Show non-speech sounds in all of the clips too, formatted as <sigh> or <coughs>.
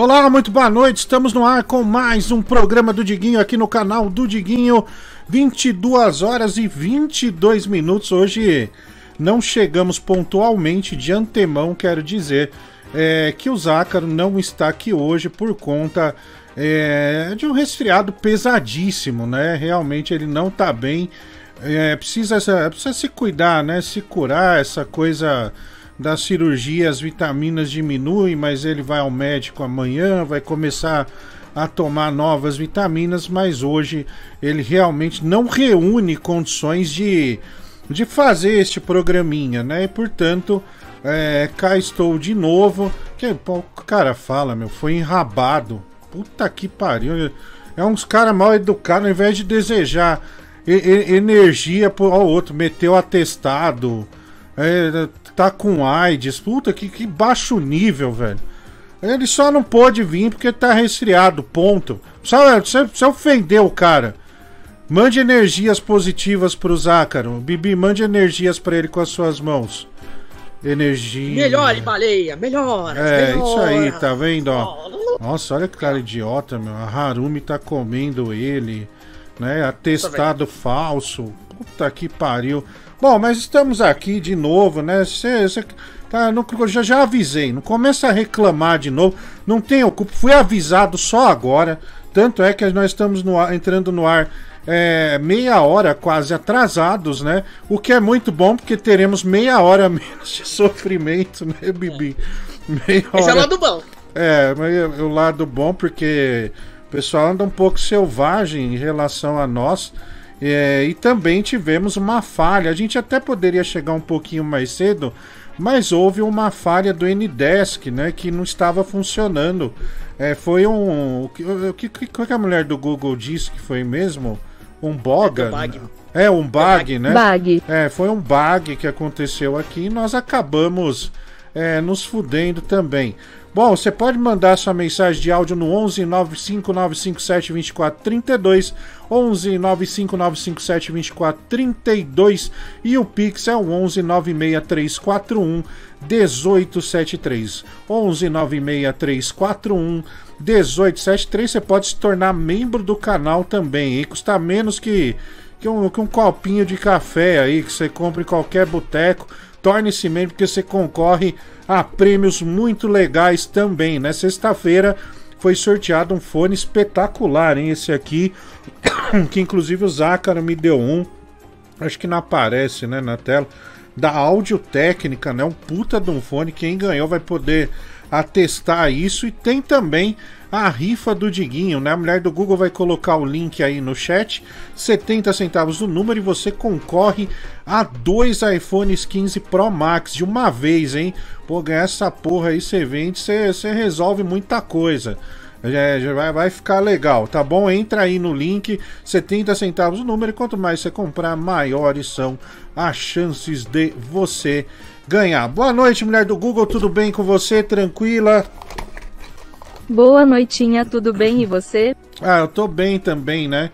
Olá, muito boa noite. Estamos no ar com mais um programa do Diguinho aqui no canal do Diguinho. 22 horas e 22 minutos. Hoje não chegamos pontualmente de antemão, quero dizer é, que o Zácaro não está aqui hoje por conta é, de um resfriado pesadíssimo, né? Realmente ele não está bem. É, precisa, precisa se cuidar, né? Se curar, essa coisa da cirurgia, as vitaminas diminuem, mas ele vai ao médico amanhã, vai começar a tomar novas vitaminas, mas hoje ele realmente não reúne condições de, de fazer este programinha, né? E portanto, é, cá estou de novo. Que pô, o cara fala, meu, foi enrabado. Puta que pariu. É uns caras mal educados, ao invés de desejar e, e, energia pro outro, meteu atestado. É, tá com AIDS. Puta, que, que baixo nível, velho. Ele só não pôde vir porque tá resfriado, ponto. Só, você, você ofendeu o cara. Mande energias positivas pro Zácaro. Bibi, mande energias para ele com as suas mãos. Energia. Melhore, baleia, melhora. É, melhora. isso aí, tá vendo? Ó. Nossa, olha que cara idiota, meu. A Harumi tá comendo ele, né? Atestado falso. Puta que pariu. Bom, mas estamos aqui de novo, né? Cê, cê, tá, não, já, já avisei, não começa a reclamar de novo. Não tenho culpa, fui avisado só agora. Tanto é que nós estamos no ar, entrando no ar é, meia hora quase atrasados, né? O que é muito bom porque teremos meia hora menos de <laughs> sofrimento, né, Bibi? Meia hora. Esse é o lado bom. É, mas o lado bom porque o pessoal anda um pouco selvagem em relação a nós. É, e também tivemos uma falha. A gente até poderia chegar um pouquinho mais cedo, mas houve uma falha do Ndesk, né, que não estava funcionando. É, foi um. O que, o que, que a mulher do Google disse que foi mesmo? Um boga? É, é um bug, é né? Bug. É, foi um bug que aconteceu aqui e nós acabamos é, nos fudendo também. Bom, você pode mandar sua mensagem de áudio no 11 95957 2432, 11 95957 2432 e o Pix é o 11 96341 1873. 11 96341 1873. Você pode se tornar membro do canal também, e custa menos que, que, um, que um copinho de café aí que você compra em qualquer boteco torne-se membro porque você concorre a prêmios muito legais também. Na né? sexta-feira foi sorteado um fone espetacular, hein? Esse aqui, <coughs> que inclusive o Zácaro me deu um. Acho que não aparece, né, na tela. Da Áudio Técnica, né? Um puta de um fone. Quem ganhou vai poder atestar isso. E tem também a rifa do Diguinho, né? A mulher do Google vai colocar o link aí no chat, 70 centavos o número e você concorre a dois iPhones 15 Pro Max de uma vez, hein? Pô, ganhar essa porra aí, você vende, você, resolve muita coisa. É, vai, vai ficar legal, tá bom? Entra aí no link, 70 centavos o número, e quanto mais você comprar, maiores são as chances de você ganhar. Boa noite, mulher do Google, tudo bem com você? Tranquila? Boa noitinha, tudo bem e você? Ah, eu tô bem também, né?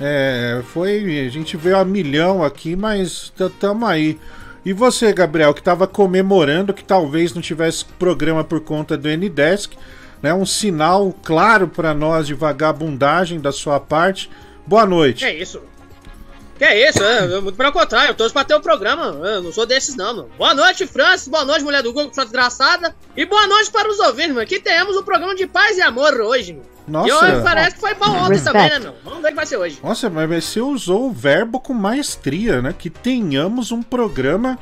É, foi. A gente veio a milhão aqui, mas tamo aí. E você, Gabriel, que estava comemorando que talvez não tivesse programa por conta do Ndesk, né? Um sinal claro para nós de vagabundagem da sua parte. Boa noite. É isso. Que é isso, é, muito pelo contrário, eu torço pra ter o um programa, eu não sou desses não, mano. Boa noite, Francis, boa noite, mulher do Google, sua desgraçada, e boa noite para os ouvintes, mano, que temos um programa de paz e amor hoje, mano. Nossa. E hoje parece que foi bom ontem Respect. também, né, meu? Vamos ver o que vai ser hoje. Nossa, mas você usou o verbo com maestria, né? Que tenhamos um programa.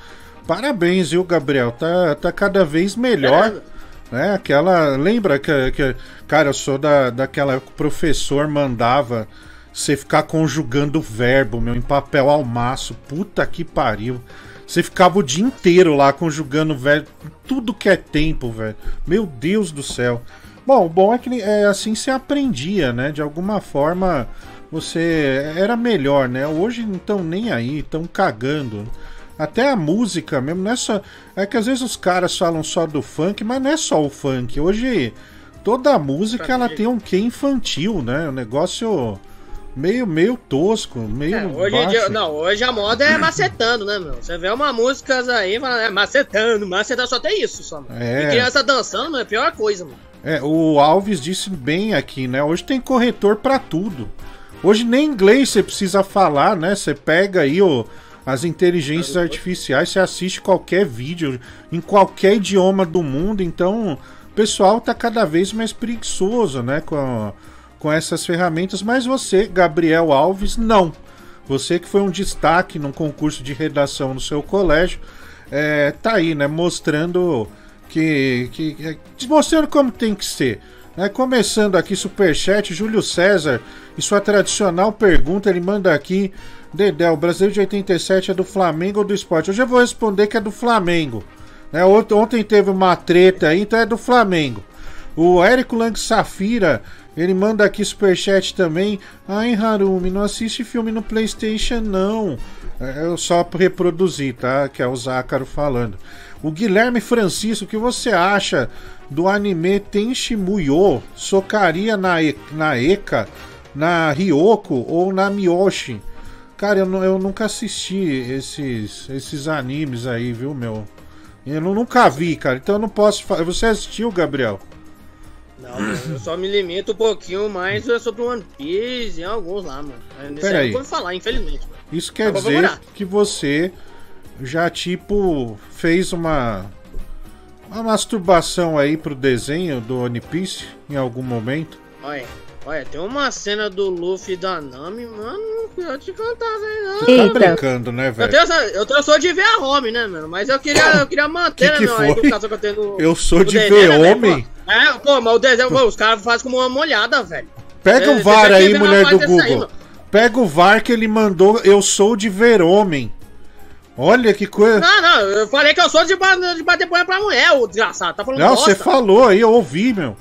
Parabéns, viu, Gabriel? Tá, tá cada vez melhor. É. Né? Aquela. Lembra que, que. Cara, eu sou da, daquela que o professor mandava você ficar conjugando verbo, meu, em papel ao maço. Puta que pariu. Você ficava o dia inteiro lá conjugando verbo, tudo que é tempo, velho. Meu Deus do céu. Bom, o bom é que é assim você aprendia, né? De alguma forma você era melhor, né? Hoje não estão nem aí, estão cagando. Até a música mesmo, não é só. É que às vezes os caras falam só do funk, mas não é só o funk. Hoje toda a música ela tem um quê infantil, né? O negócio meio, meio tosco, meio. É, hoje, dia, não, hoje a moda é macetando, né, meu? Você vê uma música aí, é macetando, macetando, só tem isso, só, mano. É. E criança dançando, é a pior coisa, mano. É, o Alves disse bem aqui, né? Hoje tem corretor para tudo. Hoje nem inglês você precisa falar, né? Você pega aí o, as inteligências artificiais, você assiste qualquer vídeo em qualquer idioma do mundo. Então, o pessoal tá cada vez mais preguiçoso, né? Com, com essas ferramentas. Mas você, Gabriel Alves, não. Você que foi um destaque num concurso de redação no seu colégio, é, tá aí, né? Mostrando que, que, mostrando como tem que ser. Né? Começando aqui, Superchat, Júlio César, e sua tradicional pergunta, ele manda aqui, Dedé, o Brasil de 87 é do Flamengo ou do esporte? Hoje eu vou responder que é do Flamengo. Né? Ontem teve uma treta aí, então é do Flamengo. O Érico Lang Safira, ele manda aqui superchat também. Ai, Harumi, não assiste filme no PlayStation, não. É, só reproduzir, tá? Que é o Zácaro falando. O Guilherme Francisco, o que você acha do anime Tenshi Muyo? Socaria na, e, na Eka, na Ryoko ou na Miyoshi? Cara, eu, eu nunca assisti esses, esses animes aí, viu, meu? Eu nunca vi, cara. Então eu não posso. Você assistiu, Gabriel? Não, eu só me limito um pouquinho mais sobre One Piece e alguns lá, mano. Peraí. Não vou falar, infelizmente. Mano. Isso quer dizer que você já tipo fez uma uma masturbação aí pro desenho do One Piece em algum momento? Olha, olha, tem uma cena do Luffy da Nami, mano, eu te contar, velho. Você tá brincando, né, velho? Eu, tenho, eu, eu sou de ver a home, né, mano? Mas eu queria, eu queria manter que que né, a educação que eu tenho no, Eu sou de ver né, homem? É, pô, mas o desenho, pô, os caras fazem como uma molhada, velho. Pega o VAR aí, mulher do Google. Aí, Pega o VAR que ele mandou, eu sou de ver homem. Olha que coisa. Não, não, eu falei que eu sou de, de bater punha pra mulher, o desgraçado. Tá falando Não, você falou aí, eu ouvi, meu.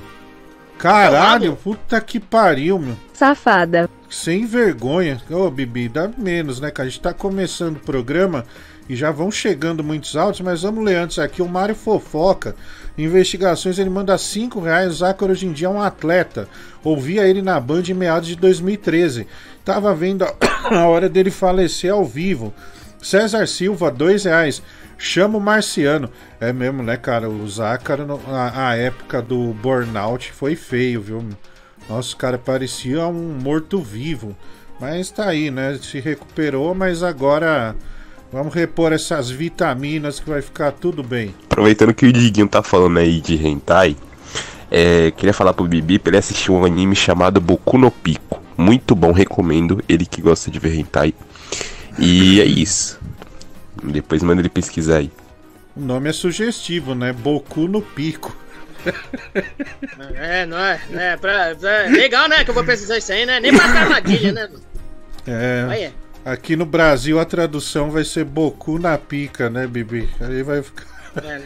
Caralho, puta que pariu, meu. Safada. Sem vergonha. Ô, Bibi, dá menos, né, cara? A gente tá começando o programa e já vão chegando muitos áudios, mas vamos ler antes aqui. O Mário Fofoca. Investigações, ele manda 5 reais. O Zácaro hoje em dia é um atleta. Ouvia ele na Band em meados de 2013. Tava vendo <coughs> a hora dele falecer ao vivo. César Silva, dois reais. Chama o Marciano. É mesmo, né, cara? O Zácaro, a, a época do burnout foi feio, viu? Nossa, o cara parecia um morto-vivo. Mas tá aí, né? Se recuperou, mas agora vamos repor essas vitaminas que vai ficar tudo bem. Aproveitando que o Diguinho tá falando aí de hentai, é, queria falar pro Bibi pra ele assistir um anime chamado Boku no Pico. Muito bom, recomendo. Ele que gosta de ver hentai. E é isso. Depois manda ele pesquisar aí. O nome é sugestivo, né? Boku no pico. É, não é? É, pra, é legal, né? Que eu vou pesquisar isso aí, né? Nem pra armadilha, né? É. Aí é. Aqui no Brasil a tradução vai ser Boku na pica, né, Bibi? Aí vai ficar. É,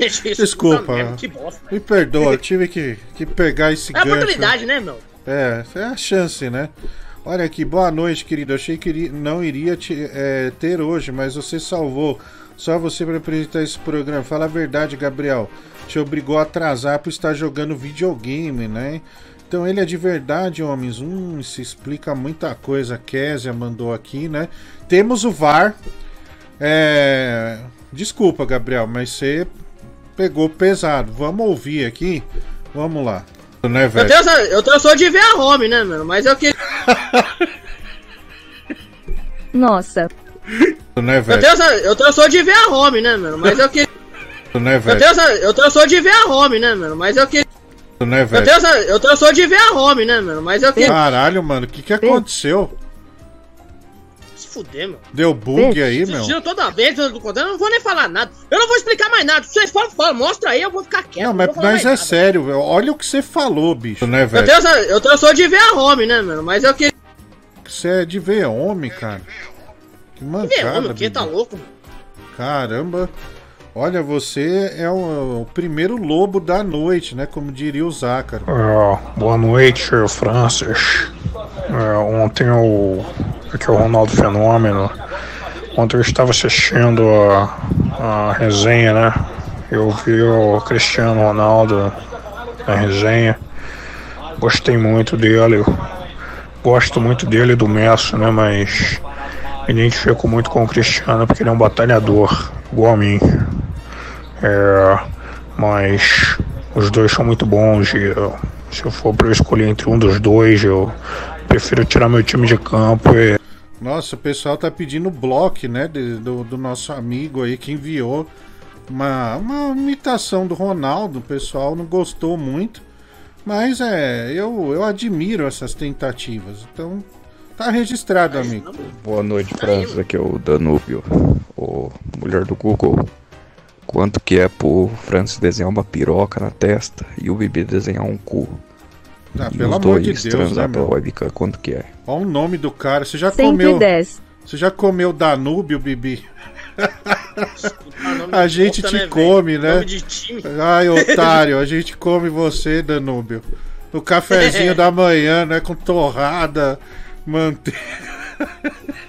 <laughs> isso Desculpa. que bosta, Me perdoa, eu tive que, que pegar esse gancho. É a oportunidade, né, meu? É, é a chance, né? Olha aqui, boa noite, querido. Achei que não iria te, é, ter hoje, mas você salvou. Só você para apresentar esse programa. Fala a verdade, Gabriel. Te obrigou a atrasar por estar jogando videogame, né? Então ele é de verdade, homens. Hum, se explica muita coisa. Késia mandou aqui, né? Temos o VAR. É... Desculpa, Gabriel, mas você pegou pesado. Vamos ouvir aqui. Vamos lá né, velho? Eu, tenho, eu, eu sou de ver a home, né, mano? Mas eu queria. Nossa. Né, velho? Eu, tenho, eu, sou de ver a home, né, mano? Mas eu queria. Né? Eu, tenho, eu, sou de ver a home, né, mano? Mas eu queria. Né? Eu, tenho, eu, sou de ver a home, né, mano? Mas eu queria. Caralho, mano, o que que aconteceu? Fuder, meu. Deu bug aí, meu. Toda vez, eu não vou nem falar nada. Eu não vou explicar mais nada. Vocês falam, falam, mostra aí, eu vou ficar quieto. Não, mas, não mas é nada. sério, velho. Olha o que você falou, bicho, né, velho? Eu, tenho, eu, eu sou de ver a home, né, mano? Mas eu que. Você é de ver homem, cara. Que mancada, ver homem, o que? Tá louco, mano? Caramba. Olha, você é o, o, primeiro lobo da noite, né? Como diria o Zácaro. É, boa noite, Francis. É, ontem o. Aqui é o Ronaldo Fenômeno. Ontem eu estava assistindo a, a resenha, né? Eu vi o Cristiano Ronaldo na resenha. Gostei muito dele. Gosto muito dele e do Messi, né? Mas me identifico muito com o Cristiano porque ele é um batalhador, igual a mim. É, mas Os dois são muito bons e eu, se eu for para eu escolher entre um dos dois, eu prefiro tirar meu time de campo e Nossa, o pessoal tá pedindo bloco, né? de- do, do nosso amigo aí que enviou uma, uma imitação do Ronaldo. O pessoal não gostou muito. Mas é, eu, eu admiro essas tentativas. Então, tá registrado, amigo. Boa noite, Francis. Aqui é o Danúbio, o mulher do Google. Quanto que é pro Francis desenhar uma piroca na testa e o bebê desenhar um cu? Ah, E pelo os amor de dois Deus, né, transar pela meu? webcam, quanto que é? Olha o nome do cara. Você já comeu. 110. Você já comeu Danúbio, Bibi? A de gente puta, te velho? come, né? Nome de time. Ai, otário, a gente come você, Danúbio. No cafezinho <laughs> da manhã, né? Com torrada, manteiga.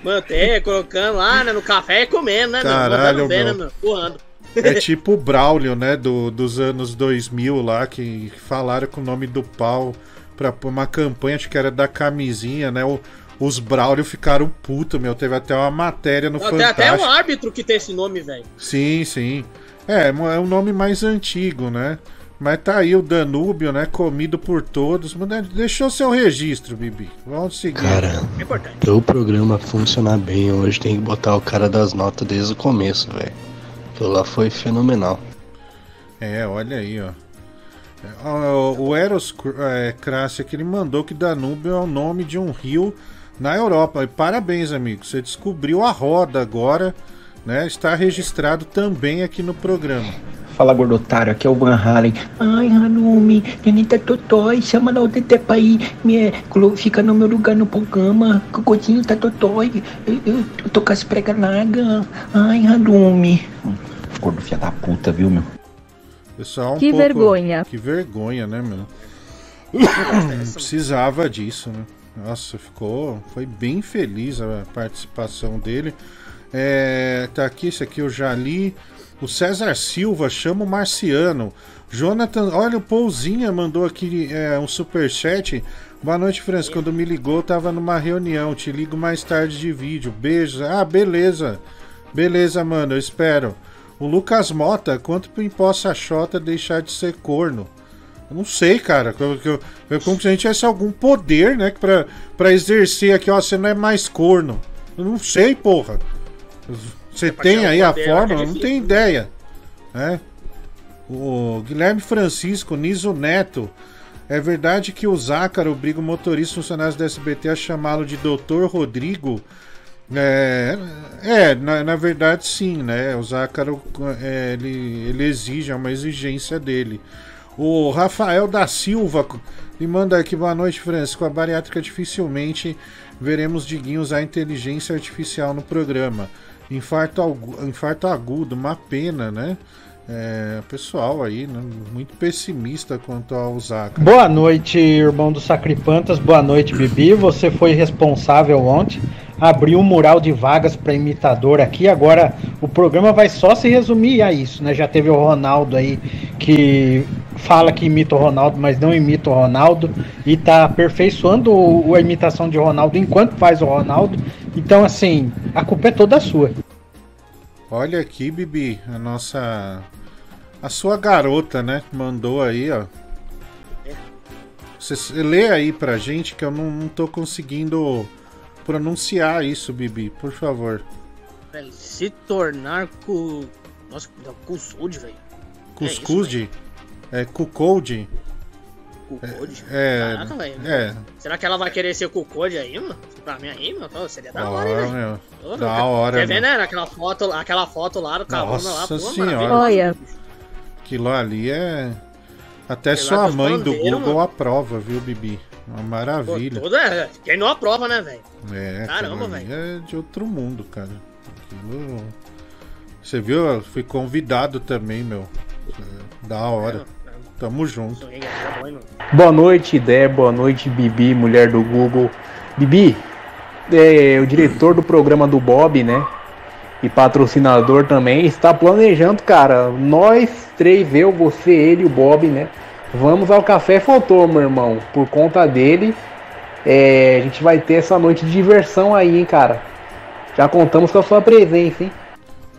Manteiga, colocando lá, né, no café e comendo, né, Caralho, meu? Bem, né, meu? Voando. É tipo o Braulio, né? Do, dos anos 2000 lá, que falaram com o nome do pau pra pôr uma campanha, acho que era da camisinha, né? O- os Braulio ficaram puto, meu. Teve até uma matéria no Não, tem até Fantástico. um árbitro que tem esse nome, velho. Sim, sim. É, é um nome mais antigo, né? Mas tá aí o Danúbio, né? Comido por todos. Mas né, Deixou seu registro, Bibi. Vamos seguir. Cara, É importante. pra o programa funcionar bem hoje tem que botar o cara das notas desde o começo, velho. Aquilo lá foi fenomenal. É, olha aí, ó. É, O Eros é, que ele mandou que Danúbio é o nome de um rio na Europa. E parabéns, amigo. Você descobriu a roda agora, né? Está registrado também aqui no programa. Fala gordo otário, aqui é o Van Halen. Ai, Hanumi, Nenita Totói, chama na outra pra aí, me, colo- fica no meu lugar no programa. Cocotinho tá Totói, eu, eu, eu tô com as pregas. Ai, Hanumi. Gordo filha da puta, viu, meu? Pessoal, um Que pouco- vergonha. Que vergonha, né, meu? <coughs> Precisava disso, né? Nossa, ficou. Foi bem feliz a participação dele. É, tá aqui, esse aqui eu já li. O César Silva chama o Marciano. Jonathan, olha, o Pouzinha mandou aqui é, um superchat. Boa noite, França. Quando me ligou, tava numa reunião. Te ligo mais tarde de vídeo. Beijos. Ah, beleza. Beleza, mano, eu espero. O Lucas Mota, quanto pro Imposta Xota deixar de ser corno? Eu não sei, cara. Como se a gente tivesse algum poder, né? Pra, pra exercer aqui, ó. Você não é mais corno. Eu não sei, porra. Você pra tem aí a fórmula? é Não tem ideia. Né? O Guilherme Francisco, Niso Neto. É verdade que o Zácaro obriga o motorista funcionários da SBT a chamá-lo de Doutor Rodrigo? É, é na, na verdade sim, né? O Zácaro é, ele, ele exige, é uma exigência dele. O Rafael da Silva me manda aqui, boa noite, Francisco. Com a bariátrica dificilmente veremos Diguinho usar inteligência artificial no programa. Infarto, infarto agudo, uma pena, né? É, pessoal aí, né, muito pessimista quanto ao Zácaro. Boa noite, irmão do Sacripantas. Boa noite, Bibi. Você foi responsável ontem. Abriu um mural de vagas para imitador aqui. Agora o programa vai só se resumir a isso, né? Já teve o Ronaldo aí que fala que imita o Ronaldo, mas não imita o Ronaldo e tá aperfeiçoando o- a imitação de Ronaldo enquanto faz o Ronaldo. Então, assim, a culpa é toda sua. Olha aqui, Bibi, a nossa. A sua garota, né? Mandou aí, ó. Você você lê aí pra gente que eu não, não tô conseguindo pronunciar isso, Bibi, por favor. Velho, se tornar cu... Nossa, Cusud, velho. Cuscuz? É Cucode? Cucode. É. Caraca, velho. É. Será que ela vai querer ser Cucode aí, mano? Pra mim aí, mano? Pô, Seria da hora, hein, velho? Da meu, hora, Quer ver, meu. né? Aquela foto, aquela foto lá do Cavana lá. Nossa pô, senhora. maravilhoso. Olha, Aquilo ali é. Até lá, sua mãe do Google mano. aprova, viu, Bibi? Uma Pô, maravilha. tudo é. Quem não aprova, né, velho? É, Caramba, aquilo ali É de outro mundo, cara. Aquilo. Você viu? Eu fui convidado também, meu. É, Da hora. Tamo junto. Boa noite, Dé, boa noite, Bibi, mulher do Google. Bibi, é, o diretor do programa do Bob, né? E patrocinador também, está planejando, cara. Nós três, eu, você, ele e o Bob, né? Vamos ao Café Faltou, meu irmão. Por conta dele, é, a gente vai ter essa noite de diversão aí, hein, cara. Já contamos com a sua presença, hein?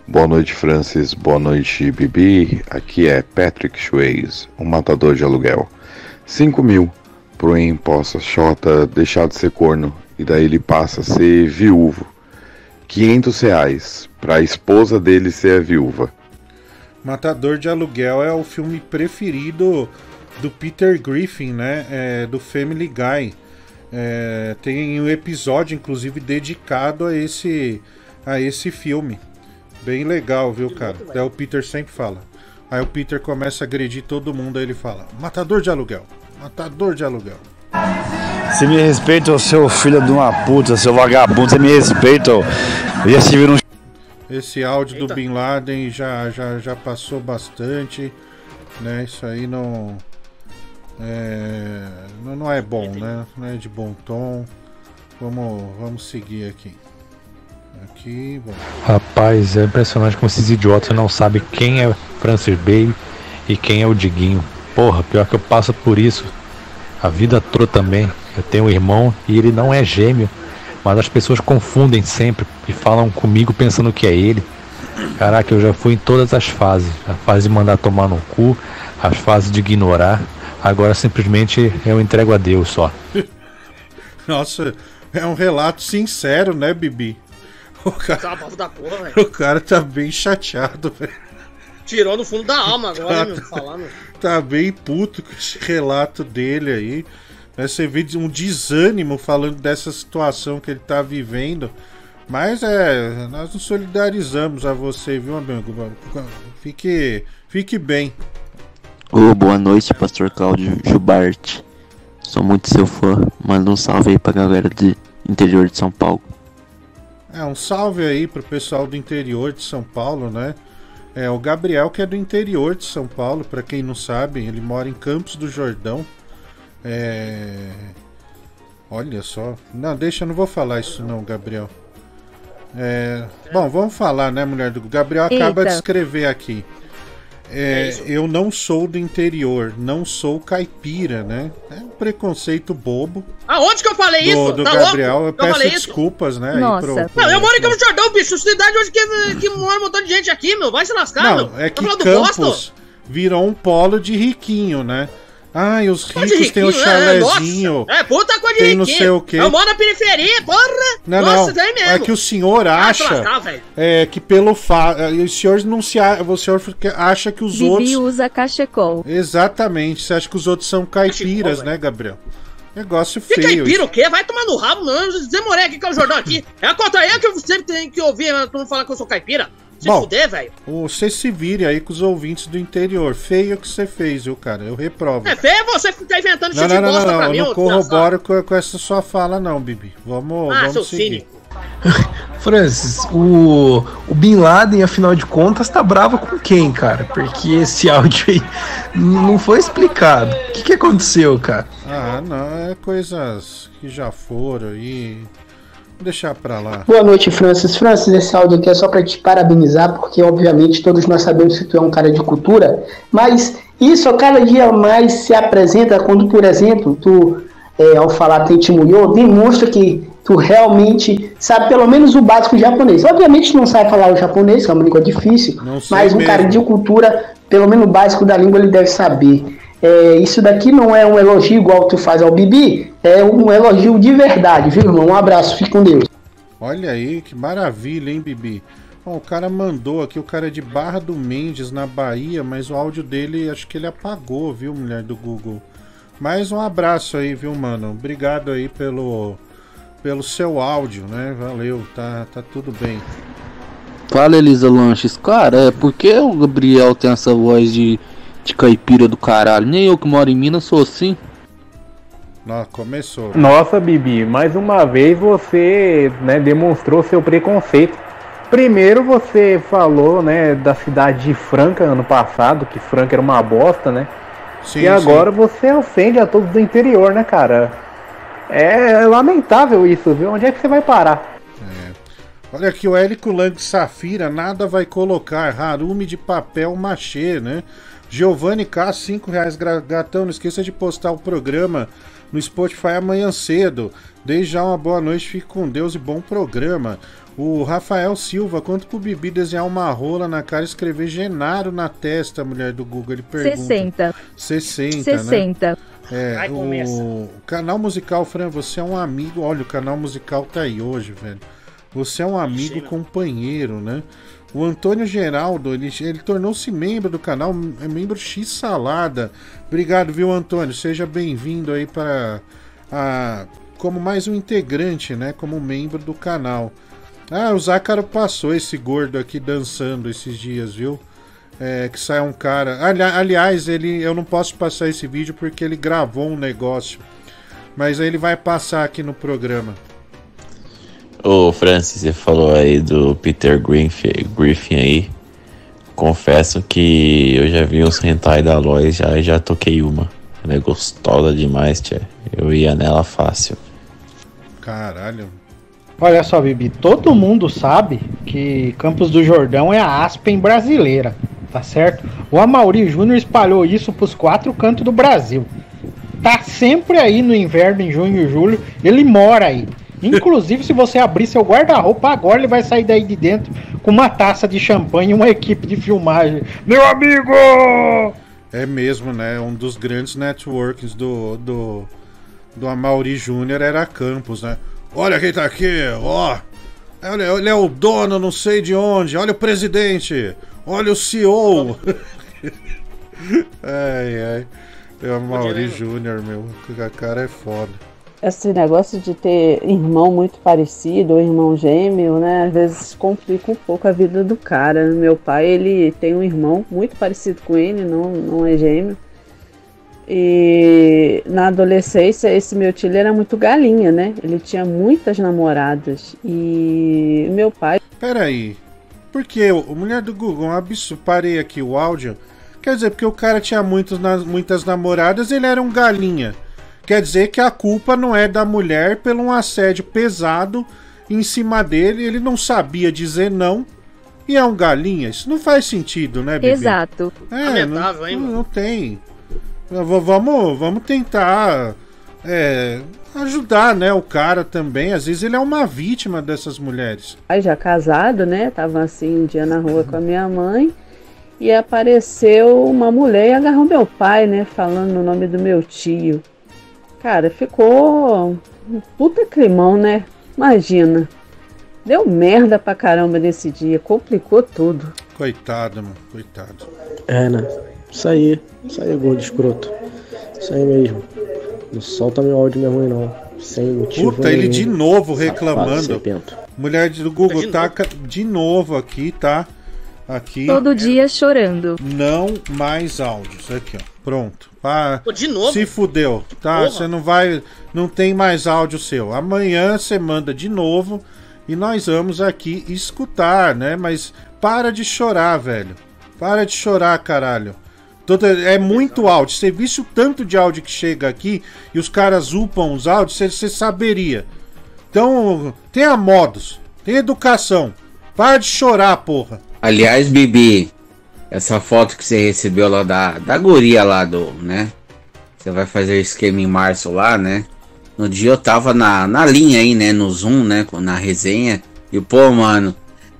Boa noite, Francis. Boa noite, Bibi. Aqui é Patrick Schweiz, um matador de aluguel. 5 mil pro imposto Xota deixar de ser corno e daí ele passa a ser viúvo. 500 reais pra esposa dele ser a viúva. Matador de Aluguel é o filme preferido do Peter Griffin, né? É, do Family Guy. É, tem um episódio, inclusive, dedicado a esse, a esse filme. Bem legal, viu, cara? Até o Peter sempre fala. Aí o Peter começa a agredir todo mundo, aí ele fala: Matador de aluguel, matador de aluguel. Você me respeita, ô seu filho de uma puta, seu vagabundo, você me respeita, ô. eu ia se vir um Esse áudio do Bin Laden já, já, já passou bastante, né? Isso aí não. É, não, não é bom, né? Não é de bom tom. Vamos, vamos seguir aqui. Aqui, bom. Rapaz, é impressionante como esses idiotas não sabem quem é Francis Bay e quem é o Diguinho. Porra, pior que eu passo por isso. A vida toda também. Eu tenho um irmão e ele não é gêmeo. Mas as pessoas confundem sempre e falam comigo pensando que é ele. Caraca, eu já fui em todas as fases. A fase de mandar tomar no cu, as fases de ignorar. Agora simplesmente eu entrego a Deus só. <laughs> Nossa, é um relato sincero, né, Bibi? O cara, Tá da porra, velho. o cara tá bem chateado, velho. Tirou no fundo da alma agora, Tá- né, meu? Falando. Tá bem puto com esse relato dele aí. Né, Você vê um desânimo falando dessa situação que ele tá vivendo. Mas é, nós nos solidarizamos a você, viu, amigo? Fique, fique bem. Ô, boa noite, Pastor Cláudio Jubarte. Sou muito seu fã. Manda um salve aí pra galera de interior de São Paulo. É, um salve aí pro pessoal do interior de São Paulo, né? É, o Gabriel que é do interior de São Paulo, pra quem não sabe, ele mora em Campos do Jordão. É... Olha só. Não, deixa, eu não vou falar isso não, Gabriel. É... Bom, vamos falar, né, mulher do Gabriel acaba Eita. de escrever aqui. É, eu não sou do interior, não sou caipira, né? É um preconceito bobo Aonde que eu falei do, isso? do tá Gabriel. louco? Eu eu falei peço isso? desculpas, né? aí Nossa. pro- pro- Não, eu moro em Campos do Jordão, bicho. Cidade hoje que, que mora um montão de gente aqui, meu. Vai se lascar, Não, meu. é Tá que Campos virou um polo de riquinho, né? Ai, os ricos têm o riquinho, é, chalezinho. nossa. É, puta coisa de tem não riquinho. sei o quê. Eu moro na periferia, porra. Não, nossa, não. daí mesmo. É que o senhor Ah, acha velho. é, que pelo fato. O senhor não se a- o senhor acha que os Bibi outros. usa cachecol. Exatamente. Você acha que os outros são caipiras, velho. né, Gabriel? Negócio Que feio. caipira o quê? Vai tomar no rabo, não. Eu demorei aqui com o Jordão aqui. É a contra aí que eu sempre tenho que ouvir todo mundo falar que eu sou caipira. Se Bom. fuder, velho. Você se vire aí com os ouvintes do interior. Feio o que você fez, viu, cara? Eu reprovo. É feio você ficar inventando Não, shit não, não, não, mim, Eu não corroboro com, com essa sua fala, não, Bibi. Vamos, Ah, vamos seu seguir. cínico. <laughs> Francis, o, o Bin Laden, afinal de contas, tá bravo com quem, cara? Porque esse áudio aí não foi explicado. O que, que aconteceu, cara? Ah, não, é coisas que já foram aí. Vou deixar pra lá. Boa noite, Francis. Francis, esse áudio aqui é só para te parabenizar, porque obviamente todos nós sabemos que tu é um cara de cultura, mas isso a cada dia mais se apresenta quando, por exemplo, tu, é, ao falar Tenchimuyo, demonstra que tu realmente sabe pelo menos o básico japonês. Obviamente tu não sabe falar o japonês, que é uma língua difícil, mas um mesmo. cara de cultura, pelo menos o básico da língua ele deve saber. É, isso daqui não é um elogio igual tu faz ao Bibi, é um elogio de verdade, viu, irmão? Um abraço, fique com Deus. Olha aí, que maravilha, hein, Bibi? Bom, o cara mandou aqui, o cara é de Barra do Mendes, na Bahia, mas o áudio dele, acho que ele apagou, viu, mulher do Google? Mais um abraço aí, viu, mano? Obrigado aí pelo, pelo seu áudio, né? Valeu, tá, tá tudo bem. Fala, Elisa Lanches. Cara, é por que o Gabriel tem essa voz de, de caipira do caralho? Nem eu que moro em Minas sou assim. Não, começou. Nossa, Bibi, mais uma vez você né, demonstrou seu preconceito. Primeiro você falou né, da cidade de Franca ano passado, que Franca era uma bosta, né? Sim, e agora você ofende a todos do interior, né, cara? É lamentável isso, viu? Onde é que você vai parar? Olha aqui, o Érico Lang Safira nada vai colocar. Harume de papel machê, né? Giovanni K, 5 reais. Gatão, não esqueça de postar o programa no Spotify amanhã cedo. Desde já uma boa noite, fique com Deus e bom programa. O Rafael Silva, quanto pro Bibi desenhar uma rola na cara e escrever Genaro na testa, mulher do Google? Ele pergunta. 60. 60, né? 60. É, Ai, começa. o canal musical, Fran, você é um amigo. Olha, o canal musical tá aí hoje, velho. Você é um amigo companheiro, né? O Antônio Geraldo, ele, ele tornou-se membro do canal, é membro X Salada. Obrigado, viu, Antônio? Seja bem-vindo aí para a como mais um integrante, né? Como membro do canal. Ah, o Zácaro passou esse gordo aqui dançando esses dias, viu? É, que sai um cara. Ali- aliás, ele, eu não posso passar esse vídeo porque ele gravou um negócio. Mas ele vai passar aqui no programa. Ô Francis, você falou aí do Peter Griffin, Griffin aí. Confesso que eu já vi uns hentai da Lois, já, já toquei uma. Ela é gostosa demais, tia. Eu ia nela fácil. Caralho. Olha só, Bibi, todo mundo sabe que Campos do Jordão é a Aspen brasileira, tá certo? O Amaury Júnior espalhou isso pros quatro cantos do Brasil. Tá sempre aí no inverno, em junho e julho, ele mora aí. Inclusive, se você abrir seu guarda-roupa agora, ele vai sair daí de dentro com uma taça de champanhe e uma equipe de filmagem. Meu amigo! É mesmo, né? Um dos grandes networks do, do, do Amaury Júnior era Campos, né? Olha quem tá aqui, ó. Olha, ele é o dono, não sei de onde. Olha o presidente. Olha o CEO. <laughs> ai, ai. É o Amaury Júnior, meu. O cara é foda. Esse negócio de ter irmão muito parecido ou irmão gêmeo, né? Às vezes complica um pouco a vida do cara. Meu pai, ele tem um irmão muito parecido com ele, não, não é gêmeo. E na adolescência, esse meu tio era muito galinha, né? Ele tinha muitas namoradas. E meu pai. Peraí. Por que? O Mulher do Google, um absurdo. Parei aqui o áudio. Quer dizer, porque o cara tinha muitos, muitas namoradas, ele era um galinha. Quer dizer que a culpa não é da mulher pelo um assédio pesado em cima dele, ele não sabia dizer não. E é um galinha? Isso não faz sentido, né, Bibi? Exato. É, não, não, não tem. V- Vamos, vamos tentar é, ajudar, né, o cara também. Às vezes ele é uma vítima dessas mulheres. pai já casado, né? Tava assim um dia na rua com a minha mãe e apareceu uma mulher e agarrou meu pai, né? Falando no nome do meu tio. Cara, ficou um puta climão, né? Imagina. Deu merda pra caramba nesse dia, complicou tudo. Coitado, mano, coitado. É, né? Isso aí. Isso aí, gordo escroto. Isso aí mesmo. Não solta meu áudio minha mãe, não. Sem motivo Puta, ele nenhum. de novo reclamando. Mulher do Google, taca de novo aqui, tá? Aqui. Todo dia chorando. Não mais áudios. Aqui, ó. Pronto. Ah, Pô, de novo? Se fudeu, tá? Porra. Você não vai. Não tem mais áudio seu. Amanhã você manda de novo e nós vamos aqui escutar, né? Mas para de chorar, velho. Para de chorar, caralho. Toda- É muito áudio. Você visse o tanto de áudio que chega aqui e os caras upam os áudios, você, você saberia. Então, tenha modos, tenha educação. Para de chorar, porra. Aliás, Bibi, essa foto que você recebeu lá da, da guria lá do, né? Você vai fazer esquema em março lá, né? No dia eu tava na, na linha aí, né? No Zoom, né? Na resenha. E, pô, mano,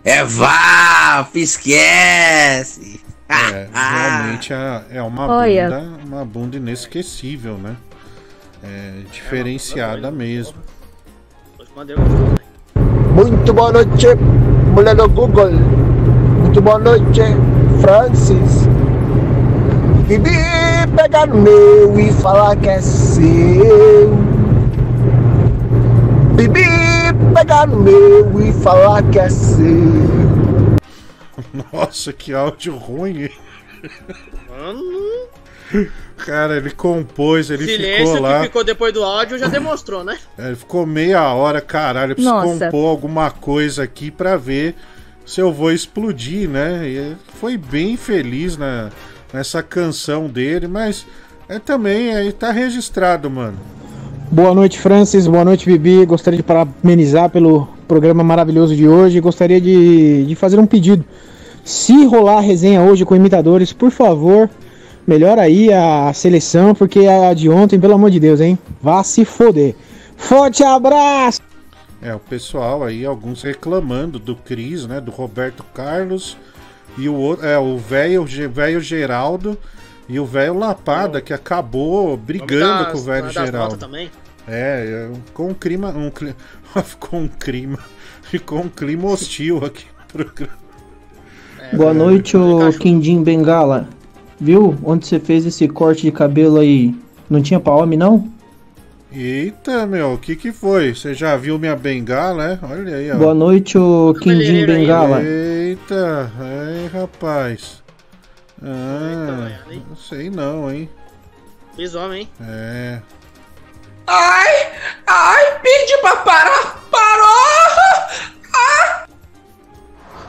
é vá, esquece. É, realmente é, é uma Olha. bunda, uma bunda inesquecível, né? É diferenciada mesmo. Muito boa noite, mulher do Google. Muito boa noite, Francis. Bibi pegar no meu e falar que é seu. Bibi pegar no meu e falar que é seu. Nossa, que áudio ruim. Mano, Cara, ele compôs, ele silêncio ficou lá. que ficou depois do áudio já demonstrou, né? É, Ele ficou meia hora, caralho. Eu preciso Nossa. compor alguma coisa aqui pra ver se eu vou explodir, né? E foi bem feliz na, nessa canção dele, mas é também aí tá registrado, mano. Boa noite, Francis. Boa noite, Bibi. Gostaria de parabenizar pelo programa maravilhoso de hoje. Gostaria de, de fazer um pedido. Se rolar a resenha hoje com imitadores, por favor, Melhora aí a seleção, porque a de ontem, pelo amor de Deus, hein? Vá se foder. Forte abraço! É, o pessoal aí, alguns reclamando do Cris, né? Do Roberto Carlos e o outro, é, o velho velho Geraldo e o velho Lapada, que acabou brigando das- com o velho Geraldo. também. É, é, ficou um clima. Um, cli- <laughs> ficou um clima. Ficou um clima hostil aqui no programa. Boa noite, ô Quindim Bengala. Viu onde você fez esse corte de cabelo aí? Não tinha pra homem, não? Eita, meu, o que que foi? Você já viu minha bengala, né? Olha aí, ó. Boa noite, ô Quindim Bengala. Eita, aí, rapaz. Ah, não sei não, hein? Fiz homem, hein? É. Ai, ai, pedi pra parar, parou!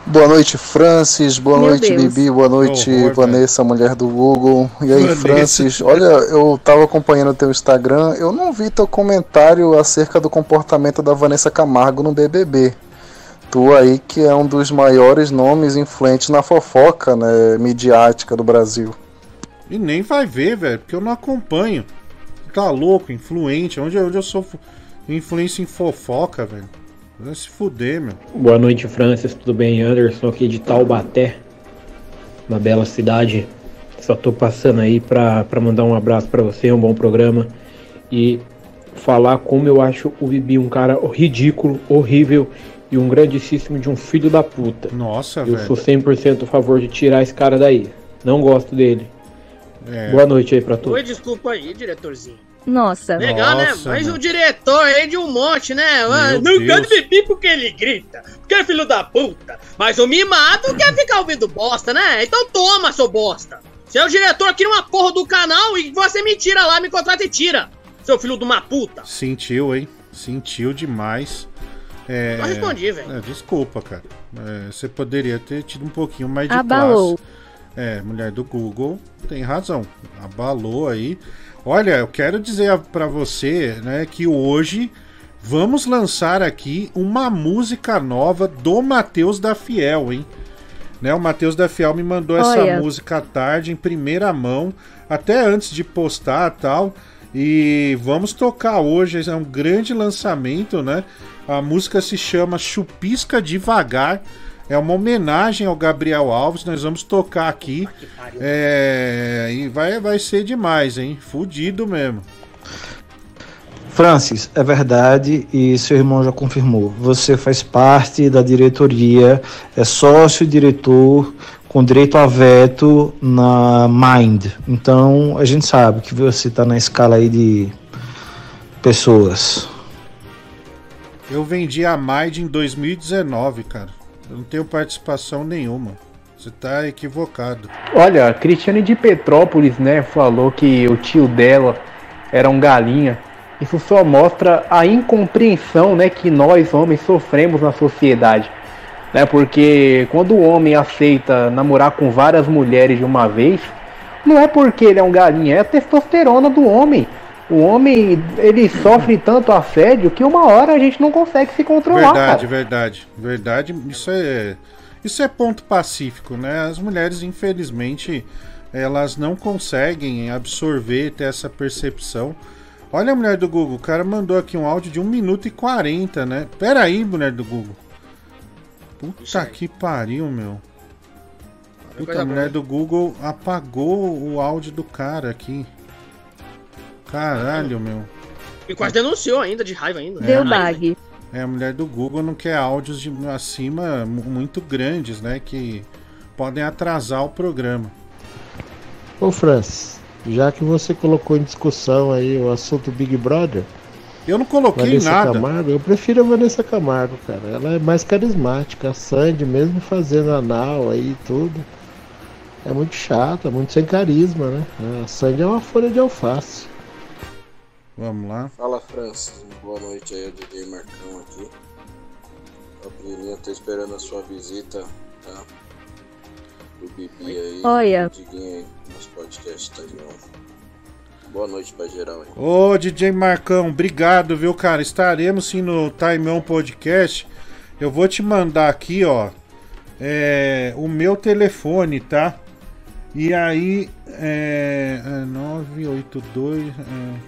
Boa noite, Francis. Boa Meu noite, Deus. Bibi. Boa noite, Horror, Vanessa, mulher do Google. E aí, Vanessa. Francis? Olha, eu tava acompanhando teu Instagram. Eu não vi teu comentário acerca do comportamento da Vanessa Camargo no BBB. Tu aí que é um dos maiores nomes influentes na fofoca, né, midiática do Brasil. E nem vai ver, velho, porque eu não acompanho. Tá louco, influente. Onde, onde eu sou influência em fofoca, velho? Vai se fuder, meu. Boa noite, Francis. Tudo bem? Anderson aqui de Taubaté, uma bela cidade. Só tô passando aí pra, pra mandar um abraço pra você, um bom programa e falar como eu acho o Bibi um cara ridículo, horrível e um grandíssimo de um filho da puta. Nossa, Eu velho. sou 100% a favor de tirar esse cara daí. Não gosto dele. É. Boa noite aí pra todos. Oi, desculpa aí, diretorzinho. Nossa. Legal, né? Nossa, Mas mano. o diretor aí de um monte, né? Ah, Meu não Deus. de Bibi porque ele grita, porque é filho da puta. Mas o mimado quer ficar ouvindo bosta, né? Então toma, seu bosta. Você é o diretor aqui numa porra do canal e você me tira lá, me contrata e tira. Seu filho de uma puta. Sentiu, hein? Sentiu demais. É, Só respondi, velho. é, desculpa, cara. É, você poderia ter tido um pouquinho mais de Abalou. classe. É, mulher do Google tem razão. Abalou aí. Olha, eu quero dizer a- pra você, né, que hoje vamos lançar aqui uma música nova do Matheus da Fiel, hein? Né, o Matheus da Fiel me mandou essa Olha. música à tarde, em primeira mão, até antes de postar tal. E vamos tocar hoje, é um grande lançamento, né? A música se chama Chupisca Devagar. É uma homenagem ao Gabriel Alves. Nós vamos tocar aqui. É, e vai, vai ser demais, hein? Fudido mesmo. Francis, é verdade e seu irmão já confirmou. Você faz parte da diretoria, é sócio e diretor com direito a veto na Mind. Então a gente sabe que você está na escala aí de pessoas. Eu vendi a Maid em 2019, cara. Eu não tenho participação nenhuma. Você tá equivocado. Olha, a Cristiane de Petrópolis, né, falou que o tio dela era um galinha. Isso só mostra a incompreensão, né, que nós homens sofremos na sociedade, né? Porque quando o homem aceita namorar com várias mulheres de uma vez, não é porque ele é um galinha, é a testosterona do homem. O homem, ele sofre tanto assédio que uma hora a gente não consegue se controlar, Verdade, cara. verdade, verdade. Isso é isso é ponto pacífico, né? As mulheres, infelizmente, elas não conseguem absorver, ter essa percepção. Olha a mulher do Google, o cara mandou aqui um áudio de 1 minuto e 40, né? Pera aí, mulher do Google. Puta que pariu, meu. Puta, a mulher do Google apagou o áudio do cara aqui. Caralho, meu. E quase denunciou ainda, de raiva ainda. Deu Raiva. bag. É, a mulher do Google não quer áudios de acima mu- muito grandes, né? Que podem atrasar o programa. Ô Francis, já que você colocou em discussão aí o assunto Big Brother. Eu não coloquei Vanessa nada. Camargo, eu prefiro a Vanessa Camargo, cara. Ela é mais carismática. A Sandy, mesmo fazendo anal aí e tudo, é muito chata, muito sem carisma, né? A Sandy é uma folha de alface. Vamos lá. Fala Francis, boa noite aí, é o DJ Marcão aqui. Pequenininha, tô esperando a sua visita, tá? Do Bibi aí. Olha. Diguinho aí, nosso podcast tá de novo. Boa noite pra geral aí. Ô, DJ Marcão, obrigado, viu, cara? Estaremos sim no Time On Podcast. Eu vou te mandar aqui, ó, é, o meu telefone, tá? E aí, é, é 982. É,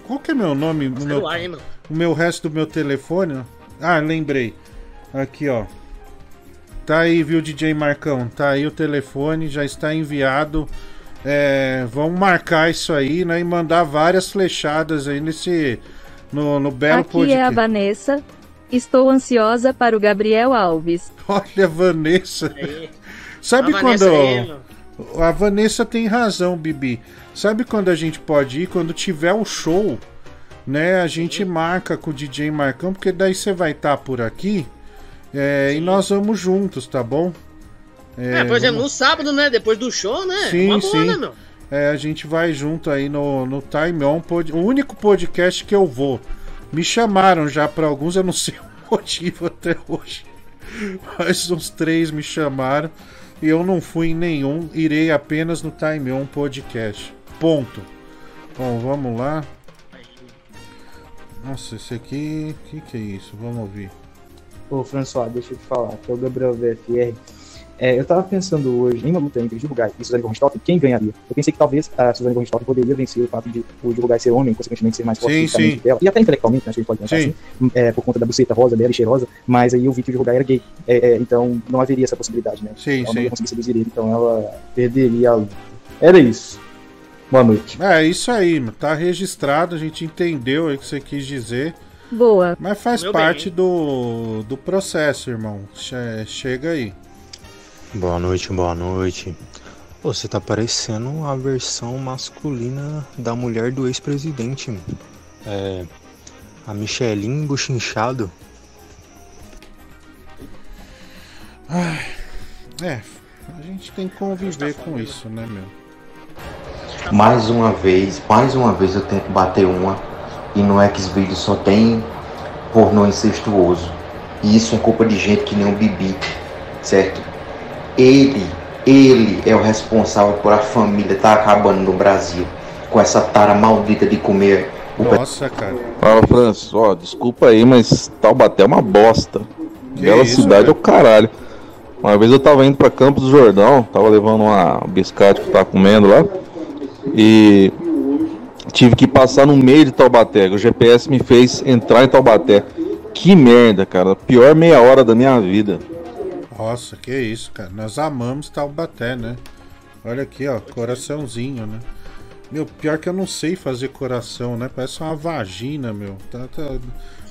qual que é meu nome? O meu, Celular, hein, o meu resto do meu telefone? Ah, lembrei. Aqui, ó. Tá aí, viu, DJ Marcão? Tá aí o telefone, já está enviado. É, vamos marcar isso aí, né? E mandar várias flechadas aí nesse. No, no belo Aqui podcast. é a Vanessa. Estou ansiosa para o Gabriel Alves. <laughs> Olha, Vanessa. Sabe A quando. Vanessa. A Vanessa tem razão, Bibi. Sabe quando a gente pode ir? Quando tiver o show, né? A gente marca com o DJ Marcão, porque daí você vai estar por aqui. é, e nós vamos juntos, tá bom? É, por exemplo, no sábado, né? Depois do show, né? Sim, boa, sim. né? É, a gente vai junto aí no, no Time On, pod- o único podcast que eu vou. Me chamaram já pra alguns, eu não sei <laughs> o motivo até hoje. Mas uns três me chamaram e eu não fui em nenhum. Irei apenas no Time On Podcast. Ponto. Bom, vamos lá. Nossa, esse aqui. O que, que é isso? Vamos ouvir. Ô, François, deixa eu te falar, que é o Gabriel VFR. É, eu tava pensando hoje em uma luta entre Gil Gai e Suzane von Richthofen, quem ganharia? Eu pensei que talvez a Suzane von Richthofen poderia vencer o fato de o Gil Gai ser homem, consequentemente ser mais forte Sim, fisicamente sim. que ela, e até intelectualmente, né, acho que a gente pode pensar Sim. assim, é, por conta da buceta rosa dela e cheirosa, mas aí eu vi que o Gil era gay, É, é, então não haveria essa possibilidade, né? Sim, ela não ia conseguir seduzir ele, então ela perderia a luta. Era isso. Boa noite. É isso aí, mano. tá registrado, a gente entendeu aí o que você quis dizer. Boa. Mas faz Meu parte do, do processo, irmão. Che- chega aí. Boa noite, boa noite. Pô, você tá parecendo a versão masculina da mulher do ex-presidente. É. A Michelin buchinchado. Ai, é, a gente tem que conviver com isso, né, meu? Mais uma vez, mais uma vez eu tento bater uma e no Xvideos só tem pornô incestuoso. E isso é culpa de gente que nem o Bibi, certo? Ele, ele é o responsável por a família estar acabando no Brasil com essa tara maldita de comer o Nossa, cara. Fala, Francis, ó, desculpa aí, mas Taubaté é uma bosta. Bela isso, cidade é o caralho. Uma vez eu tava indo pra Campos do Jordão, tava levando uma biscate que eu tava comendo lá. E tive que passar no meio de Taubaté. que O GPS me fez entrar em Taubaté. Que merda, cara. Pior meia hora da minha vida. Nossa, que isso, cara. Nós amamos Taubaté, né? Olha aqui, ó, coraçãozinho, né? Meu, pior que eu não sei fazer coração, né? Parece uma vagina, meu. Tá, tá-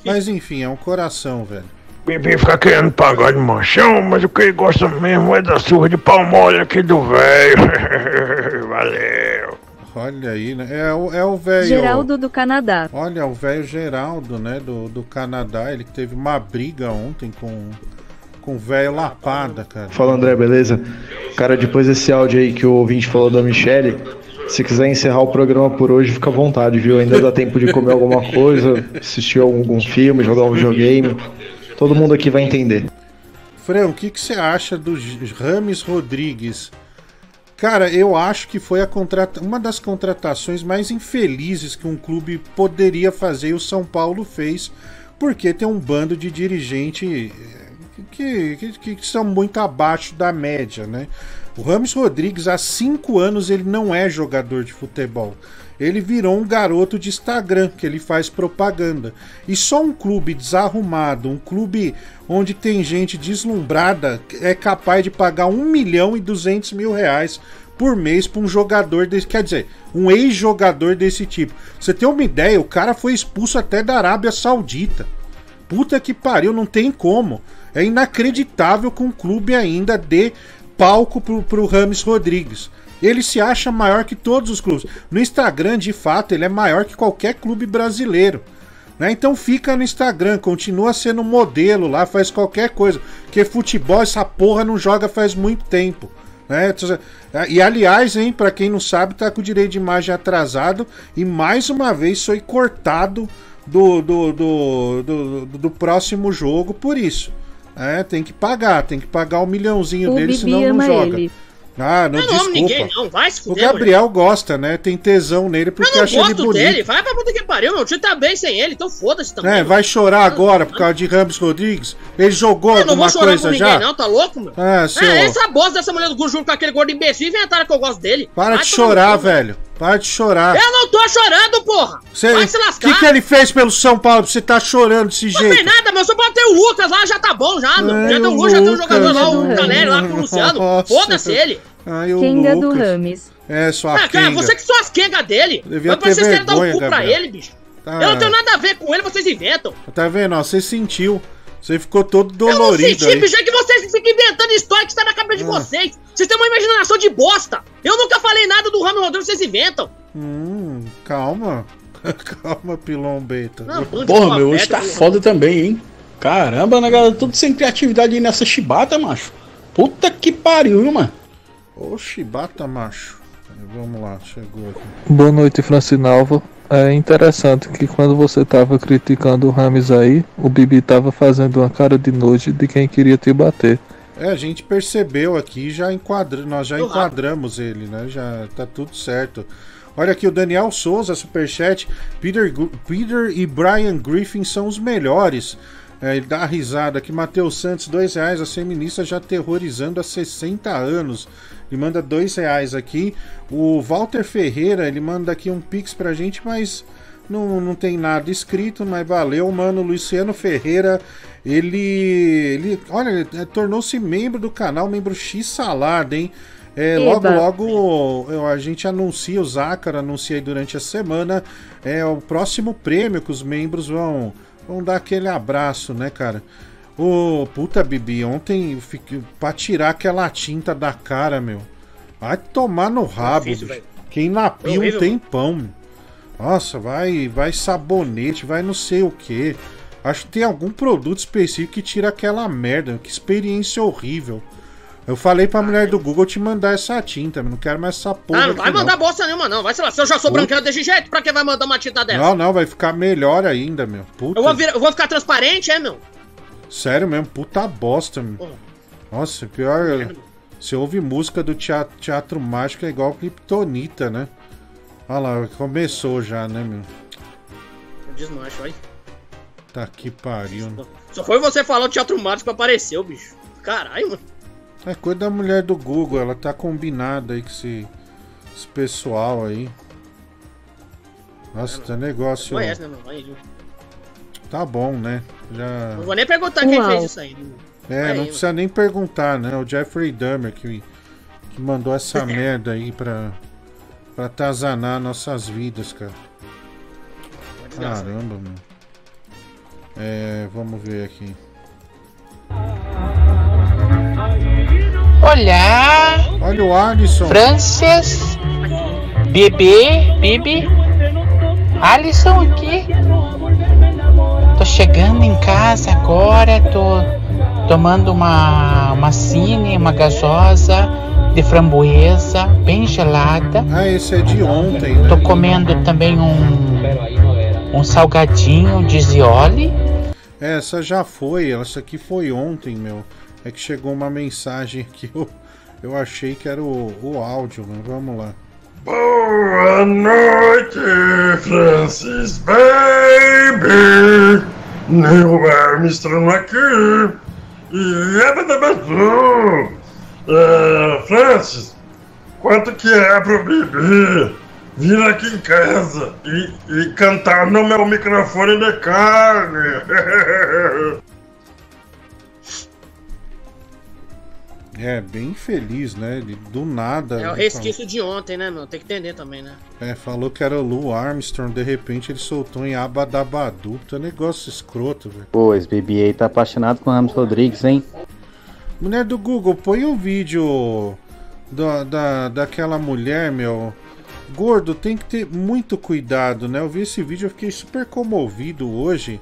Mas enfim, é um coração, velho. Bibi fica querendo pagar de machão, mas o que ele gosta mesmo é da surra de pau mole aqui do velho. <laughs> Valeu. Olha aí, né? É o é o velho. Geraldo do Canadá. Olha, o velho Geraldo, né? Do, do Canadá. Ele teve uma briga ontem com, com o velho Lapada, cara. Fala André, beleza? Cara, depois desse áudio aí que o ouvinte falou da Michelle, se quiser encerrar o programa por hoje, fica à vontade, viu? Ainda dá tempo de comer alguma coisa, assistir algum, filme, jogar um videogame. Todo mundo aqui vai entender. Fran, o que, que você acha do Rames Rodrigues? Cara, eu acho que foi contrata... uma das contratações mais infelizes que um clube poderia fazer e o São Paulo fez, porque tem um bando de dirigente eh, que, que, que são muito abaixo da média, né? O Rames Rodrigues, há cinco anos, ele não é jogador de futebol. Ele virou um garoto de Instagram, que ele faz propaganda. E só um clube desarrumado, um clube onde tem gente deslumbrada, é capaz de pagar 1 milhão e 200 mil reais por mês para um jogador desse. Quer dizer, um ex-jogador desse tipo. Você tem uma ideia? O cara foi expulso até da Arábia Saudita. Puta que pariu, não tem como. É inacreditável que um clube ainda dê palco pro, pro Rames Rodrigues. Ele se acha maior que todos os clubes. No Instagram, de fato, ele é maior que qualquer clube brasileiro. Né? Então fica no Instagram, continua sendo modelo lá, faz qualquer coisa. Porque futebol, essa porra não joga faz muito tempo. Né? E aliás, hein, para quem não sabe, tá com o direito de imagem atrasado e mais uma vez foi cortado do, do, do, do, do- do próximo jogo por isso. É, tem que pagar, tem que pagar o milhãozinho O dele, Bibi senão não joga. ele. Ah, não, Eu não amo desculpa. ninguém, não. Vai se O fuder, Gabriel gosta, né? Tem tesão nele porque Eu não acha ele gosto bonito. dele. Vai pra puta que pariu, meu tio tá bem sem ele, então foda-se também. É, vai chorar agora por causa de Ramos Rodrigues? Ele jogou Eu não vou alguma chorar coisa por ninguém, já? não, tá louco, meu? Ah, seu- É, essa bosta dessa mulher do Gu junto com aquele gordo imbecil inventaram que eu gosto dele. Para Vai de chorar, velho. Para de chorar. Eu não tô chorando, porra! Cê- Vai se O lascar! que, que ele fez pelo São Paulo pra você tá chorando desse Não tem jeito? nada, meu. Só pode ter o Lucas lá, já tá bom, já. Ai, já tem o o Lucas, já tem o Lucas. jogador lá, o Caleri lá com o Luciano. Foda-se ele. Ai, o Kenga do Lucas. Rames. É, sua Ah, cara, você que são as quengas dele. Devia Mas pra ter vocês querem dar o vergonha, cu pra Gabriel. ele, bicho. Tá. Eu não tenho nada a ver com ele, vocês inventam. Tá vendo? ó, Você sentiu. Você ficou todo Eu não dolorido senti, aí. bicho, é que vocês ficam inventando história que está na cabeça de Ah. vocês. Vocês têm uma imaginação de bosta. Eu nunca falei nada do Ramos Rodrigues, vocês inventam. Hum, calma. <laughs> calma, pilombeta. Não, de Porra, meu, hoje tá porra. foda também, hein? Caramba, né, galera? Tudo sem criatividade aí nessa chibata, macho. Puta que pariu, viu, mano? Oxi, bata macho. Vamos lá, chegou aqui. Boa noite, Francinalva. É interessante que quando você tava criticando o Rames aí, o Bibi tava fazendo uma cara de nojo de quem queria te bater. É, a gente percebeu aqui, já enquadra, nós já enquadramos ele, né? Já tá tudo certo. Olha aqui, o Daniel Souza, Superchat. Peter, Peter e Brian Griffin são os melhores. É, ele dá risada aqui. Matheus Santos, dois reais. A feminista já aterrorizando há 60 anos. Ele manda dois reais aqui. O Walter Ferreira, ele manda aqui um pix pra gente, mas não, não tem nada escrito, mas valeu, mano. Luciano Ferreira, ele. ele olha, ele eh, tornou-se membro do canal, membro X Salada, hein? É, logo, logo a gente anuncia, o Zácaro anuncia aí durante a semana, é o próximo prêmio que os membros vão, vão dar aquele abraço, né, cara? Ô, puta, Bibi, ontem eu fiquei, pra tirar aquela tinta da cara, meu. Vai tomar no rabo, difícil, bicho. velho. Quem lapia um tempão. Nossa, vai, vai sabonete, vai não sei o que. Acho que tem algum produto específico que tira aquela merda. Que experiência horrível. Eu falei pra mulher do Google te mandar essa tinta, mas não quero mais essa porra. Ah, não vai mandar bosta nenhuma, não. Vai, sei lá, se eu já sou Puta. branqueiro desse jeito, pra que vai mandar uma tinta dessa? Não, não, vai ficar melhor ainda, meu. Puta. Eu vou, vir- eu vou ficar transparente, é, meu? Sério mesmo, puta bosta, meu. Nossa, pior. Você ouve música do teatro, teatro mágico é igual Kryptonita, né? Olha lá, começou já, né, meu? Desmancho, aí. Tá que pariu. né? Só foi você falar o Teatro Mágico que apareceu, bicho. Caralho, mano. É coisa da mulher do Google, ela tá combinada aí com esse, esse pessoal aí. Nossa, tá negócio. Conhece, né? Aí, viu? Tá bom, né? Já. Não vou nem perguntar quem Uau. fez isso aí. né? É, Aí, não precisa nem perguntar, né? O Jeffrey Dahmer que, que mandou essa <laughs> merda aí pra, pra atazanar nossas vidas, cara. Caramba, mano. É, vamos ver aqui. Olá, Olha o Alisson. Francis, Bebê, Bibi, Alisson aqui. Chegando em casa agora, tô tomando uma, uma cine, uma gasosa de framboesa, bem gelada. Ah, esse é de ontem, né? Tô comendo também um, um salgadinho de zioli. Essa já foi, essa aqui foi ontem, meu. É que chegou uma mensagem que eu, eu achei que era o, o áudio, mas vamos lá. Boa noite, Francis Baby! Neil Armstrong aqui! E Abadabadu! É, Francis, quanto que é pro Bibi vir aqui em casa e, e cantar no meu microfone de carne? <laughs> É, bem feliz, né? Ele, do nada. É o resquício de ontem, né, meu? Tem que entender também, né? falou, é, falou que era o Lou Armstrong, de repente ele soltou em Abadabadu. Puta negócio escroto, velho. Pô, esse BB tá apaixonado com o Ramos Rodrigues, hein? Mulher do Google, põe o vídeo da, da, daquela mulher, meu. Gordo, tem que ter muito cuidado, né? Eu vi esse vídeo, eu fiquei super comovido hoje,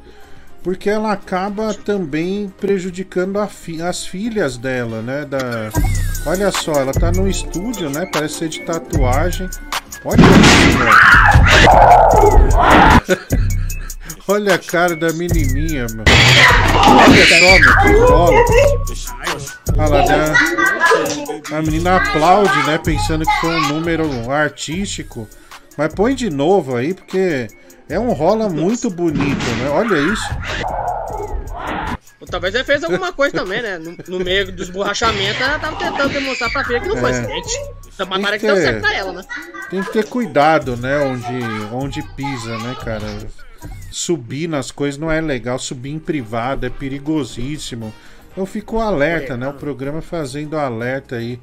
porque ela acaba também prejudicando a fi- as filhas dela, né? Da... Olha só, ela tá num estúdio, né? Parece ser de tatuagem. Olha meu. <laughs> Olha a cara da menininha, meu. Olha só, meu. Olha lá, né? A menina aplaude, né? Pensando que foi um número artístico. Mas põe de novo aí, porque é um rola muito bonito, né? Olha isso. Ou Talvez ele fez alguma coisa <laughs> também, né? No, no meio dos borrachamentos, ela tava tentando demonstrar pra filha que não foi É. acidente. Então, mas Tem parece que deu ter- certo pra ela, né? Tem que ter cuidado, né? Onde, onde pisa, né, cara? Subir nas coisas não é legal. Subir em privado é perigosíssimo. Eu fico alerta, né? O programa fazendo alerta aí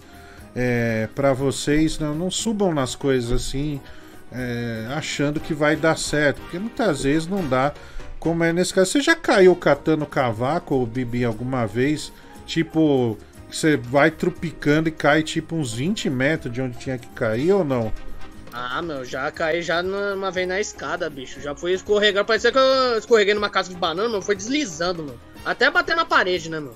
é, para vocês. Não, não subam nas coisas assim, é, achando que vai dar certo. Porque muitas vezes não dá. Como é nesse caso. Você já caiu catando cavaco, ou Bibi, alguma vez? Tipo, você vai trupicando e cai tipo uns 20 metros de onde tinha que cair ou não? Ah, meu, já caí já numa vez na escada, bicho. Já fui escorregando. Parecia que eu escorreguei numa casa de banana, meu. Foi deslizando, meu. Até bater na parede, né, meu?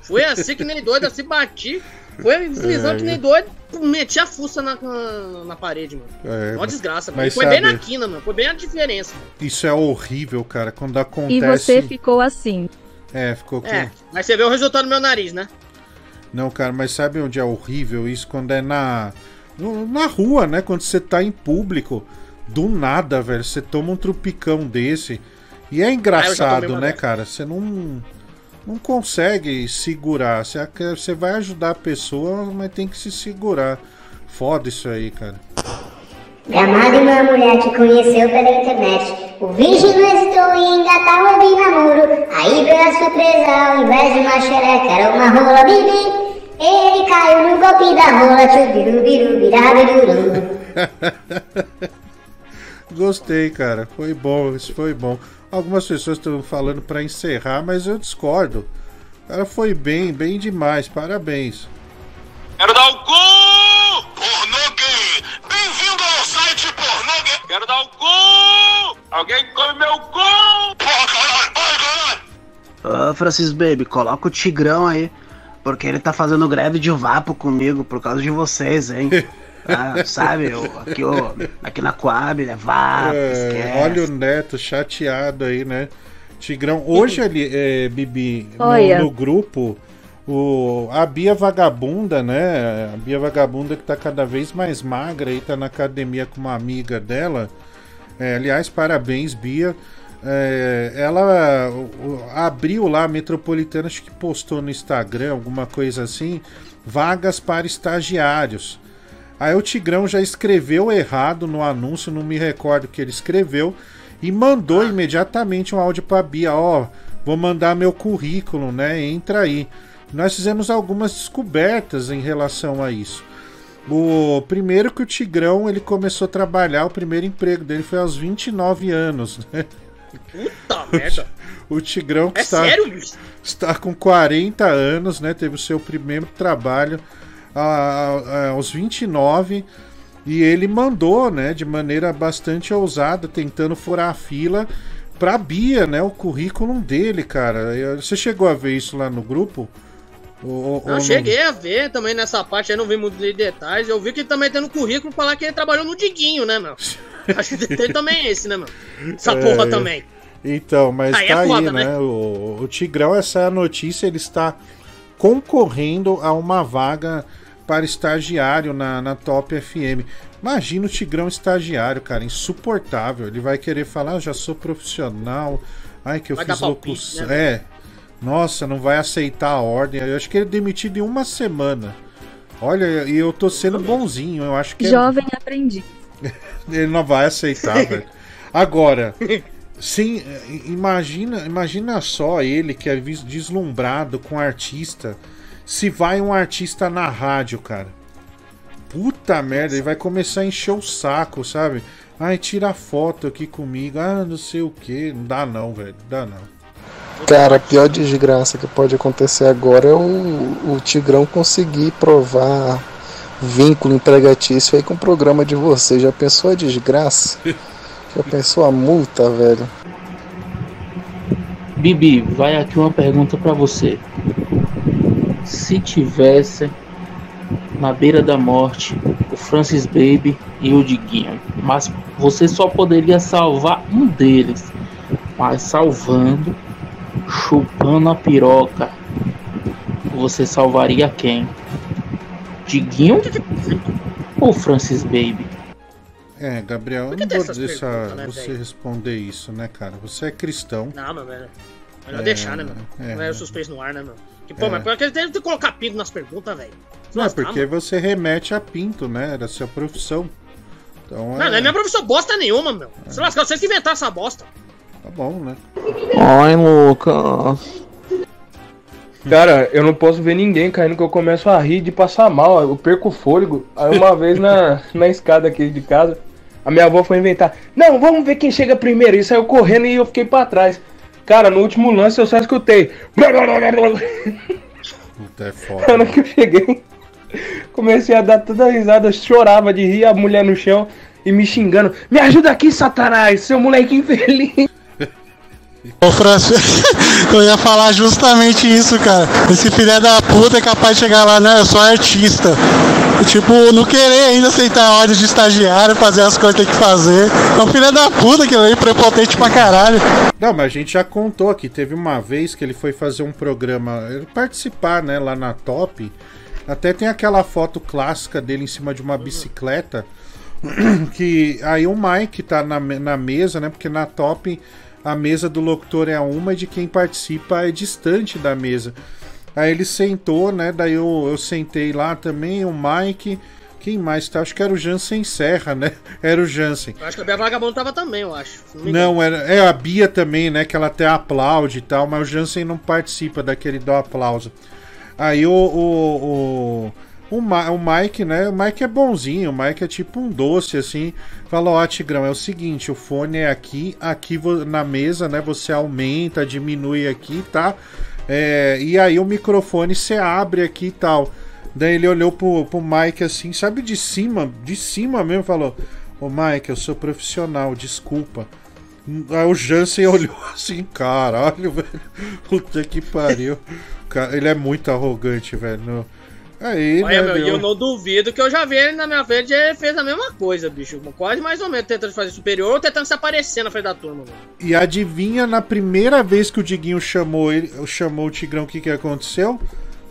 Fui assim que nem doido, assim bati. Foi deslizando É, que nem doido. Meti a fuça na, na, parede, meu. É, Uma mas- desgraça, mas E foi bem sabe- na quina, meu. Foi bem a diferença. meu. Isso é horrível, cara. Quando E acontece. você ficou assim. É, ficou com. É, mas você vê o resultado do meu nariz, né? Não, cara, mas sabe onde é horrível isso? Quando é na. no- Na rua, né? Quando você tá em público. Do nada, velho. Você toma um trupicão desse. E é Ah, engraçado, uma né, dessa. cara? Você não. Não consegue segurar. Você, vai ajudar a pessoa, mas tem que se segurar. Foda isso aí, cara. Gamado e uma mulher que conheceu pela internet. O virgem não hesitou em engatar o web namoro. Aí veio a surpresa, ao invés de uma xereca, era uma rola bibi. Ele caiu no golpe da rola, tchubiru. <laughs> Gostei, cara. Foi bom, isso foi bom. Algumas pessoas estão falando pra encerrar, mas eu discordo. O cara foi bem, bem demais. Parabéns. Quero dar o gol! Pornô gay! Bem-vindo ao site pornô gay! Quero dar o gol! Alguém come meu gol! Porra, caralho! Ai, caralho! Ô, Francis Baby, coloca o Tigrão aí. Porque ele tá fazendo greve de vapo comigo por causa de vocês, hein? <laughs> Ah, sabe, o- aqui, o- aqui na Coab, né? Vapo, É, olha o Neto chateado aí, né? Tigrão, hoje ali, é, Bibi, no, no grupo, o, a Bia Vagabunda, né? A Bia Vagabunda que tá cada vez mais magra aí, tá na academia com uma amiga dela. É, aliás, parabéns, Bia. É, ela abriu lá, a Metropolitana, acho que postou no Instagram, alguma coisa assim, vagas para estagiários. Aí o Tigrão já escreveu errado no anúncio, não me recordo o que ele escreveu, e mandou imediatamente um áudio para Bia, ó, vou mandar meu currículo, né? Entra aí. Nós fizemos algumas descobertas em relação a isso. O primeiro que o Tigrão, ele começou a trabalhar, o primeiro emprego dele foi aos 29 anos, né? Puta merda. O Tigrão que É está, sério, está com 40 anos, né? Teve o seu primeiro trabalho a- a- aos 29 e ele mandou, né, de maneira bastante ousada, tentando furar a fila pra Bia, né, o currículo dele, cara. Você chegou a ver isso lá no grupo? Ou- ou- Eu cheguei a ver também nessa parte, aí não vi muito de detalhes. Eu vi que ele também tem no currículo falar que ele trabalhou no Diguinho, né, meu? <laughs> Acho que tem também esse, né, meu? Essa porra É, também. Então, mas Aí tá é foda, aí, né? né? O, o Tigrão, essa é a notícia, ele está concorrendo a uma vaga para estagiário na, na Top FM. Imagina o Tigrão estagiário, cara, insuportável. Ele vai querer falar, "Ah, já sou profissional, ai que eu Vai fiz locução. né? É, nossa, não vai aceitar a ordem. Eu acho que ele é demitido em uma semana. Olha, e eu tô sendo bonzinho, eu acho que é- Jovem aprendiz. <laughs> ele não vai aceitar, velho. Agora, <laughs> sim, imagina, imagina só ele que é deslumbrado com artista. Se vai um artista na rádio, cara. Puta merda, ele vai começar a encher o saco, sabe? Ai, tira foto aqui comigo. Ah, não sei o que. Não dá não, velho. Não dá não. Cara, a pior desgraça que pode acontecer agora é o, o Tigrão conseguir provar vínculo empregatício aí com o programa de vocês. Já pensou a desgraça? <laughs> Já pensou a multa, velho? Bibi, vai aqui uma pergunta pra você. Se tivesse na beira da morte o Francis Baby e o Diguinho, mas você só poderia salvar um deles, mas salvando, chupando a piroca, você salvaria quem? Diguinho ou Francis Baby? É, Gabriel, eu que não vou essas deixar perguntas, né, você responder isso, né, cara? Você é cristão. Não, mas velho. Melhor É, deixar, né, mano? é. Não é o suspense no ar, né, mano? Que, pô, É. mas porque tem que colocar pinto nas perguntas, velho. Não, é tá, porque você remete a pinto, né? Era a sua profissão. Então Não, não é é. minha profissão bosta nenhuma, meu. Se lascar, vocês que inventaram essa bosta. Tá bom, né? Ai, Lucas. Cara, eu não posso ver ninguém caindo que eu começo a rir de passar mal, eu perco o fôlego. Aí uma vez na, <laughs> na escada aqui de casa, a minha avó foi inventar: Não, vamos ver quem chega primeiro. E saiu correndo e eu fiquei pra trás. Cara, no último lance eu só escutei. Puta, é Na foda. hora que eu cheguei, comecei a dar toda a risada, chorava de rir, a mulher no chão e me xingando. Me ajuda aqui, Satanás, seu moleque infeliz. <laughs> Ô Francis, eu ia falar justamente isso, cara. Esse filho da puta é capaz de chegar lá, né? Eu sou artista. Tipo, não querer ainda aceitar a ordem de estagiário, fazer as coisas que tem que fazer. É um filho da puta que aí, prepotente pra caralho. Não, mas a gente já contou aqui. Teve uma vez que ele foi fazer um programa, ele participar, né, lá na Top. Até tem aquela foto clássica dele em cima de uma bicicleta. <clears throat> Que aí o Mike tá na, na mesa, né? Porque na Top a mesa do locutor é uma e de quem participa é distante da mesa. Aí ele sentou, né? Daí eu, eu sentei lá também, o Mike. Quem mais tá? Acho que era o Jansen Serra, né? <laughs> Era o Jansen. Acho que a Bia Vagabundo tava também, eu acho. engano. Não, era, é a Bia também, né? Que ela até aplaude e tal, mas o Jansen não participa daquele do aplauso. Aí o. O, o, o, Ma- o Mike, né? O Mike é bonzinho, o Mike é tipo um doce, assim. Fala, ó, Tigrão, é o seguinte, o fone é aqui, aqui na mesa, né? Você aumenta, diminui aqui, tá? É, e aí o microfone você abre aqui e tal. Daí ele olhou pro, pro Mike assim, sabe, de cima, de cima mesmo, falou: Ô Mike, eu sou profissional, desculpa. Aí o Jansen <laughs> olhou assim, caralho, velho. Puta que pariu. Ele é muito arrogante, velho. Aí, Olha, meu, e eu não duvido que eu já vi ele na minha frente ele fez a mesma coisa, bicho. Quase mais ou menos tentando fazer superior ou tentando se aparecer na frente da turma, mano. E adivinha, na primeira vez que o Diguinho chamou ele, chamou o Tigrão, o que, que aconteceu?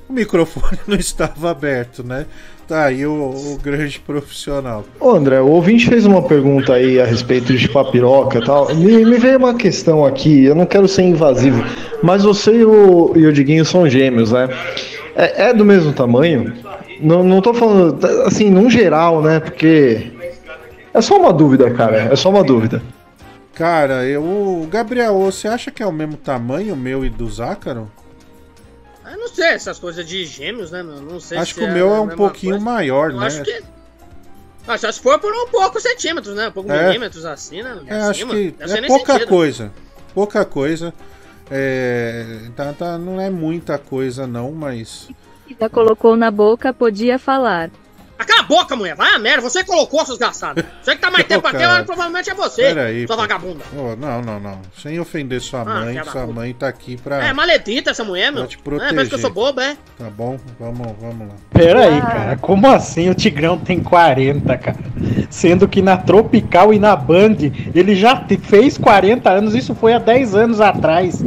O microfone <laughs> não estava aberto, né? Tá aí o, o grande profissional. Ô André, o ouvinte fez uma pergunta aí a respeito de papiroca e tal. Me, me veio uma questão aqui, eu não quero ser invasivo, mas você e o, e o Diguinho são gêmeos, né? É, é do mesmo tamanho? Não, não tô falando, assim, num geral, né? Porque. É só uma dúvida, cara, é só uma dúvida. Cara, eu, Gabriel, você acha que é o mesmo tamanho, o meu e do Zácaro? Ah, Eu não sei, essas coisas de gêmeos, né? Não sei Acho se que o meu é a um pouquinho coisa. maior, Eu né? acho que. Ah, só se for por um pouco centímetros, né? Um pouco É. milímetros assim, né? É, acho que é pouca sentido. coisa. Pouca coisa. É, tá, tá, não é muita coisa, não, mas. Já colocou na boca, podia falar. Cala a boca, mulher. Vai a merda. Você colocou, seus gastados. Você que tá mais tempo aqui, provavelmente é você. Peraí. sua pô. vagabunda. Ô, não, não, não. Sem ofender sua Ah, mãe, sua puta. mãe tá aqui pra. É maledita essa mulher, meu. Pra te É, proteger. parece que eu sou bobo, é? Tá bom? Vamos, vamos lá. Pera aí, cara, como assim o Tigrão tem 40, cara? Sendo que na Tropical e na Band ele já fez 40 anos, isso foi há 10 anos atrás.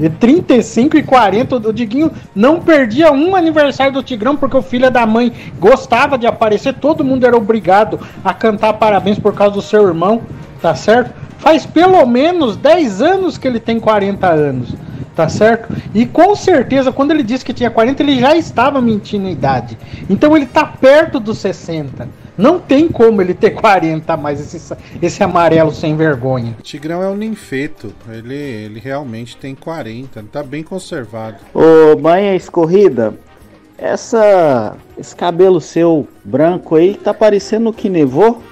De 35 e 40, o Diguinho não perdia um aniversário do Tigrão porque o filho da mãe gostava de aparecer, todo mundo era obrigado a cantar parabéns por causa do seu irmão, tá certo? Faz pelo menos 10 anos que ele tem 40 anos, tá certo? E com certeza, quando ele disse que tinha 40, ele já estava mentindo em idade. Então ele tá perto dos 60. Não tem como ele ter 40 mais esse, esse amarelo sem vergonha. O Tigrão é um ninfeto. Ele, ele realmente tem 40. Tá bem conservado. Ô, manha escorrida, essa, esse cabelo seu branco aí tá parecendo o que nevou?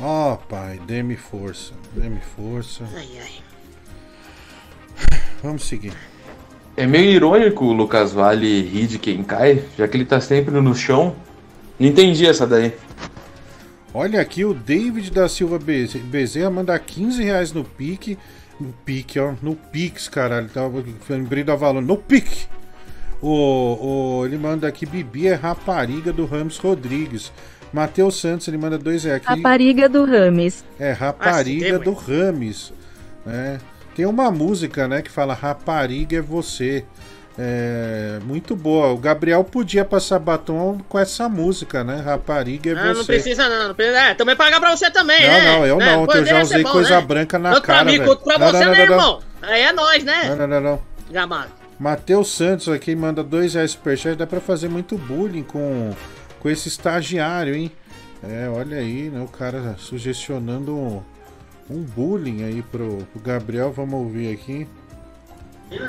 Ó, pai, dê-me força. Dê-me força. Vamos seguir. É meio irônico o Lucas Vale rir de quem cai, já que ele tá sempre no chão. Não entendi essa daí. Olha aqui, o David da Silva Bez- Bezerra manda 15 reais no pique. No pique, ó. No Pix, caralho. Tava lembrei do Avalon. No pique! O, o, ele manda aqui, Bibi é rapariga do Ramos Rodrigues. Matheus Santos, ele manda dois reais aqui. Rapariga do Rames. É, Ah, rapariga se do Rames. né? Tem uma música, né, que fala Rapariga é você. É, muito boa. O Gabriel podia passar batom com essa música, né? Rapariga é Não, não você. precisa não. não precisa, é, também pagar pra você também, Não, né? não, eu Né? não, eu já ser usei bom, coisa né? branca na Tanto cara, pra mim quanto pra Não, você, não, né, não, não. irmão? Aí é nós, né? Não, não, não, não. Gamado. Matheus Santos aqui manda dois reais superchat. Dá pra fazer muito bullying com, com esse estagiário, hein? É, olha aí, né? O cara sugestionando um bullying aí pro, pro Gabriel. Vamos ouvir aqui.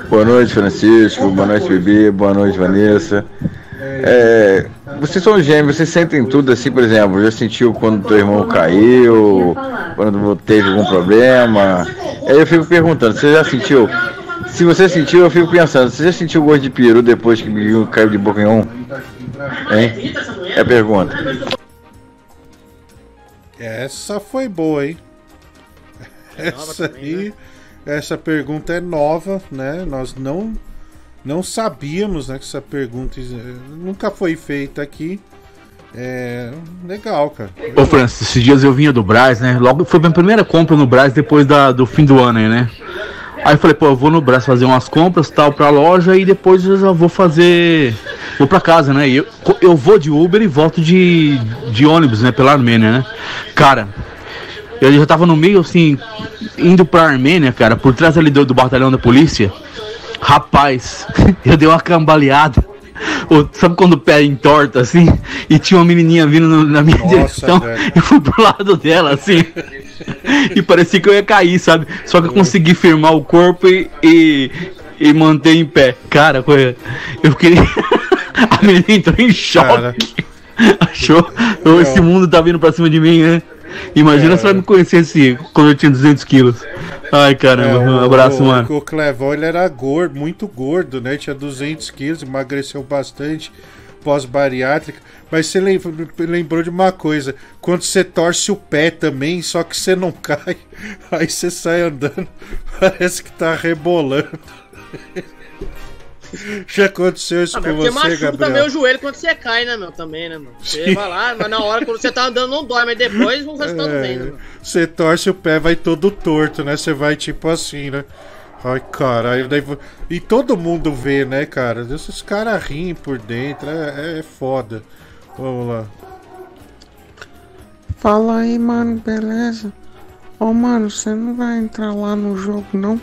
Boa noite, Francisco. Boa noite, Bibi. Boa noite, Vanessa. É, vocês são gêmeos, vocês sentem tudo assim, por exemplo, já sentiu quando teu irmão caiu, quando teve algum problema? Aí eu fico perguntando, você já sentiu? Se você sentiu, eu fico pensando, você já sentiu gosto de peru depois que Bibi caiu de boca em um? Hein? É a pergunta. Essa foi boa, hein? Essa aí, essa pergunta é nova, né? Nós não não sabíamos, né, que essa pergunta nunca foi feita aqui. É legal, cara. Ô Francis, esses dias eu vinha do Brás, né? Logo foi minha primeira compra no Brás depois da, do fim do ano aí, né? Aí eu falei, pô, eu vou no Brás fazer umas compras tal pra loja e depois eu já vou fazer. Vou pra casa, né? E eu, eu vou de Uber e volto de, de ônibus, né? Pela Armênia, né? Cara, eu já tava no meio assim, indo pra Armênia, cara, por trás ali do, do batalhão da polícia. Rapaz, <laughs> eu dei uma cambaleada. Ô, Sabe quando o pé entorta assim? E tinha uma menininha vindo no- na minha direção. velho. Eu fui pro lado dela assim. E parecia que eu ia cair, sabe? Só que eu consegui firmar o corpo e, e, e manter em pé. Cara, foi- eu fiquei. <laughs> A menina entrou em choque. Achou? "Ô, Esse mundo tá vindo pra cima de mim, né? Imagina se ela me conhecesse quando eu tinha 200 quilos. Ai, caramba, um abraço, É, o, mano. O Clevão, ele era gordo, muito gordo, né? Tinha 200 quilos, emagreceu bastante pós-bariátrica. Mas você lem- lembrou de uma coisa: quando você torce o pé também, só que você não <laughs> cai, aí você sai andando, <laughs> parece que tá rebolando. Já aconteceu isso Ah, com porque você, machuca Gabriel? também o joelho quando você cai, né, meu? Também, né, mano? Você vai lá, mas na hora quando você tá andando não dói, mas depois não faz tanto bem, né, É, mano? você torce o pé, vai todo torto, né? Você vai tipo assim, né? Ai, caralho. Daí... vo- E todo mundo vê, né, cara? Esses caras riem por dentro, é, é foda. Vamos lá. Fala aí, mano, beleza? Ô, mano, você não vai entrar lá no jogo, não?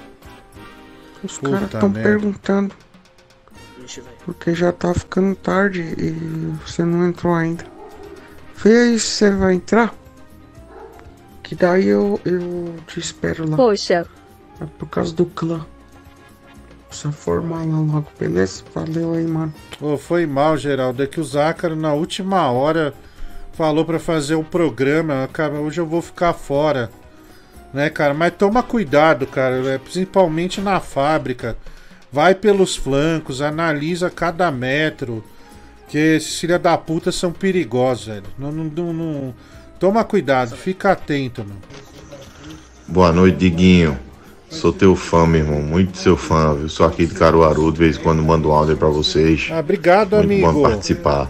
Os caras tão merda. perguntando. Porque já tá ficando tarde e você não entrou ainda. Vê aí se você vai entrar. Que daí eu, eu te espero lá. Poxa, É por causa do clã. Precisa formar lá logo, beleza? Valeu aí, mano. Ô, foi mal, Geraldo. É que o Zácaro, na última hora, falou pra fazer o programa. Cara, hoje eu vou ficar fora. Né, cara? Mas toma cuidado, cara. é, Principalmente na fábrica. Vai pelos flancos, analisa cada metro. Que esses filha da puta são perigosos, velho. Não, não, não, Toma cuidado, fica atento, mano. Boa noite, Diguinho. Sou teu fã, meu irmão. Muito seu fã, viu? Sou aqui de Caruaru, de vez em quando mando um áudio aí pra vocês. Ah, obrigado, Muito amigo. bom participar.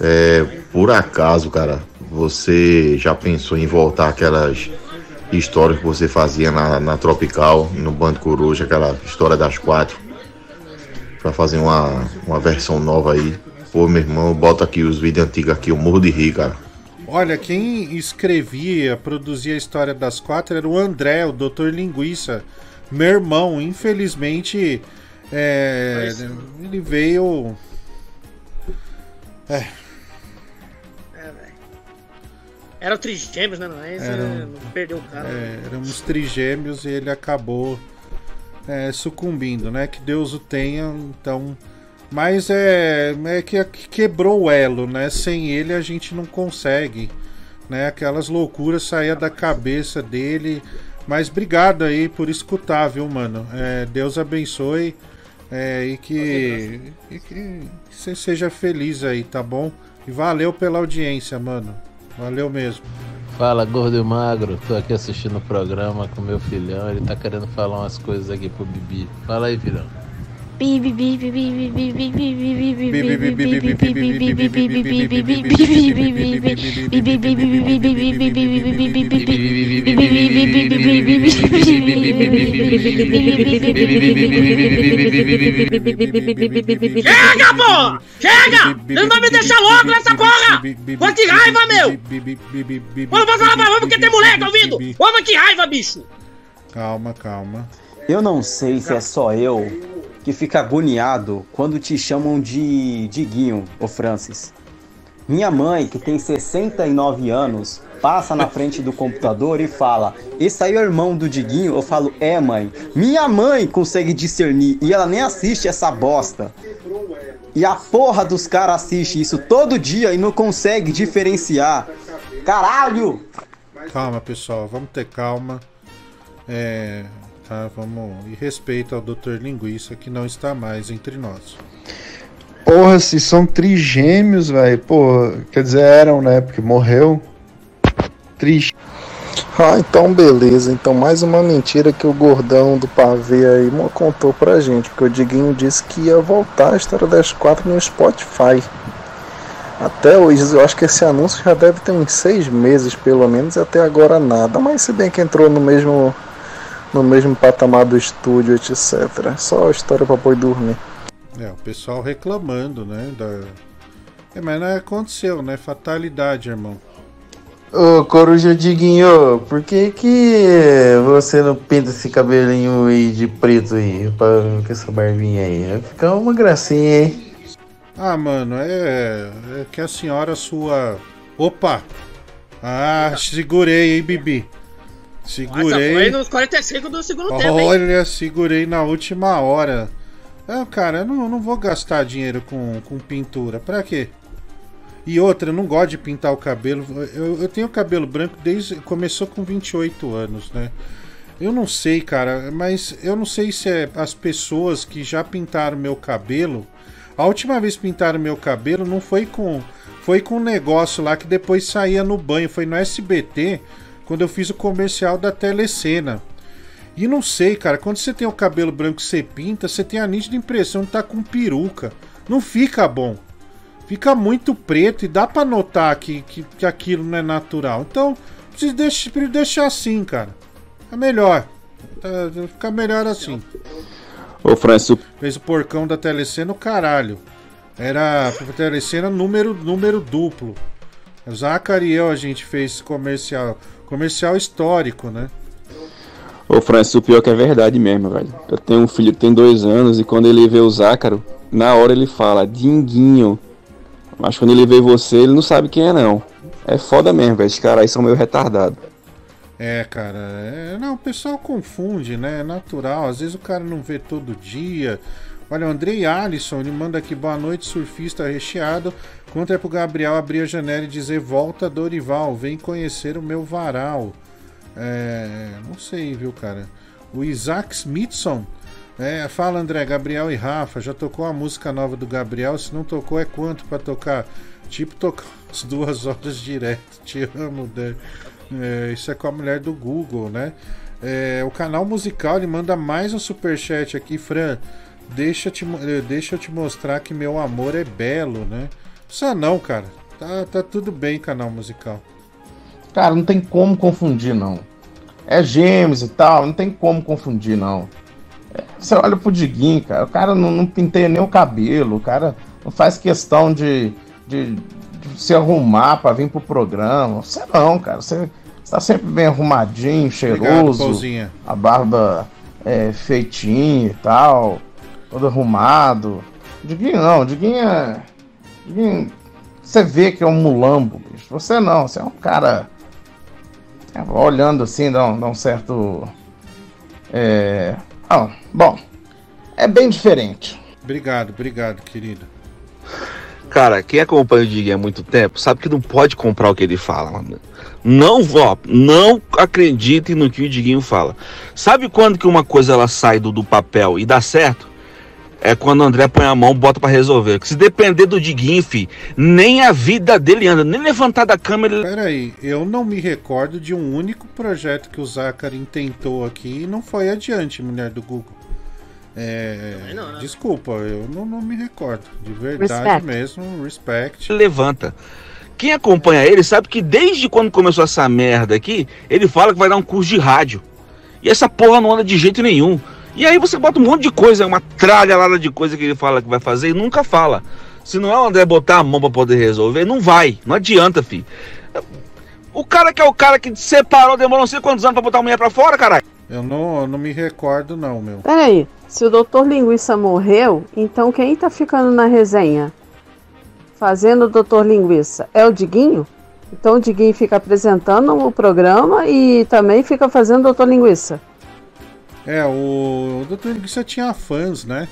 É, por acaso, cara, você já pensou em voltar aquelas histórias que você fazia na, na Tropical, no Bando Coruja, aquela história das quatro? Pra fazer uma, uma versão nova aí. Pô, meu irmão, bota aqui os vídeos antigos aqui, eu morro de rir, cara. Olha, quem escrevia, produzia a história das quatro era o André, o Doutor Linguiça. Meu irmão, infelizmente, é, ele veio. É, Era Trigêmeos, né, não? Aí você Era- não perdeu o cara. é, éramos trigêmeos e ele acabou é, sucumbindo, né? Que Deus o tenha, então. Mas é, é que, que quebrou o elo, né? Sem ele a gente não consegue, né? Aquelas loucuras saíam da cabeça dele. Mas obrigado aí por escutar, viu, mano? É, Deus abençoe é, e que, e que você seja feliz aí, tá bom? E valeu pela audiência, mano. Valeu mesmo. Fala, gordo e magro. Tô aqui assistindo o programa com meu filhão. Ele tá querendo falar umas coisas aqui pro Bibi. Fala aí, filhão. Chega, pô! Chega! Não vai me deixar louco nessa porra! Pô, que raiva, meu! Pô, não vou falar mais porque tem moleque ouvindo! Mas que raiva, bicho! Calma, calma. Eu não sei se é só eu que fica agoniado quando te chamam de Diguinho, ô Francis. Minha mãe, que tem 69 anos, passa na frente do computador e fala: Esse aí é o irmão do Diguinho? Eu falo: É, mãe. Minha mãe consegue discernir e ela nem assiste essa bosta. E a porra dos caras assiste isso todo dia e não consegue diferenciar. Caralho! Calma, pessoal, vamos ter calma. É, tá, vamos. E respeito ao Dr. Linguiça que não está mais entre nós. Porra, se são trigêmeos, velho. Pô, quer dizer, eram, né? Porque morreu. Triste. Ah, então beleza. Então mais uma mentira que o gordão do pavê aí mo- contou pra gente. Porque o Diguinho disse que ia voltar a história das quatro no Spotify. Até hoje, eu acho que esse anúncio já deve ter uns seis meses pelo menos e até agora nada. Mas se bem que entrou no mesmo no mesmo patamar do estúdio, etc. Só história pra boi dormir. É, o pessoal reclamando, né? Da... É, mas não aconteceu, né? Fatalidade, irmão. Ô, Coruja Diguinho, por que que você não pinta esse cabelinho aí de preto aí, com essa barbinha aí? Vai ficar uma gracinha, hein? Ah, mano, é, é que a senhora sua. Opa! Ah, segurei, hein, Bibi? Nossa, foi Segurei. nos 45 do segundo tempo, hein? Olha, segurei na última hora. Ah, cara, eu não, não vou gastar dinheiro com, com pintura. Pra quê? E outra, eu não gosto de pintar o cabelo. Eu, eu tenho cabelo branco desde. Começou com 28 anos, né? Eu não sei, cara, mas eu não sei se é as pessoas que já pintaram meu cabelo. A última vez que pintaram meu cabelo não foi com. Foi com um negócio lá que depois saía no banho. Foi no SBT, quando eu fiz o comercial da Telecena. E não sei, cara, quando você tem o cabelo branco e você pinta, você tem a nítida impressão de tá com peruca. Não fica bom. Fica muito preto e dá pra notar que, que, que aquilo não é natural. Então, precisa deixar, prefiro deixar assim, cara. É melhor. Tá, fica melhor assim. Ô, Francis, o- Fez o porcão da telecena o caralho. Era pra telecena número, número duplo. O Zacari e eu a gente fez esse comercial. Comercial histórico, né? Ô, Francis, o pior que é verdade mesmo, velho. Eu tenho um filho que tem dois anos e quando ele vê o Zácaro, na hora ele fala, Dinguinho. Mas quando ele vê você, ele não sabe quem é, não. É foda mesmo, velho. Esses caras aí são meio retardados. É, cara, é- não, o pessoal confunde, né? É natural. Às vezes o cara não vê todo dia. Olha, o Andrei Alisson, ele manda aqui boa noite, surfista recheado. Conta é pro Gabriel abrir a janela e dizer: Volta, Dorival, vem conhecer o meu varal. É, não sei, viu, cara. O Isaac Smithson. É, fala André, Gabriel e Rafa, já tocou a música nova do Gabriel? Se não tocou, é quanto pra tocar? Tipo, tocar <laughs> umas duas horas direto. Te amo, Dan. É, isso é com a mulher do Google, né? É, o canal musical ele manda mais um superchat aqui, Fran. Deixa, te, eh, deixa eu te mostrar que meu amor é belo, né? Precisa não, cara. Tá, tá tudo bem, canal musical. Cara, não tem como confundir, não. É gêmeos e tal, não tem como confundir, não. É, Você olha pro Diguinho, cara, o cara não, não penteia nem o cabelo, o cara não faz questão de, de, de se arrumar pra vir pro programa. Você não, cara, você, você tá sempre bem arrumadinho, Obrigado, cheiroso, Pauzinha. a barba é, feitinha e tal, todo arrumado. Diguinho não, Diguinho é. Diguinho, você vê que é um mulambo, bicho. Você não, você é um cara. é, olhando assim, dá um, dá um certo. É. ah, bom, é bem diferente. Obrigado, obrigado, querido. Cara, quem acompanha o Diguinho há muito tempo sabe que não pode comprar o que ele fala, mano. Não, ó, não acredite no que o Diguinho fala. Sabe quando que uma coisa ela sai do, do papel e dá certo? É quando o André põe a mão, bota pra resolver. Se depender do Diguinho, fi, nem a vida dele anda, nem levantar da cama ele. Peraí, eu não me recordo de um único projeto que o Zachary tentou aqui e não foi adiante, mulher do Google. É, não, né? Desculpa, eu não, não me recordo. De verdade Respect. mesmo, respect. levanta. Quem acompanha ele sabe que desde quando começou essa merda aqui, ele fala que vai dar um curso de rádio. E essa porra não anda de jeito nenhum. E aí você bota um monte de coisa, uma tralha de coisa que ele fala que vai fazer e nunca fala. Se não é o André botar a mão pra poder resolver, não vai. Não adianta, filho. O cara que é o cara que separou, demorou não sei quantos anos pra botar a mulher pra fora, caralho. Eu não, eu não me recordo, não, meu. Peraí, se o Doutor Linguiça morreu, então quem tá ficando na resenha? Fazendo o Doutor Linguiça? É o Diguinho? Então o Diguinho fica apresentando o programa e também fica fazendo o Doutor Linguiça. É, o, o Dr. Linguiça tinha fãs, né?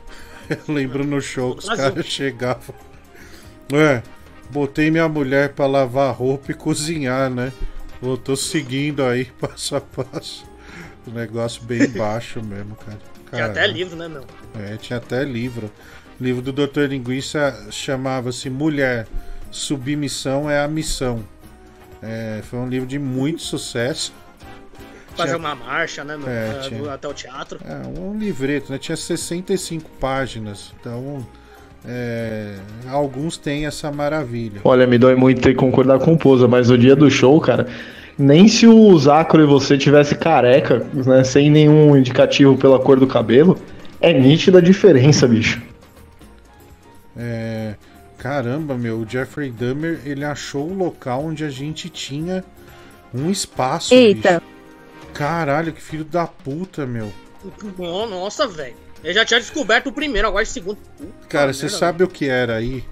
<laughs> Eu lembro no show que os caras chegavam. É, botei minha mulher pra lavar roupa e cozinhar, né? Eu tô seguindo aí <laughs> passo a passo. O negócio bem <laughs> baixo mesmo, cara. Tinha até Caramba. livro, né, meu? É, tinha até livro. O livro do Dr. Linguiça chamava-se Mulher, Submissão é a Missão. É, foi um livro de muito sucesso. Fazer Tinha- uma marcha, né, meu? É, tinha- Até o teatro. É, um livreto, né? Tinha 65 páginas. Então, é, alguns têm essa maravilha. Olha, me dói muito ter que concordar com o Pousa, mas no dia do show, cara, nem se o Zacro e você tivesse careca, né, sem nenhum indicativo pela cor do cabelo, é nítida a diferença, bicho. É, caramba, meu, o Jeffrey Dahmer, ele achou o local onde a gente tinha um espaço, Eita. bicho. Caralho, que filho da puta, meu. Nossa, velho. Eu já tinha descoberto o primeiro, agora o segundo. Puta Cara, você sabe o que era aí?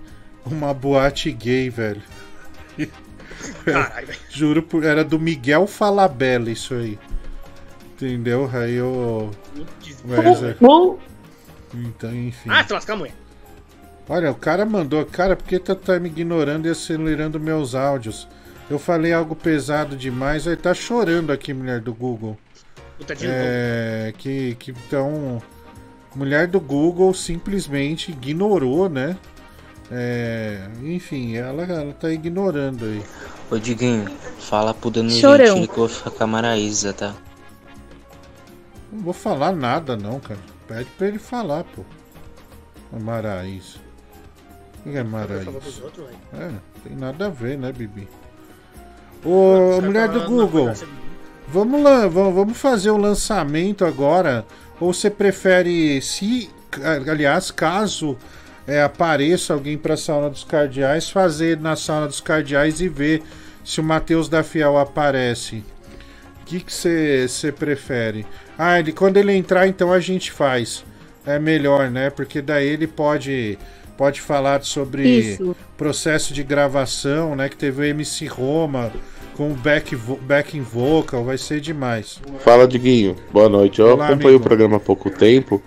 Uma boate gay, velho. Caralho, velho. <laughs> Juro, por, era do Miguel Falabella isso aí. Entendeu? Aí eu. Mas, é- Então, enfim. Ah, se lascar, mulher. Olha, o cara mandou. Cara, por que tu tá me ignorando e acelerando meus áudios? Eu falei algo pesado demais, aí tá chorando aqui, mulher do Google. Puta de É. Que, que então. Mulher do Google simplesmente ignorou, né? É, enfim, ela, ela tá ignorando aí. Ô Diguinho, fala pro Danilo Chorão. Gentili que eu vou ficar com a Maraísa, tá? Não vou falar nada, não, cara. Pede pra ele falar, pô. A Maraís. O que é Maraís? Falou pros outros, velho. É, tem nada a ver, né, Bibi? Ô, mulher do Google, vamos lá, vamos, fazer o lançamento agora. Ou você prefere, se, aliás, caso é, apareça alguém pra sauna dos cardeais, fazer na sauna dos cardeais e ver se o Matheus da Fiel aparece. O que você você prefere? Ah, ele, quando ele entrar, então a gente faz. É melhor, né? Porque daí ele pode, pode falar sobre Isso. processo de gravação, né? Que teve o MC Roma com o back, vo- backing vocal, vai ser demais. Fala, Diguinho. Boa noite. Eu Olá, acompanhei amigo. o programa há pouco tempo.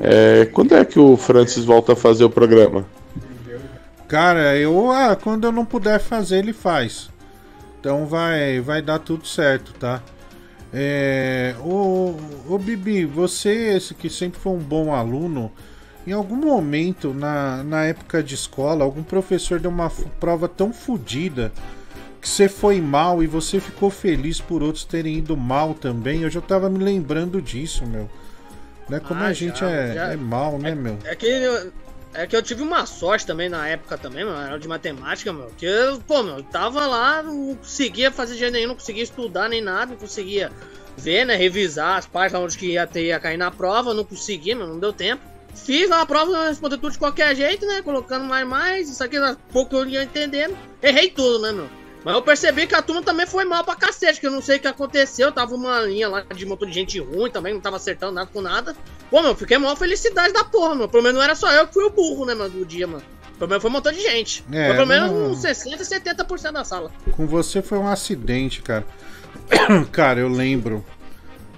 É, quando é que o Francis volta a fazer o programa? Cara, eu ah, quando eu não puder fazer, ele faz. Então vai, vai dar tudo certo, tá? É, ô, ô Bibi, você esse que sempre foi um bom aluno, em algum momento na, na época de escola, algum professor deu uma prova tão fodida você foi mal e você ficou feliz por outros terem ido mal também? Eu já tava me lembrando disso, meu. Né? Como Ah, a gente já, é, já. é mal, né, meu? É que, eu- é que eu tive uma sorte também na época também, mano, era de matemática, meu. Que eu, pô, meu, eu tava lá, não conseguia fazer jeito nenhum, não conseguia estudar nem nada, não conseguia ver, né, revisar as páginas onde que ia ter, ia cair na prova, não conseguia, meu, não deu tempo. Fiz lá a prova, responder tudo de qualquer jeito, né, colocando mais mais, isso aqui, pouco eu ia entendendo. Errei tudo, né, meu. Mas eu percebi que a turma também foi mal pra cacete, que eu não sei o que aconteceu. Tava uma linha lá de motor de gente ruim também, não tava acertando nada com nada. Pô, meu, fiquei maior felicidade da porra, meu. Pelo menos não era só eu que fui o burro, né, mano, do dia, mano. Pelo menos foi um montão de gente. É, foi pelo menos não- uns 60, 70% da sala. Com você foi um acidente, cara. <coughs> cara, eu lembro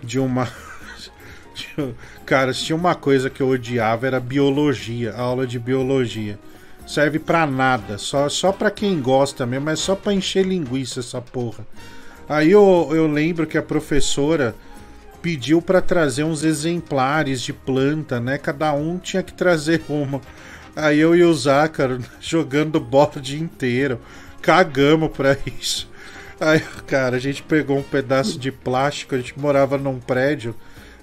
de uma. <coughs> Cara, se tinha uma coisa que eu odiava era biologia, a aula de biologia. Serve pra nada, só, só pra quem gosta mesmo, mas só pra encher linguiça essa porra. Aí eu, eu lembro que a professora pediu pra trazer uns exemplares de planta, né? Cada um tinha que trazer <laughs> uma. Aí eu e o Zácaro <laughs> jogando bola o dia inteiro. Cagamos pra isso. Aí, cara, a gente pegou um pedaço de plástico, a gente morava num prédio.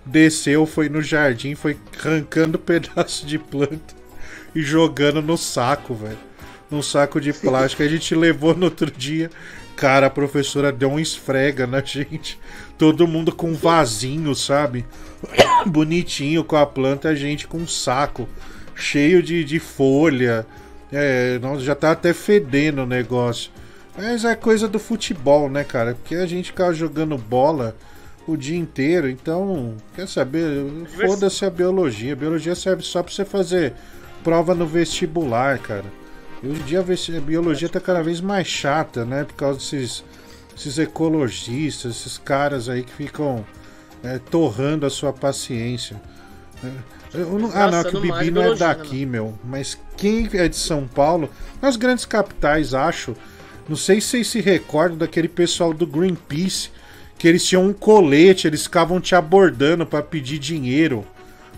desceu, foi no jardim, foi arrancando <laughs> pedaço de planta e jogando no saco, velho. Num saco de plástico. A gente levou no outro dia. Cara, a professora deu um esfrega na <laughs> gente. Todo mundo com um vasinho, sabe? <coughs> Bonitinho com a planta, a gente com um saco cheio de, de folha. É, já tá até fedendo o negócio. Mas é coisa do futebol, né, cara? Porque a gente ficava jogando bola o dia inteiro, então, quer saber? Foda-se a biologia. A biologia serve só pra você fazer prova no vestibular, cara. E hoje em dia a biologia tá cada vez mais chata, né? Por causa desses, esses ecologistas, esses caras aí que ficam é, torrando a sua paciência. É, eu não- ah, não, que o Bibi não é né, daqui, meu. Mas quem é de São Paulo, nas grandes capitais, acho. Não sei se vocês se recordam daquele pessoal do Greenpeace, que eles tinham um colete, eles ficavam te abordando pra pedir dinheiro.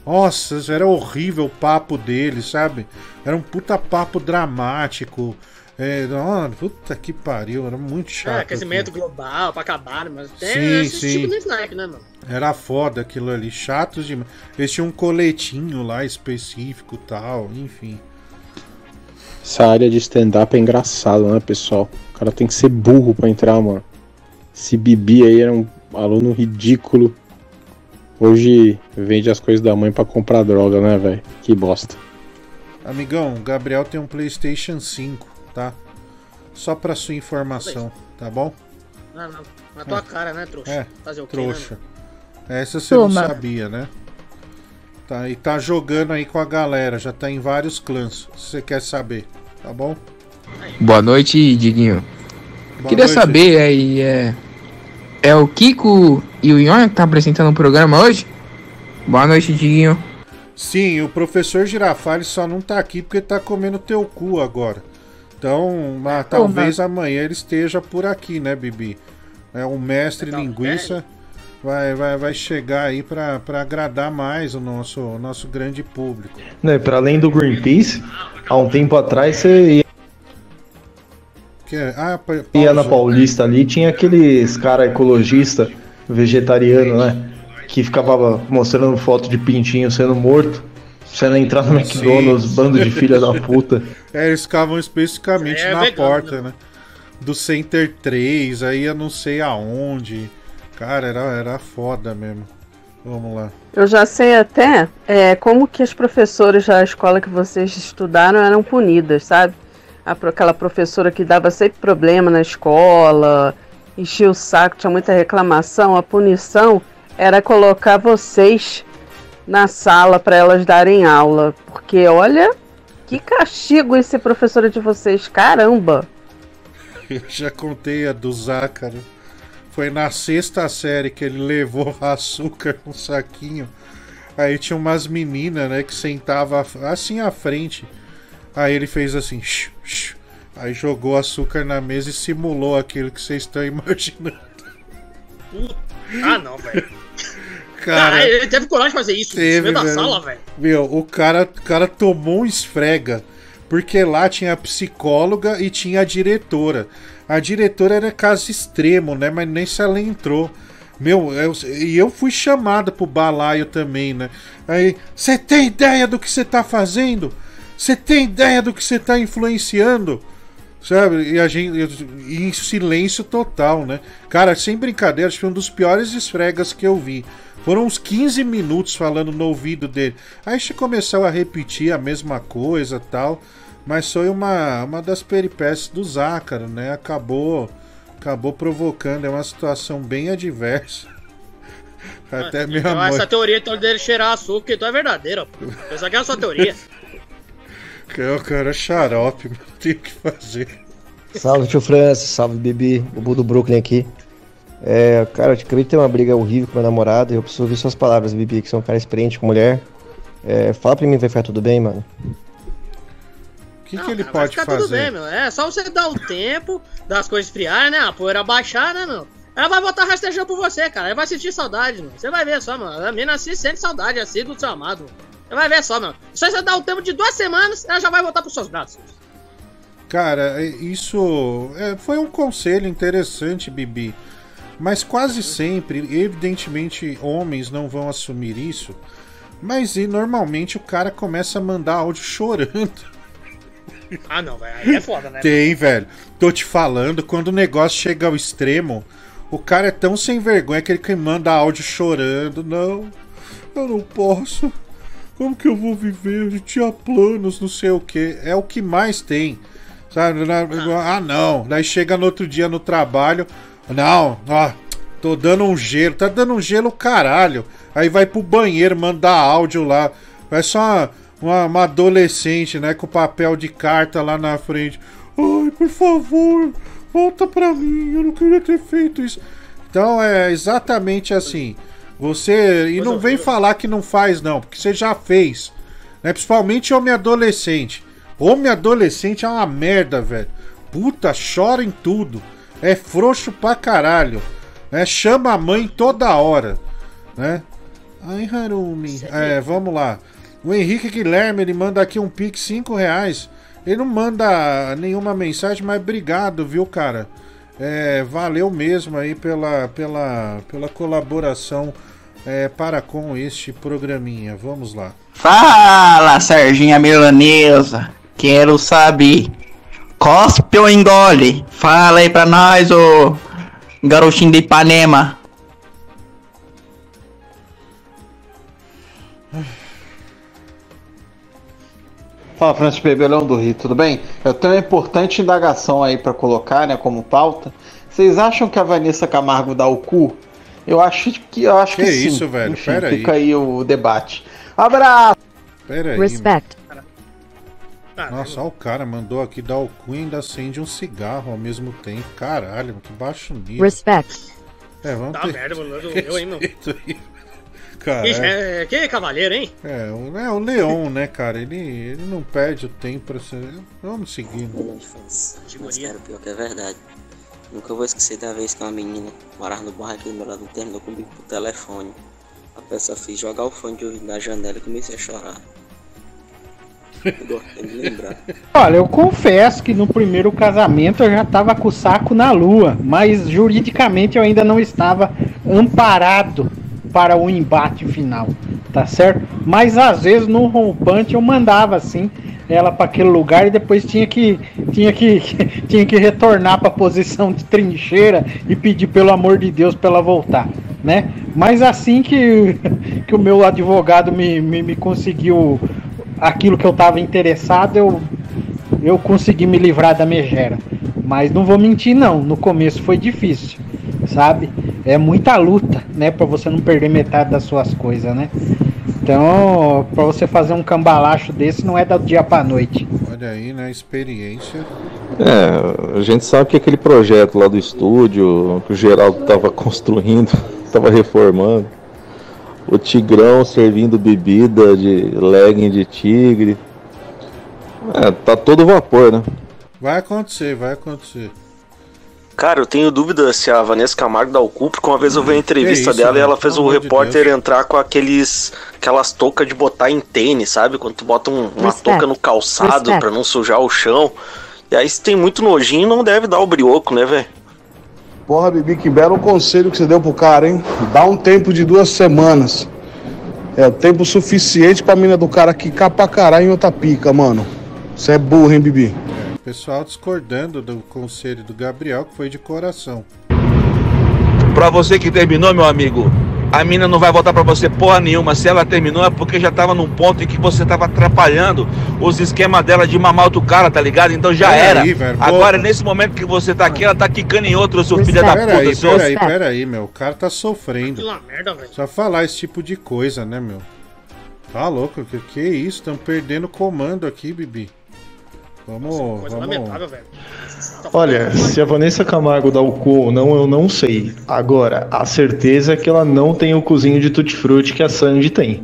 Nossa, era horrível o papo deles, sabe? Era um puta papo dramático. É, não, puta que pariu, era muito É, chato. aquecimento aquilo. global pra acabar, mas tem Sim, esse sim. tipo de snipe, né, mano? Era foda aquilo ali, chatos demais. Eles tinham um coletinho lá específico e tal, enfim. Essa área de stand-up é engraçado, né, pessoal? O cara tem que ser burro pra entrar, mano. Esse Bibi aí era um aluno ridículo. Hoje vende as coisas da mãe pra comprar droga, né, velho? Que bosta. Amigão, o Gabriel tem um PlayStation 5, tá? Só pra sua informação, tá bom? Não, não. Na tua É. cara, né, trouxa? É, Fazer o quê, trouxa. Né, Essa você Toma. não sabia, né? Tá, e tá jogando aí com a galera, já tá em vários clãs, se você quer saber, tá bom? Boa noite, Diguinho. Boa Queria noite. saber aí, é. É o Kiko e o Ion que tá apresentando o programa hoje? Boa noite, Diguinho. Sim, o professor Girafales só não tá aqui porque tá comendo teu cu agora. Então, mas talvez amanhã ele esteja por aqui, né, Bibi? É, o mestre linguiça vai, vai, vai chegar aí pra, pra agradar mais o nosso, o nosso grande público. Né, para além do Greenpeace, há um tempo atrás você ia, Que, é- ah, pa- ia na pausa. Paulista ali, tinha aqueles cara ecologista, vegetariano, né? Que ficava mostrando foto de pintinho sendo morto. Não entrar no McDonald's, bando de filha da puta. <laughs> É, eles ficavam especificamente É na vegano, porta, né? Do Center 3, aí eu não sei aonde. Cara, era, era foda mesmo. Vamos lá. Eu já sei até é, como que as professoras da escola que vocês estudaram eram punidas, sabe? Aquela professora que dava sempre problema na escola, enchia o saco, tinha muita reclamação. A punição era colocar vocês na sala para elas darem aula. Porque olha, que castigo esse professora de vocês, caramba! <laughs> Eu já contei a do Zácaro. Foi na sexta série que ele levou <laughs> açúcar num saquinho. Aí tinha umas meninas, né, que sentava assim à frente. Aí ele fez assim, "Shh, shh". aí jogou açúcar na mesa e simulou aquilo que vocês estão <laughs> imaginando. Puta. Ah, não, velho. <laughs> Cara, Caralho, ele teve coragem de fazer isso Teve, da sala, velho. Meu, o cara, o cara tomou um esfrega. Porque lá tinha a psicóloga e tinha a diretora. A diretora era caso extremo, né? Mas nem se ela entrou. Meu, eu- e eu fui chamado pro balaio também, né? Aí, você tem ideia do que você tá fazendo? Você tem ideia do que você tá influenciando? Sabe? E a gente. E em silêncio total, né? Cara, sem brincadeira, acho que foi um dos piores esfregas que eu vi. Foram uns 15 minutos falando no ouvido dele. Aí a gente começou a repetir a mesma coisa tal. Mas foi uma, uma das peripécias do Zácaro, né? Acabou, acabou provocando. É uma situação bem adversa. <laughs> Até minha Então, mãe. essa teoria então, dele cheirar açúcar então é verdadeira, pô. Essa aqui é a sua teoria. <laughs> Que é o cara xarope, não tem o que fazer. Salve, tio Francis, salve, Bibi, o Bu do Brooklyn aqui. É, cara, eu acabei de ter uma briga horrível com meu namorado e eu preciso ouvir suas palavras, Bibi, que você é um cara experiente com mulher. É, fala pra mim, vai ficar tudo bem, mano? O que, que ele Vai pode ficar fazer? tudo bem, meu. É só você dar o tempo das coisas esfriar, né? A poeira baixar, né, meu? Ela vai voltar rastejando por você, cara. Ela vai sentir saudade, mano. Você vai ver só, mano. A menina assim sente saudade assim do seu amado. mano. Vai ver só, mano. Só você dar o tempo de duas semanas, ela já vai voltar pros seus braços. Cara, é- isso é, foi um conselho interessante, Bibi. Mas quase sempre, evidentemente, homens não vão assumir isso. Mas e, normalmente o cara começa a mandar áudio <laughs> chorando. Ah, não, velho. Aí é foda, né? Tem, velho. Tô te falando, quando o negócio chega ao extremo, o cara é tão sem vergonha que ele manda áudio chorando. Não, eu não posso. Como que eu vou viver? Eu tinha planos, não sei o que. É o que mais tem. Sabe? Na- Ah, não. Daí chega no outro dia no trabalho. Não, ó, tô dando um gelo. Tá dando um gelo, caralho. Aí vai pro banheiro mandar áudio lá. Vai só uma, uma, uma adolescente, né? Com papel de carta lá na frente. Ai, por favor, volta pra mim. Eu não queria ter feito isso. Então é exatamente assim. Você. E não vem falar que não faz, não, porque você já fez. Né? Principalmente homem adolescente. Homem adolescente é uma merda, velho. Puta, chora em tudo. É frouxo pra caralho. Né? Chama a mãe toda hora. Né? Ai, Harumi. É, vamos lá. O Henrique Guilherme, ele manda aqui um pix 5 reais. Ele não manda nenhuma mensagem, mas obrigado, viu, cara? É, valeu mesmo aí pela, pela, pela colaboração é, para com este programinha. Vamos lá. Fala, Serginha Milanesa. Quero saber. Cospe ou engole? Fala aí pra nós, ô garotinho de Ipanema. Fala, Francisco Bebelão do Rio, tudo bem? Eu tenho uma importante indagação aí pra colocar, né, como pauta. Vocês acham que a Vanessa Camargo dá o cu? Eu acho que eu acho que, Que sim. isso, velho? Enfim, Pera aí. fica aí o debate. Abraço. Pera aí. Respect. Nossa, olha o cara mandou aqui dar o cu e ainda acende um cigarro ao mesmo tempo. Caralho, que baixo nível. Respect. É, vamos Tá ter merda, mano. Eu, hein, meu. Respeito aí. Cara, Ixi, é, que cavaleiro, hein? é, o, é o Leon, né, cara? Ele, ele não perde o tempo pra ser. Vamos seguindo. Mas, cara, o pior que é verdade. Nunca vou esquecer da vez que uma menina morava no bairro aqui do meu lado terminou comigo por telefone. A pessoa fez jogar o fone de ouvido na janela e comecei a chorar. <laughs> Olha, eu confesso que no primeiro casamento eu já estava com o saco na lua, mas juridicamente eu ainda não estava amparado para o embate final, tá certo? Mas às vezes no rompante eu mandava assim ela para aquele lugar e depois tinha que tinha que <laughs> tinha que retornar para a posição de trincheira e pedir pelo amor de Deus para ela voltar, né? Mas assim que <laughs> que o meu advogado me, me, me conseguiu aquilo que eu estava interessado, eu eu consegui me livrar da megera. Mas não vou mentir não, no começo foi difícil, sabe? É muita luta, né, para você não perder metade das suas coisas, né? Então, para você fazer um cambalacho desse não é da dia para noite. Olha aí, né? Experiência. É, a gente sabe que aquele projeto lá do estúdio, que o Geraldo tava <laughs> construindo, tava reformando, o Tigrão servindo bebida de legging de tigre. É, tá todo vapor, né? Vai acontecer, vai acontecer. Cara, eu tenho dúvida se a Vanessa Camargo dá o cu, porque uma vez eu vi a entrevista isso, dela e velho? ela fez Pelo o de repórter entrar com aqueles aquelas toucas de botar em tênis, sabe? Quando tu bota um- uma Respect. touca no calçado pra não sujar o chão. E aí se tem muito nojinho, não deve dar o brioco, né, velho? Porra, Bibi, que belo conselho que você deu pro cara, hein? Dá um tempo de duas semanas. É o tempo suficiente pra mina do cara quicar pra caralho em outra pica, mano. Você é burro, hein, Bibi? Pessoal discordando do conselho do Gabriel, que foi de coração. Pra você que terminou, meu amigo, a mina não vai voltar pra você porra nenhuma. Se ela terminou é porque já tava num ponto em que você tava atrapalhando os esquemas dela de mamar outro cara, tá ligado? Então já Pera era. aí, velho, Agora, pô. nesse momento que você tá aqui, ela tá quicando em outro, seu filho da puta, aí, seu. pera aí, pera aí, meu. O cara tá sofrendo. Merda. Só falar esse tipo de coisa, né, meu? Tá louco? Que, que isso? Estão perdendo comando aqui, Bibi. Vamos. Coisa vamos... lamentável, velho. Olha, se a Vanessa Camargo dá o cu ou não, eu não sei. Agora, a certeza é que ela não tem o cozinho de tutti-frutti que a Sandy tem.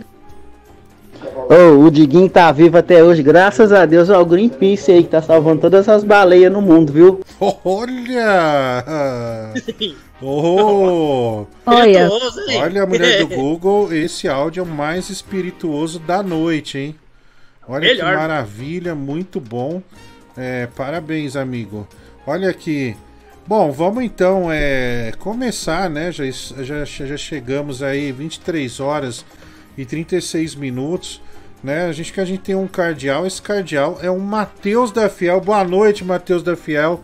Ô, o Diguinho tá vivo até hoje, graças a Deus ao Greenpeace aí que tá salvando todas as baleias no mundo, viu? Olha! Oh! Olha. Olha a mulher do Google, esse áudio é o mais espirituoso da noite, hein? Olha Melhor. que maravilha, muito bom. É, parabéns, amigo. Olha aqui. Bom, vamos então é, começar, né? Já, já, já chegamos aí 23 horas e 36 minutos, né? A gente que a gente tem um cardeal, esse cardeal é o Matheus da Fiel. Boa noite, Matheus da Fiel.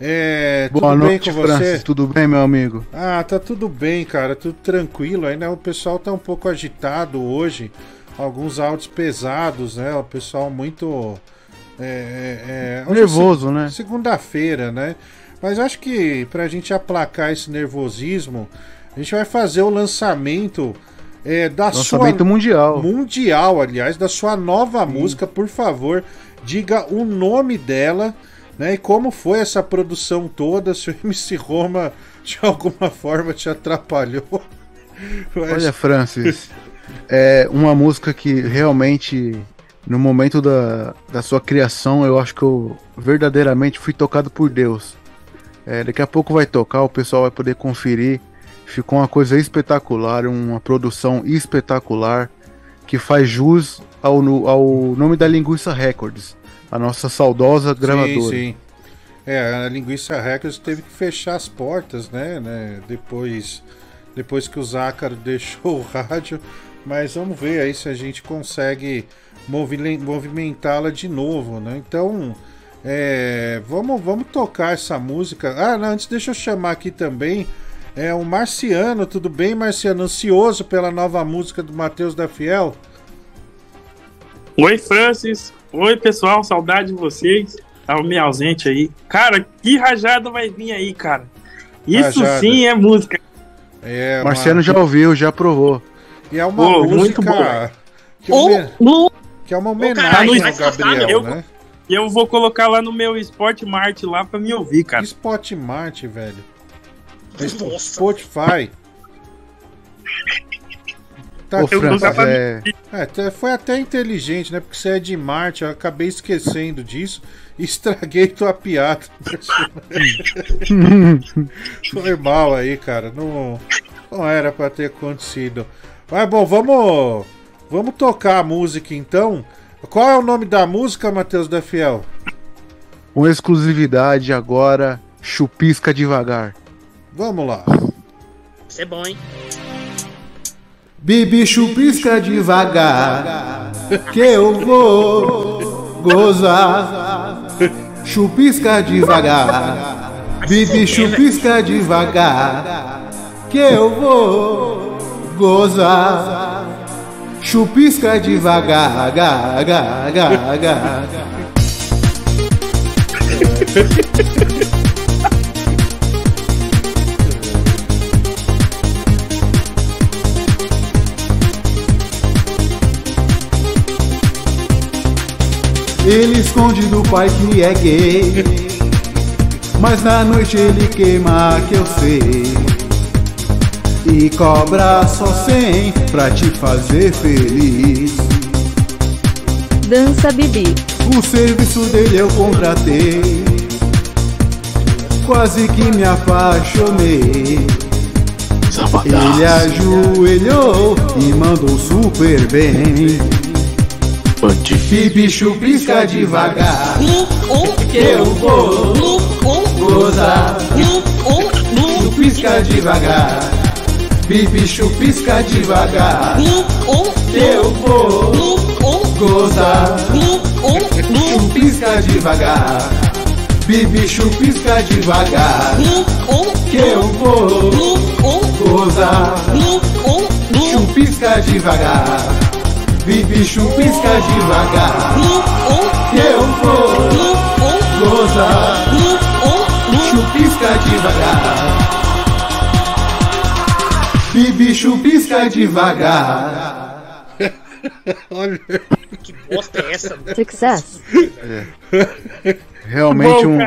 É, Boa tudo noite, bem com você? Francis. Tudo bem, meu amigo? Ah, tá tudo bem, cara, tudo tranquilo. Aí, né? O pessoal tá um pouco agitado hoje. Alguns áudios pesados, né? O pessoal muito. É, é, é Nervoso, se- né? Segunda-feira, né? Mas acho que pra gente aplacar esse nervosismo, a gente vai fazer o lançamento é, da Lançamento sua. mundial. Mundial, aliás, da sua nova música, por favor, diga o nome dela. Né, e como foi essa produção toda? Se o <laughs> MC Roma de alguma forma te atrapalhou? Olha, Francis, é uma música que realmente, no momento da, da sua criação, eu acho que eu verdadeiramente fui tocado por Deus. É, daqui a pouco vai tocar, o pessoal vai poder conferir. Ficou uma coisa espetacular, uma produção espetacular que faz jus ao, ao nome da Linguiça Records, a nossa saudosa gravadora. Sim, sim. É, a Linguiça Records teve que fechar as portas, né? né, Depois, depois que o Zácaro <laughs> deixou o rádio. Mas vamos ver aí se a gente consegue movi- movimentá-la de novo, né? Então, é, vamos, vamos tocar essa música. Ah, não, antes deixa eu chamar aqui também. É o Marciano, tudo bem, Marciano? Ansioso pela nova música do Matheus da Fiel? Oi, Francis. Oi, pessoal. Saudade de vocês. Tava meio ausente aí. Cara, que rajada vai vir aí, cara. Isso Rajada. sim é música. É, Marciano já ouviu, já provou. E é uma Pô, música que, Ô, home- que é uma homenagem caralho, ao Gabriel, eu, né? eu vou colocar lá no meu Sport Mart lá pra me ouvir, cara. Spot Mart, velho. Spotify. Tá Ô, Francis, é- É, até- foi até inteligente, né? Porque você é de Marte, eu acabei esquecendo disso e <laughs> estraguei tua piada. <laughs> Foi mal aí, cara. Não, não era pra ter acontecido. Mas bom, vamos, vamos tocar a música então. Qual é o nome da música, Matheus da Fiel? Com exclusividade agora, chupisca devagar. Vamos lá. Isso é bom, hein? Bibi chupisca devagar, que eu vou gozar. Chupisca devagar, Bibi chupisca devagar, que eu vou gozar. Chupisca devagar, ga, ga, ga, ga. Ele esconde do pai que é gay Mas na noite ele queima que eu sei E cobra só cem pra te fazer feliz. Dança Bibi. O serviço dele eu contratei. Quase que me apaixonei. Ele ajoelhou e mandou super bem. Bibi chupisca devagar. Que eu vou gozar. Chupisca devagar Bibi chupisca devagar. Que eu vou gozar. Chupisca devagar. Bibi chupisca devagar. Que eu vou gozar. Chupisca devagar. Bibi chupisca devagar. Que eu vou gozar. Chupisca devagar Bibi chupisca devagar <laughs> Olha. Que bosta é essa? mano? Success. <laughs> Realmente Bom,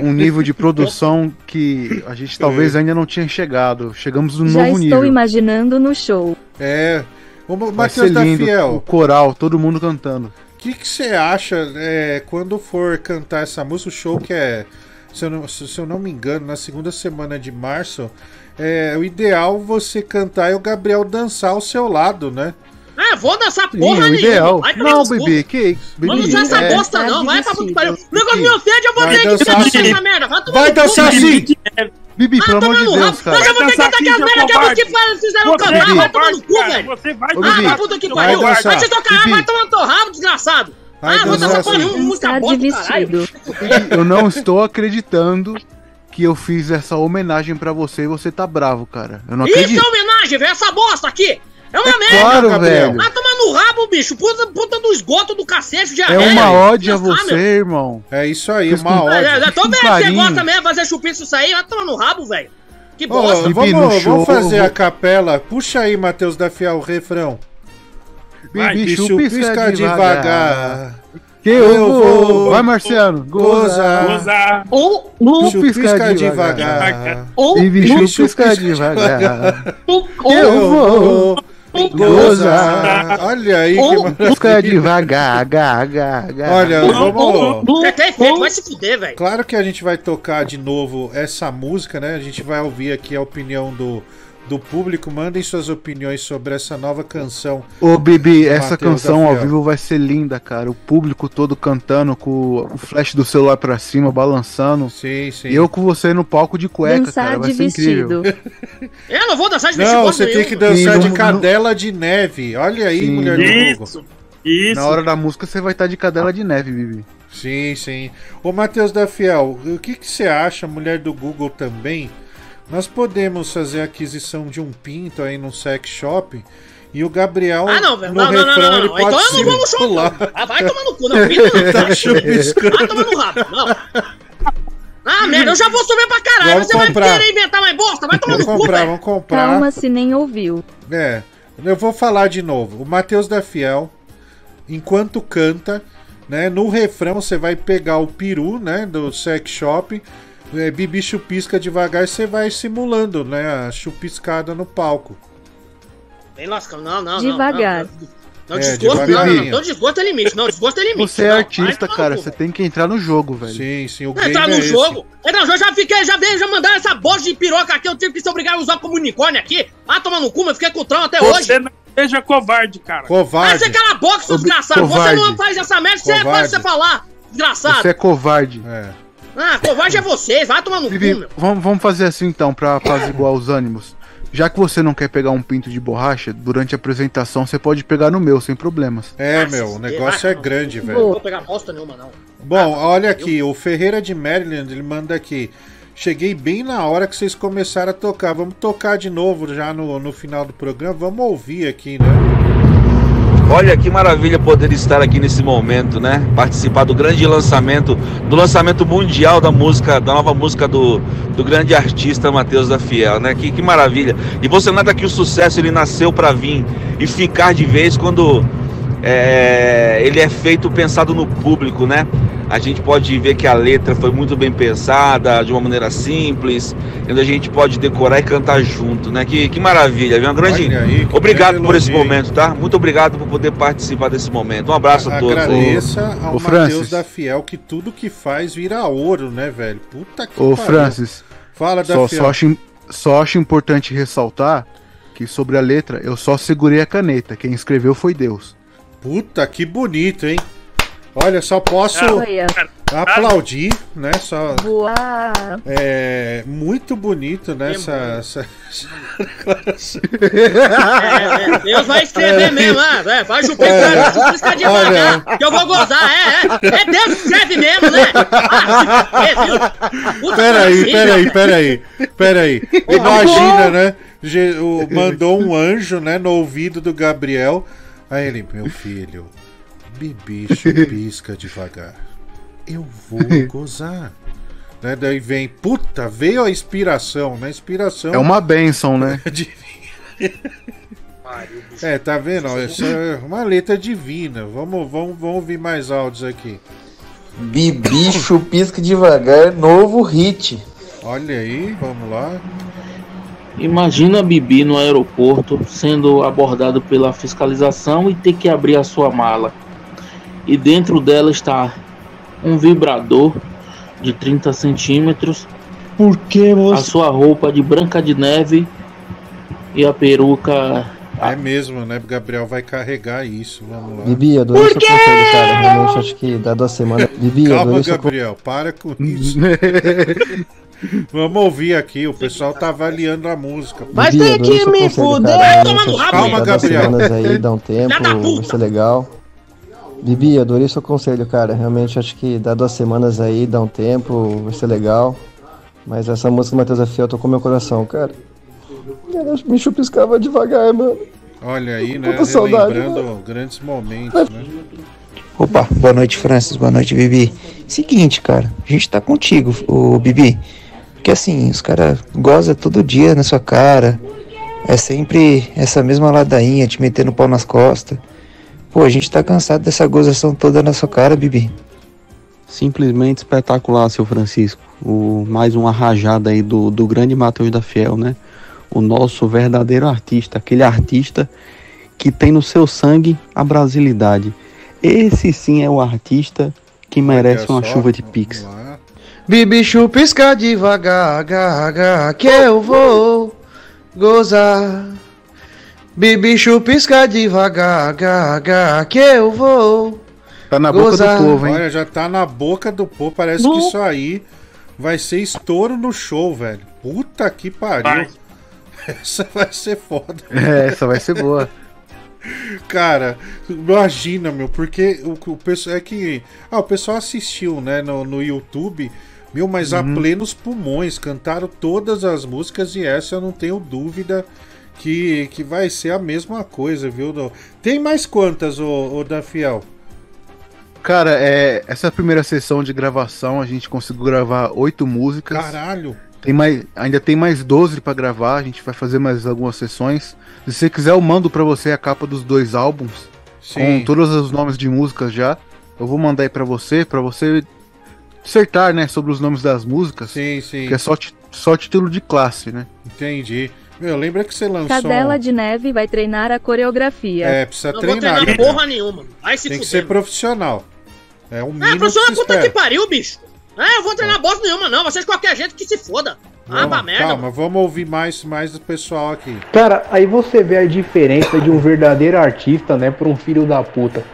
um, um nível de produção que a gente talvez ainda não tinha chegado. Chegamos num Já novo estou nível. imaginando no show. É. O Matheus da lindo, o Fiel, coral, todo mundo cantando. o que você acha é, quando for cantar essa música? O show que é, se eu não, se eu não me engano, na segunda semana de março, é o ideal você cantar e o Gabriel dançar ao seu lado, né? Ah, vou dançar Sim, porra o nenhuma. ideal. Não. Bibi, que isso? Não dançar essa é- bosta, não. Vai pra puta que pariu. O negócio me ofende, eu vou vai ter que dançar assim. essa merda. Vai tomar Vai no cu, dançar Bibi. assim. Bibi, pelo amor de Deus, cara. Mas eu vou ter que Vai cantar aquelas assim, merda que vocês fizeram cantar. Vai tomar no cu, velho. Você vai Ô, Ah, pra puta que pariu. Vai te tocar, vai tomar no teu rabo, desgraçado. Vai Ah, vou dançar porra assim. nenhuma, música bosta do caralho. Eu não estou acreditando que eu fiz essa homenagem pra você e você tá bravo, cara. Eu não Isso acredito. é homenagem, velho. Essa bosta aqui. É uma É merda, claro, Gabriel. velho. Vai tomar no rabo, bicho. Puta, puta do esgoto do cacete, já É uma ode a você, irmão. É isso aí, Fiz uma ode. É, é, tô vendo que você gosta mesmo de fazer chupisco isso aí. Vai tomar no rabo, velho. Que bosta. No vamos, show, vamos fazer a capela. Puxa aí, Matheus da Fiel, o refrão. Bibi, bicho, chupisca pisca devagar. devagar. Que eu, vou. Vai, Marciano. Gozar. Gozar. Um, Chupisca devagar. Bibi, Bicho, chupisca devagar. um, Eu vou. Gozar. Olha aí que Chupisca maravilha. devagar. Gá, gá, gá. Olha, vamos. Você tem feito, vai se fuder, velho. Claro que a gente vai tocar de novo essa música, né? A gente vai ouvir aqui a opinião do, do público. Mandem suas opiniões sobre essa nova canção. Ô, Bibi, essa canção ao vivo vai ser linda, cara. O público todo cantando com o flash do celular pra cima, balançando. Sim, sim. E eu com você no palco de cueca, Dançar cara. Vai de ser incrível. vestido. <laughs> Eu não vou dançar de vestido Não, você tem que dançar Sim, de não- cadela de neve. Olha aí, Sim. mulher do Google. Isso. Isso. Na hora da música você vai estar de cadela de neve, Bibi. Sim, sim. Ô, Matheus da Fiel, o que, que você acha, mulher do Google também? Nós podemos fazer a aquisição de um pinto aí no sex shop e o Gabriel. Ah, não, velho. no Não, não, não, refrão, não, ele não. pode Então eu não vou no não. Ah, vai tomar no cu, não. Pinta não. <laughs> Tá chupiscando. Vai tomar no rabo, não. Ah, merda, eu já vou subir pra caralho. Vamos Você comprar. vai querer inventar mais bosta? Vai tomar Vamos no cu, comprar, velho. vamos comprar. Calma se nem ouviu. É, eu vou falar de novo. O Matheus da Fiel, enquanto canta, né, no refrão você vai pegar o peru, né, do sex shop, é, Bibi chupisca devagar, você vai simulando, né, a chupiscada no palco. Vem lascando, não, não, não. Devagar. Não, não É, desgosto, não, não, não. Então desgosto é limite. Não, desgosto é limite. Você é não. artista, tomar cara. Você tem que entrar no jogo, velho. Sim, sim, o Entrar no é jogo? Entrar no jogo, já fiquei, já veio, já mandaram essa bosta de piroca aqui, eu tive que ser obrigado a usar como unicórnio aqui. Ah, tomar no cu, mas eu fiquei com trauma até hoje. Você não seja covarde, cara. Ah, Covarde. você cala a boca, seu desgraçado. Você não faz essa merda, você é Covarde. fácil você falar. Desgraçado. Você é covarde. É. Ah, covarde é vocês, vai tomar no cu, Bibi, meu. vamos, vamos fazer assim então, pra apaziguar os ânimos. Já que você não quer pegar um pinto de borracha, durante a apresentação você pode pegar no meu, sem problemas. É, meu, o negócio é grande, Não velho. vou pegar bosta nenhuma, não. Bom, olha aqui, o Ferreira de Maryland, ele manda aqui. Cheguei bem na hora que vocês começaram a tocar. Vamos tocar de novo já no, no final do programa. Vamos ouvir aqui, né? Olha que maravilha poder estar aqui nesse momento, né? Participar do grande lançamento, do lançamento mundial da música, da nova música do, do grande artista Matheus da Fiel, né? Que, que maravilha. E você nota que o sucesso ele nasceu para vir e ficar de vez quando é, ele é feito pensado no público, né? A gente pode ver que a letra foi muito bem pensada, de uma maneira simples, onde a gente pode decorar e cantar junto, né? Que, que maravilha, viu? Uma grande. Aí, obrigado grande por esse momento, tá? Muito obrigado por poder participar desse momento. Um abraço a todos. Agradeça ao Matheus da Fiel que tudo que faz vira ouro, né, velho? Puta que Ô, pariu. Francis, Fala da só, Fiel. só, acho, só acho importante ressaltar que sobre a letra eu só segurei a caneta. Quem escreveu foi Deus. Puta que bonito, hein? Olha, só posso Olha. aplaudir, né? Só Voar. é muito bonito, né? Essa, essa, essa É, é, Deus vai escrever mesmo, ah, é, vai chupar É. chupisca devagar, que eu vou gozar, é, é, é Deus que escreve mesmo, né? Ah? Puta Peraí, peraí, peraí, peraí. Imagina, né? O- mandou um anjo, né, no ouvido do Gabriel. Aí ele, meu filho, Bibi chupisca devagar. Eu vou <laughs> gozar. Né, daí vem, puta, veio a inspiração, né? Inspiração. É uma benção, né? <laughs> É, tá vendo? Essa é uma letra divina. Vamos, vamos, vamos ouvir mais áudios aqui. Bibi chupisca devagar, novo hit. Olha aí, vamos lá. Imagina a Bibi no aeroporto sendo abordado pela fiscalização e ter que abrir a sua mala. E dentro dela está um vibrador de 30 centímetros, Por que a sua roupa de branca de neve e a peruca É mesmo, né? O Gabriel vai carregar isso. Vamos lá. Bibi, adorei seu conselho, cara. Realmente acho que dá duas semanas. Bibi, Calma, adorei seu Gabriel, para com isso. <laughs> Vamos ouvir aqui, o pessoal tá avaliando a música. Adorei seu conselho, cara. Realmente Toma no que rabo, duas Gabriel. aí, dá um tempo, vai ser legal. Bibi, adorei seu conselho, cara. Realmente acho que dá duas semanas aí, dá um tempo, vai ser legal. Mas essa música Matheus é Fiel tocou meu coração, cara. Cara, me chupiscava devagar, mano. Olha aí, né? Puta saudade, Relembrando grandes momentos, né? Opa, boa noite, Francis. Boa noite, Bibi. Seguinte, cara, a gente tá contigo, o Bibi. Porque assim, os caras gozam todo dia na sua cara. É sempre essa mesma ladainha, te metendo pau nas costas. Pô, a gente tá cansado dessa gozação toda na sua cara, Bibi. Simplesmente espetacular, seu Francisco. O, mais uma rajada aí do, do grande Matheus da Fiel, né? O nosso verdadeiro artista, aquele artista que tem no seu sangue a brasilidade. Esse sim é o artista que merece uma chuva de pix. Bibi chupisca devagar, gaga, que eu vou gozar. Bibi chupisca devagar, gaga, que eu vou Tá na gozar. boca do povo, hein? Olha, já tá na boca do povo. Parece que isso aí vai ser estouro no show, velho. Puta que pariu. <laughs> Essa vai ser foda. É, essa vai ser boa. Cara, imagina, meu, porque o, o pessoal é que. Ah, o pessoal assistiu, né, no, no YouTube. Meu, mas a Uhum. plenos pulmões, cantaram todas as músicas e essa eu não tenho dúvida que, que vai ser a mesma coisa, viu? Tem mais quantas, ô, ô da Fiel? Cara, é, essa primeira sessão de gravação a gente conseguiu gravar oito músicas. Caralho! Tem mais, ainda tem mais 12 pra gravar, a gente vai fazer mais algumas sessões. Se você quiser, eu mando pra você a capa dos dois álbuns Sim. com todos os nomes de músicas já. Eu vou mandar aí pra você, pra você dissertar, né, sobre os nomes das músicas. Sim, sim. Que é só, só título de classe, né? Entendi. Meu, lembra que você lançou. Cadela de Neve vai treinar a coreografia. É, precisa Não vou treinar. treinar porra nenhuma. Vai se Tem que ser profissional. É o Ah, mínimo professor, que se puta que espera. pariu, bicho. Ah, eu vou treinar bosta nenhuma, não. Vocês qualquer jeito que se foda. Ah, pra Vamos, merda. calma, vamos ouvir mais, mais do pessoal aqui. Cara, aí você vê a diferença de um verdadeiro artista, né, por um filho da puta.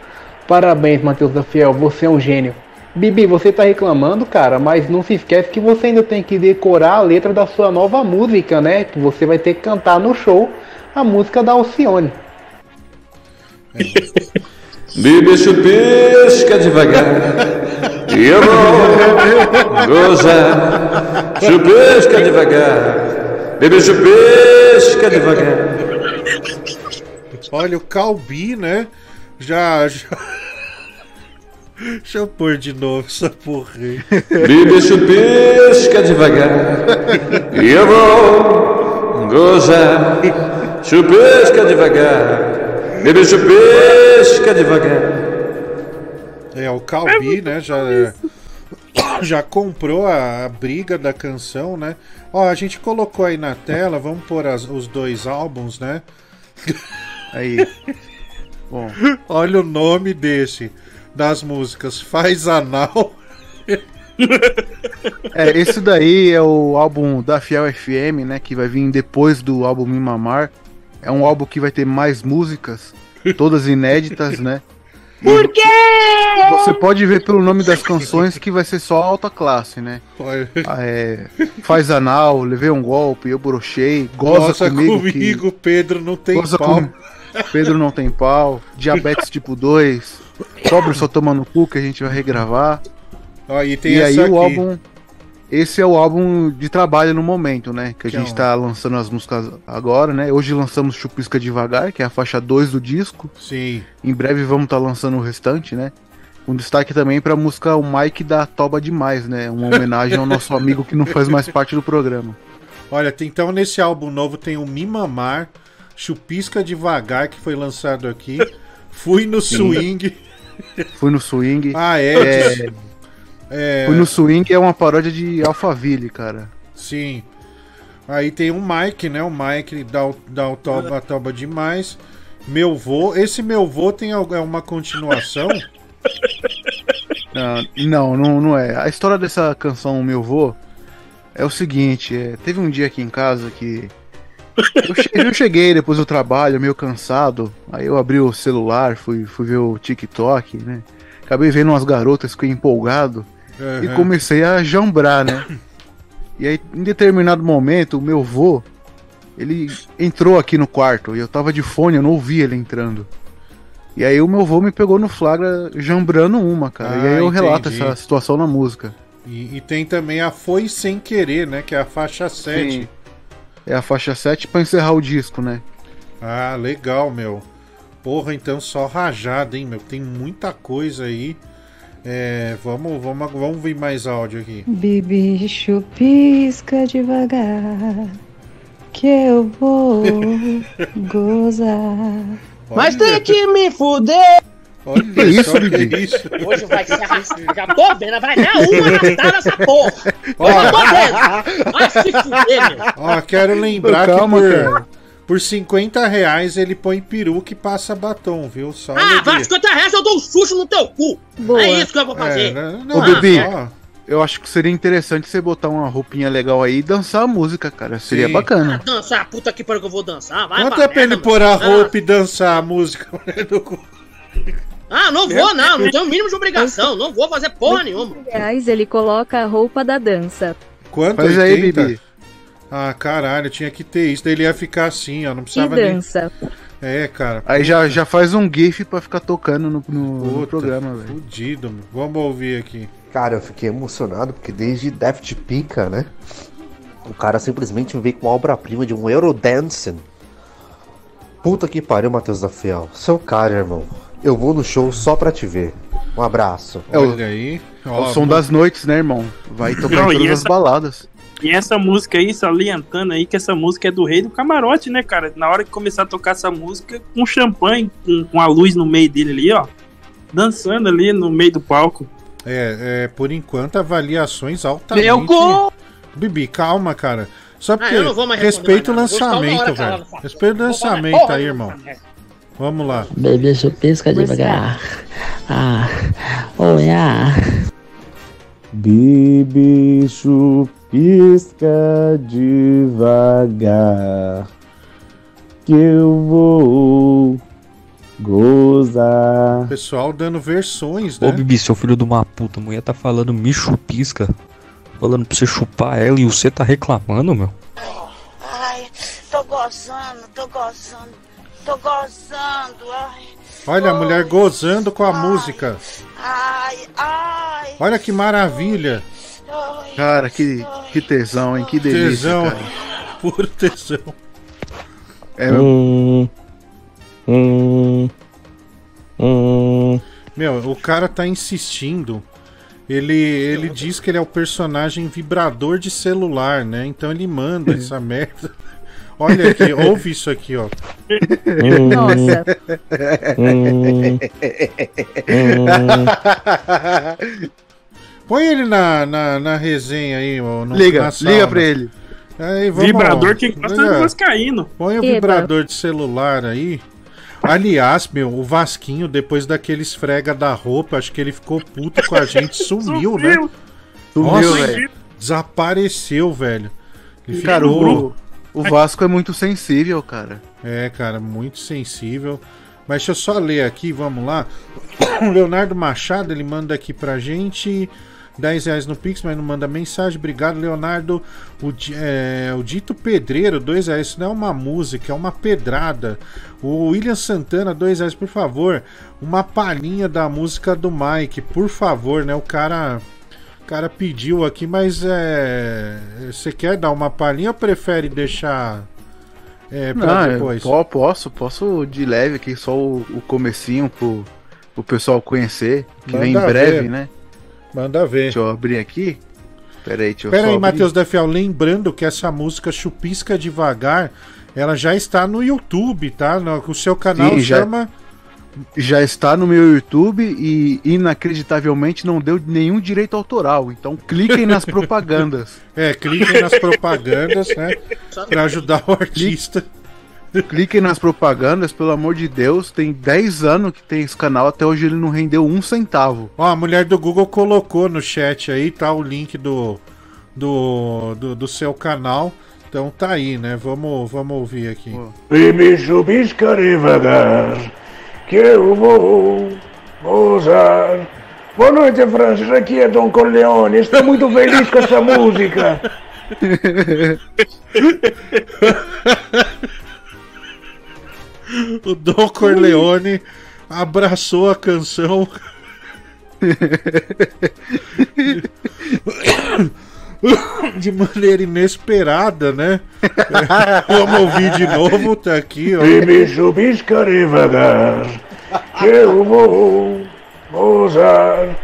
Parabéns, Matheus da Fiel, você é um gênio. Bibi, você tá reclamando, cara, mas não se esquece que você ainda tem que decorar a letra da sua nova música, né? Que você vai ter que cantar no show a música da Alcione. Bibi chupisca devagar E eu vou gozar Chupisca devagar Bibi chupisca devagar Olha, o Calbi, né? Já. já... Deixa eu pôr de novo essa porra aí. Bibi chupisca devagar E eu vou gozar Chupisca devagar Bibi chupisca devagar É, o Calbi, né? Já, <coughs> já comprou a, a briga da canção, né? Ó, a gente colocou aí na tela, vamos pôr as- os dois álbuns, né? <laughs> Aí. Bom. Olha o nome desse, das músicas. Faz anal. É, esse daí é o álbum da Fiel FM, né? Que vai vir depois do álbum Me Mamar. É um álbum que vai ter mais músicas, todas inéditas, né? Por quê? Você pode ver pelo nome das canções que vai ser só alta classe, né? Ah, é, faz anal, levei um golpe, eu brochei, goza Goza comigo, comigo, que- Pedro não tem goza pau. com- Pedro não tem pau, diabetes tipo 2, pobre só toma no cu que a gente vai regravar. Ó, e e aí o aqui. álbum. Esse é o álbum de trabalho no momento, né? Que a Que gente é um- tá lançando as músicas agora, né? Hoje lançamos Chupisca Devagar, que é a faixa 2 do disco. Sim. Em breve vamos estar lançando o restante, né? Um destaque também pra música O Mike da Toba Demais, né? Uma homenagem ao nosso amigo que não faz mais parte do programa. Olha, tem, então nesse álbum novo tem o Me Mamar, Chupisca Devagar, que foi lançado aqui. Fui no swing. Fui no swing. Ah, é? É. Fui no swing é uma paródia de Alphaville, cara. Sim. Aí tem o Mike, né? O Mike dá, o- dá o toba, a toba demais. Meu vô. Esse meu vô tem al- é uma continuação? <laughs> Ah, não, não, não é. A história dessa canção Meu Vô é o seguinte: é, teve um dia aqui em casa que Eu, che- eu cheguei depois do trabalho, meio cansado. Aí eu abri o celular, fui, fui ver o TikTok, né? Acabei vendo umas garotas, fiquei empolgado. E Aham. comecei a jambrar, né? E aí, em determinado momento, o meu vô, ele entrou aqui no quarto. E eu tava de fone, eu não ouvi ele entrando. E aí o meu vô me pegou no flagra jambrando uma, cara. e Ah, aí eu relato entendi. essa situação na música. E, e tem também a Foi Sem Querer, né? Que é a faixa 7. Sim. É a faixa 7 pra encerrar o disco, né? Ah, legal, meu. Porra, então só rajada, hein, meu? Tem muita coisa aí. É, vamos, vamos, vamos ver mais áudio aqui. Bibicho pisca devagar que eu vou <laughs> gozar. Mas tem que me fuder! Olha Que isso, só que Bibi? isso. Hoje vai ser arrastado. Já tô vendo, vai dar uma <laughs> arrastada nessa porra! Eu já tô vendo! Vai se fuder, meu! Ó, quero lembrar Calma, que por, cara. por 50 reais ele põe peruca e passa batom, viu? Só Ah, vai 50 reais eu dou um susto no teu cu! Boa. É isso que eu vou fazer! É, não, Ô, não, Bibi, só- eu acho que seria interessante você botar uma roupinha legal aí e dançar a música, cara. Seria Sim. bacana. Dançar, puta que pariu que eu vou dançar, vai Quanto pra é pra ele pôr a roupa e dançar a música? <laughs> do cu? Ah, não vou não, não tenho o mínimo de obrigação, não vou fazer porra nenhuma. Reais ele coloca a roupa da dança. Quanto? Faz aí, 80? Bibi. Ah, caralho, tinha que ter isso. Daí ele ia ficar assim, ó. Não precisava nem. dança. É, cara. Aí já, já faz um GIF pra ficar tocando no, no- no Puta, programa, velho. Fudido, meu. Vamos ouvir aqui. Cara, eu fiquei emocionado porque desde Daft Pica, né? O cara simplesmente veio com uma obra-prima de um Eurodance. Puta que pariu, Matheus da Fiel. Seu cara, irmão. Eu vou no show só pra te ver. Um abraço. É o- Olha aí. É Ó, o som das noites, né, irmão? Vai tocar Não, em e todas as essa- baladas. E essa música aí, salientando aí que essa música é do rei do camarote, né, cara? Na hora que começar a tocar essa música, com champanhe, com, com a luz no meio dele ali, ó. Dançando ali no meio do palco. É, é, por enquanto, avaliações altamente. Meu gol! Bibi, calma, cara. Só porque eu não vou mais respeita o responder mais nada. Vou ficar uma lançamento, hora calado velho. nessa Respeita o Vou falar lançamento porra aí, irmão. Vamos lá. Baby, chupisca devagar. Ah, olha. Bibi chupisca devagar que eu vou gozar. Pessoal dando versões, Ô, né? Bibi, seu filho de uma puta, a mulher tá falando me chupisca. Falando pra você chupar ela e você tá reclamando, meu. Ai, tô gozando, tô gozando, tô gozando, ai, Olha a mulher gozando com a música. ai, ai. Olha que maravilha. Cara, que, que tesão, hein? Que delícia, Tesão. cara. <laughs> Puro tesão. É, Hum, hum, hum. Meu, o cara tá insistindo. Ele, ele diz que ele é o personagem vibrador de celular, né? Então ele manda <laughs> essa merda. Olha aqui, ouve isso aqui, ó. Nossa. Põe ele na, na, na resenha aí, ó. no- Liga, liga pra ele. Aí, vamos, Vibrador ó. que gosta Liga. de vascaíno. Põe o Eba. vibrador de celular aí. Aliás, meu, o Vasquinho, depois daquele esfrega da roupa, acho que ele ficou puto com a gente, <laughs> sumiu, né? Sumiu, Nossa, velho. Desapareceu, velho. Ele Cara, ficou- o, o Vasco é muito sensível, cara. É, cara, muito sensível. Mas deixa eu só ler aqui, vamos lá. O <coughs> Leonardo Machado, ele manda aqui pra gente 10 reais no Pix, mas não manda mensagem. Obrigado, Leonardo. O, é, o Dito Pedreiro, 2 reais. Isso não é uma música, é uma pedrada. O William Santana, 2 reais, por favor. Uma palhinha da música do Mike, por favor, né? O cara. O cara pediu aqui, mas é. Você quer dar uma palhinha ou prefere deixar. É, pra Não, depois? eu po- posso, posso de leve aqui, só o, o comecinho pro, pro pessoal conhecer, que vem em Manda breve, ver. né? Manda ver. Deixa eu abrir aqui. Pera aí, deixa eu Pera aí, abrir. Matheus da Fiel, lembrando que essa música Chupisca Devagar, ela já está no YouTube, tá? No, o seu canal Sim, chama. Já está no meu YouTube e inacreditavelmente não deu nenhum direito autoral. Então cliquem nas <laughs> propagandas. É, cliquem nas propagandas, né? Pra ajudar o artista. Cliquem nas propagandas, pelo amor de Deus. Tem 10 anos que tem esse canal, até hoje ele não rendeu um centavo. Ó, a mulher do Google colocou no chat aí, tá? O link do, do, do, do seu canal. Então tá aí, né? Vamos, vamos ouvir aqui. Bibi chupisca devagar, que eu vou gozar. Boa noite, Francis. Aqui é Don Corleone. Estou muito feliz com essa música. o Dom Corleone abraçou a canção. <laughs> <laughs> De maneira inesperada, né? <laughs> Vamos ouvir de novo, tá aqui, ó. Bibi chupisca devagar, que eu vou gozar.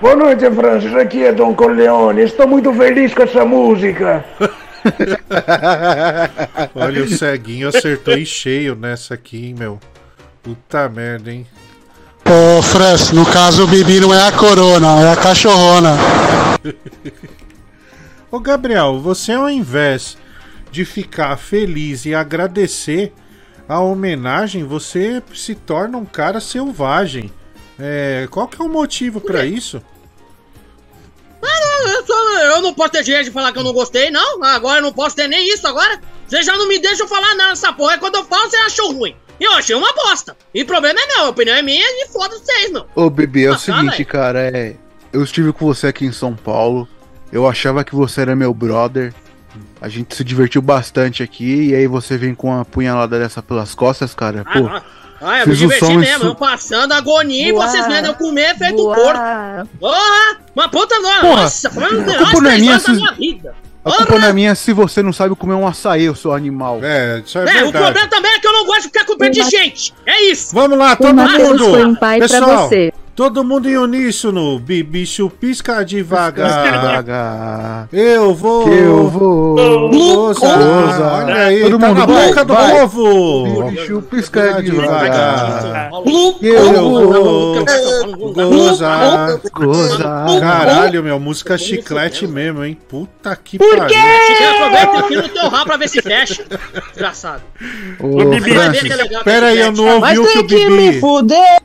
Boa noite, Francis. Aqui é Don Corleone. Estou muito feliz com essa música. <laughs> Olha, o ceguinho acertou em cheio nessa aqui, hein, meu. Puta merda, hein? Ô, Francis, no caso o Bibi não é a corona, é a cachorrona. Ô, Gabriel, você ao invés de ficar feliz e agradecer a homenagem, você se torna um cara selvagem. É, qual que é o motivo pra isso? Ah, eu, não posso ter direito de falar que eu não gostei, não. Agora eu não posso ter nem isso agora. Você já não me deixa falar nada nessa porra. Quando eu falo, você achou ruim. E eu achei uma bosta. E o problema é meu, a opinião é minha e foda vocês, meu. Ô, Bibi, é o Ah, seguinte, cara, é. Eu estive com você aqui em São Paulo. Eu achava que você era meu brother. A gente se divertiu bastante aqui. E aí você vem com uma punhalada dessa pelas costas, cara. Pô, Ah, eu me diverti mesmo. isso- Eu passando agonia e vocês vendo eu comer feito Voar. porco. Porra! Uma puta não. Porra, Nossa, foi um a das culpa não é da se- minha vida. a culpa não é minha se você não sabe comer um açaí, o seu animal. É, isso É, o problema também é que eu não gosto de ficar com pé de gente. É isso. Vamos lá, todo mundo! foi um pai pra Pessoal, você. Todo mundo em uníssono. Bibi chupisca devagar. Eu vou. Que eu vou gozar. Olha aí, Todo tá mundo na vai, boca do vai. ovo. Bibi chupisca devagar. Que eu vou. Gozar. Caralho, meu, música chiclete mesmo, hein? Puta que Por pariu. quê? Chiquinho, aproveita aqui no teu rabo pra ver se fecha. Desgraçado. Ô, Bibi, vai que é Pera aí, eu não ouvi o que o Bibi. fuder.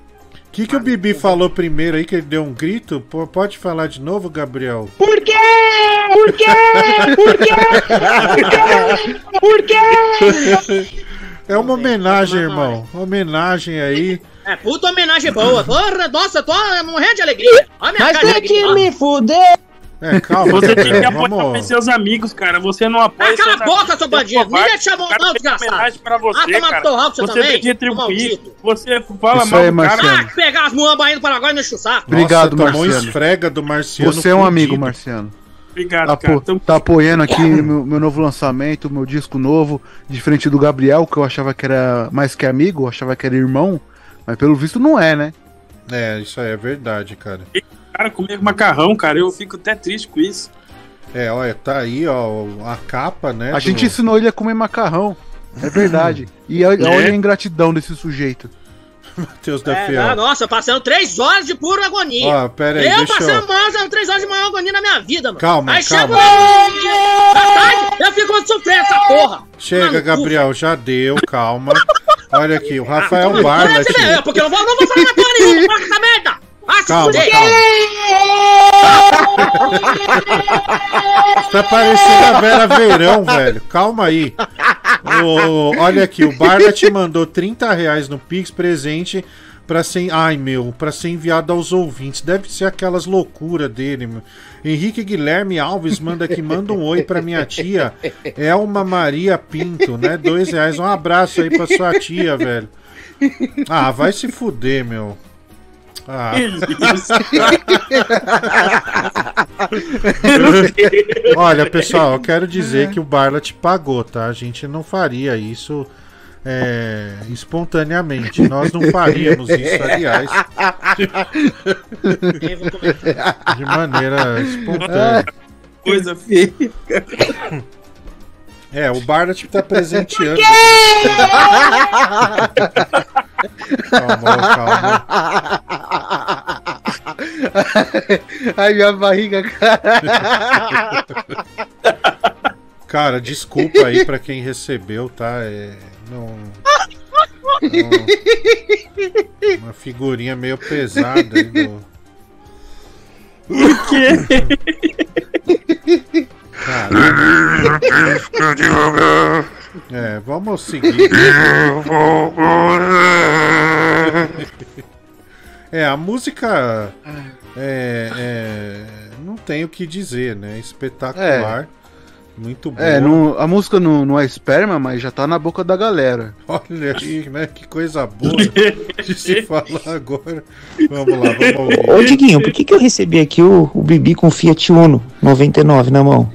O que, que o Bibi falou primeiro aí, que ele deu um grito? Pô, Pode falar de novo, Gabriel? Por quê? Por quê? Por quê? Por quê? Por quê? É uma homenagem, irmão. Homenagem aí. É puta homenagem boa. Porra, nossa, tô morrendo de alegria. Olha a minha Mas cara tem que alegria. me fuder. É, calma, Você tem que apoiar Vamos. os seus amigos, cara. Você não apoia Ah, cala seus a boca, seu você bandido. Ninguém te chamou, não, desgraçado. pra você, Ah, cara. no rabo, você você também, tem que retribuir. Você fala Isso mal aí, do cara. Marciano. Ah, pegar as muambas indo para agora e me chuçar. Obrigado, Nossa, tomou Marciano. esfrega do Marciano. Você é um amigo, Marciano. Obrigado, Tá, cara. apo- tá apoiando aqui meu, meu novo lançamento, meu disco novo, diferente do Gabriel, que eu achava que era mais que amigo, eu achava que era irmão, mas pelo visto não é, né? É, isso aí é verdade, cara. Cara, comer macarrão, cara, eu fico até triste com isso. É, olha, tá aí, ó, a capa, né? A do- gente ensinou ele a comer macarrão. É <laughs> verdade. E olha É? olha a ingratidão desse sujeito. <laughs> Matheus da É, Fiel. ah, nossa, passando três horas de pura agonia. Ó, pera aí, eu deixa eu- passando mais três horas de maior agonia na minha vida, mano. Calma, Aí calma. chega da tarde, eu fico sofrendo essa porra. Chega, Mano, Gabriel, já deu, calma. Olha aqui, o Rafael Então, Barlat. parece mesmo, Porque eu não vou, não vou falar porra nenhuma, essa merda. Calma, fuder. Tá parecendo a Vera Verão, velho. Calma aí. O- olha aqui, o Barlat mandou 30 reais no Pix presente pra ser. Ai, meu, pra ser enviado aos ouvintes. Deve ser aquelas loucuras dele, meu. Henrique Guilherme Alves manda aqui, manda um oi pra minha tia. Elma Maria Pinto, né? Dois reais. Um abraço aí pra sua tia, velho. Ah, vai se fuder, meu. Ah. <laughs> Olha, pessoal, eu quero dizer que o Barlat pagou, tá? A gente não faria isso é, espontaneamente. Nós não faríamos isso, aliás. De maneira espontânea. <laughs> Coisa feia. É, o Barlat tá presenteando. <laughs> Calma, calma. <laughs> Ai, minha barriga, cara. Cara, desculpa aí pra quem recebeu, tá? É, não, não- uma figurinha meio pesada aí do. Por quê? cara. <laughs> É, vamos seguir. <laughs> É, a música. É, é, não tem o que dizer, né? Espetacular. Muito boa. É, não- a música não, não é esperma, mas já tá na boca da galera. Olha <laughs> aí, né? Que coisa boa de se <laughs> falar agora. Vamos lá, vamos ouvir. Ô, Diguinho, por que, que eu recebi aqui o, o Bibi com Fiat Uno 99 na mão?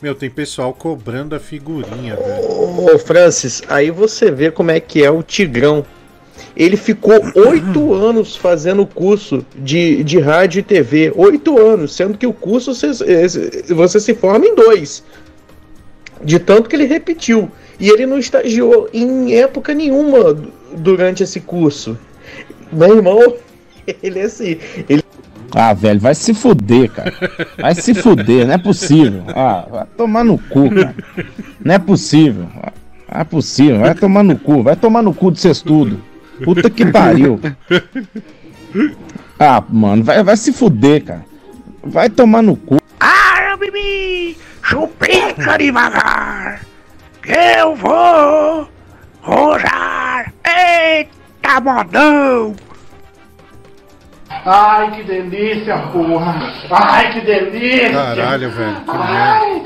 Meu, tem pessoal cobrando a figurinha, velho. Ô, Francis, aí você vê como é que é o Tigrão. Ele ficou oito <clears throat> anos fazendo curso de, de rádio e TV. Oito anos, sendo que o curso você, você se forma em dois. De tanto que ele repetiu. E ele não estagiou em época nenhuma du- durante esse curso. Meu irmão, <laughs> ele é assim. Ele Ah, velho, vai se fuder, cara. Vai se fuder, não é possível. Ah, vai tomar no cu, cara. Não é possível. Não é possível, vai tomar no cu. Vai tomar no cu de vocês tudo. Puta que pariu. Ah, mano, vai, vai se fuder, cara. Vai tomar no cu. Ah, Bibi, chupica devagar, que eu vou rojar. Eita, modão. Ai, que delícia, porra! Ai, que delícia! Caralho, velho. Que merda. Ai,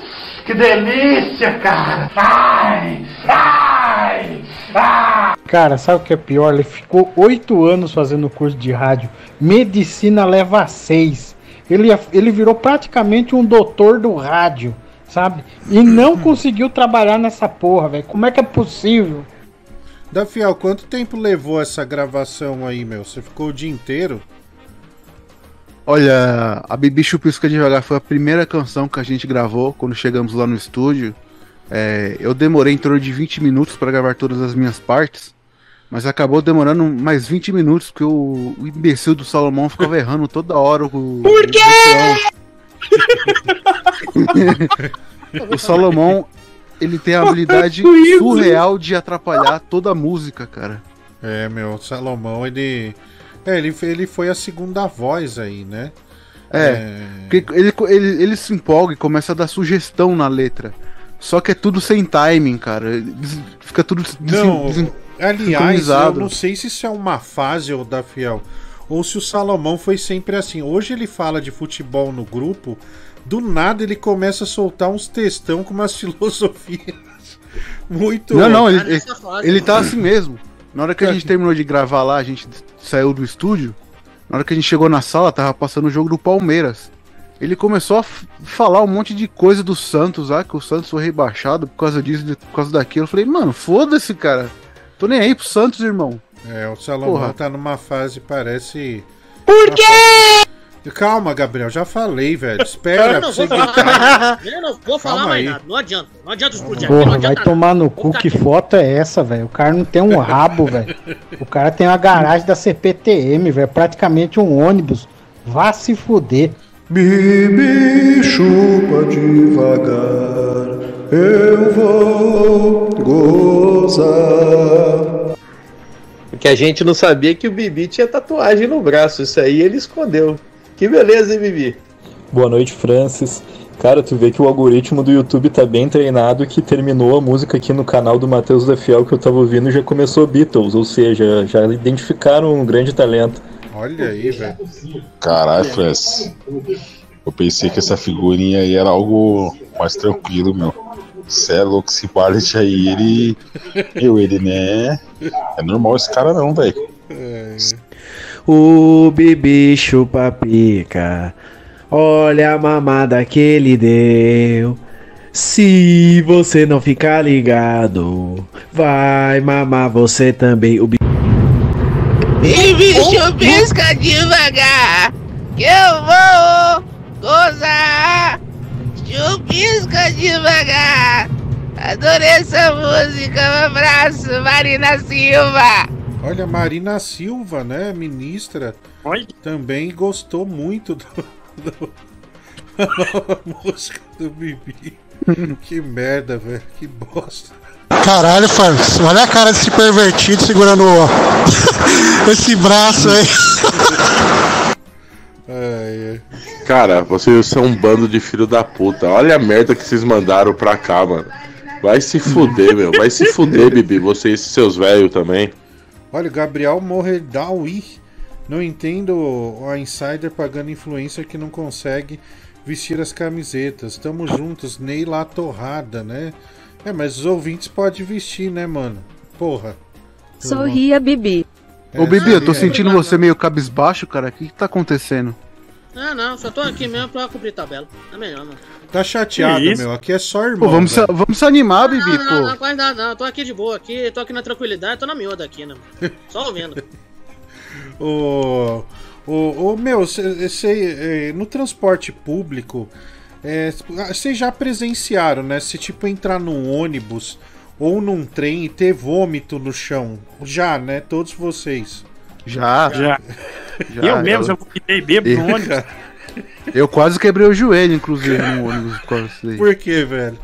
que delícia, cara! Ai, ai, ai! Cara, sabe o que é pior? Ele ficou oito anos fazendo curso de rádio. Medicina leva seis. Ele, ele virou praticamente um doutor do rádio, sabe? E não <clears throat> conseguiu trabalhar nessa porra, velho. Como é que é possível? Da Fiel, quanto tempo levou essa gravação aí, meu? Você ficou o dia inteiro? Olha, a Bibi Chupisca Devagar foi a primeira canção que a gente gravou quando chegamos lá no estúdio. É, eu demorei em torno de 20 minutos para gravar todas as minhas partes, mas acabou demorando mais 20 minutos porque o, o imbecil do Salomão ficava errando toda hora. O, Por quê? <laughs> o Salomão, ele tem a habilidade surreal de atrapalhar toda a música, cara. É, meu, o Salomão, ele. É, ele, ele foi a segunda voz aí, né? É, porque ele, ele, ele se empolga e começa a dar sugestão na letra. Só que é tudo sem timing, cara. Fica tudo Não, aliás, eu não sei se isso é uma fase ou da Fiel, ou se o Salomão foi sempre assim. Hoje ele fala de futebol no grupo, do nada ele começa a soltar uns textão com umas <laughs> filosofias muito. Não, não, ele, ele, ele tá assim mesmo. Na hora que a gente terminou de gravar lá, a gente saiu do estúdio. Na hora que a gente chegou na sala, tava passando o jogo do Palmeiras. Ele começou a falar um monte de coisa do Santos, ah, que o Santos foi rebaixado por causa disso, de- por causa daquilo. Eu falei, mano, foda-se, cara. Tô nem aí pro Santos, irmão. É, o Salomão Porra. tá numa fase, parece. Por quê? Calma, Gabriel, já falei, velho. <laughs> Eu Espera pra não vou falar, eu não vou falar Calma mais aí. nada. Não adianta. Não adianta explodir aqui, não Porra, vai adianta tomar no cu, que foto é essa, velho? O cara não tem um rabo, velho. O cara tem uma garagem da CPTM, velho. Praticamente um ônibus. Vá se fuder. Bibi chupa devagar, eu vou gozar. O que a gente não sabia que o Bibi tinha tatuagem no braço. Isso aí ele escondeu. Que beleza, hein, Bibi? Boa noite, Francis. Cara, tu vê que o algoritmo do YouTube tá bem treinado que terminou a música aqui no canal do Matheus da Fiel que eu tava ouvindo e já começou Beatles, ou seja, já identificaram um grande talento. Olha aí, velho. Caralho, Francis. Eu pensei que essa figurinha aí era algo mais tranquilo, meu. Cê é louco, esse Barlet aí, ele. Eu, ele, né? É normal esse cara não, velho. O Bibi chupa pica. Olha a mamada que ele deu. Se você não ficar ligado, vai mamar você também. O Bibi. Bibi chupisca devagar, que eu vou gozar. Chupisca devagar. Adorei essa música. Um abraço, Marina Silva. Olha, Marina Silva, né? Ministra. Também gostou muito do, do- <laughs> música do Bibi. que merda, velho. Que bosta. Caralho, Francis, olha a cara desse pervertido segurando o- <laughs> esse braço aí. Ai, ai. Cara, vocês são um bando de filho da puta. Olha a merda que vocês mandaram pra cá, mano. Vai se fuder, meu. Vai se fuder, Bibi. Vocês, seus velhos também. Olha, o Gabriel Morredawi. Não entendo a insider pagando influencer que não consegue vestir as camisetas. Tamo juntos, Ney lá torrada, né? É, mas os ouvintes podem vestir, né, mano? Porra. Sorria, Bibi. Ô, Bibi, eu tô é. sentindo você meio cabisbaixo, cara. O que, que tá acontecendo? Não, não, só tô aqui mesmo pra cumprir tabela. É melhor, mano. Tá chateado, meu. Aqui é só irmão. Pô, vamos, se, vamos se animar, Bibi, Não, não, não, quase nada, não. Tô aqui de boa, aqui, tô aqui na tranquilidade, tô na miúda aqui, né? mano? Só ouvindo. O, o, o meu, cê, cê, é, no transporte público, é, vocês já presenciaram, né? Se tipo entrar num ônibus ou num trem e ter vômito no chão. Já, né? Todos vocês. Já. Já. eu mesmo já vomitei bêbado no ônibus. <laughs> Eu quase quebrei o joelho, inclusive, no ônibus por causa disso aí. Por que, velho?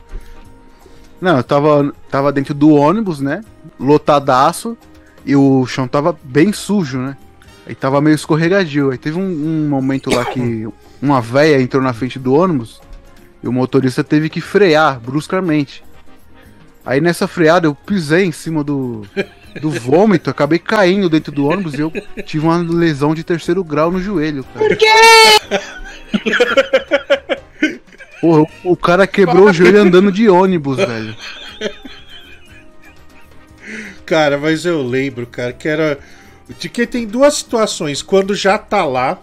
Não, eu tava, tava dentro do ônibus, né? Lotadaço. E o chão tava bem sujo, né? Aí tava meio escorregadio. Aí teve um, um momento lá que <coughs> uma véia entrou na frente do ônibus e o motorista teve que frear bruscamente. Aí nessa freada eu pisei em cima do, do vômito, acabei caindo dentro do ônibus e eu tive uma lesão de terceiro grau no joelho, cara. Por quê? Porra, o, cara quebrou o joelho andando de ônibus, velho. Cara, mas eu lembro, cara, que era. De que tem duas situações. Quando já tá lá.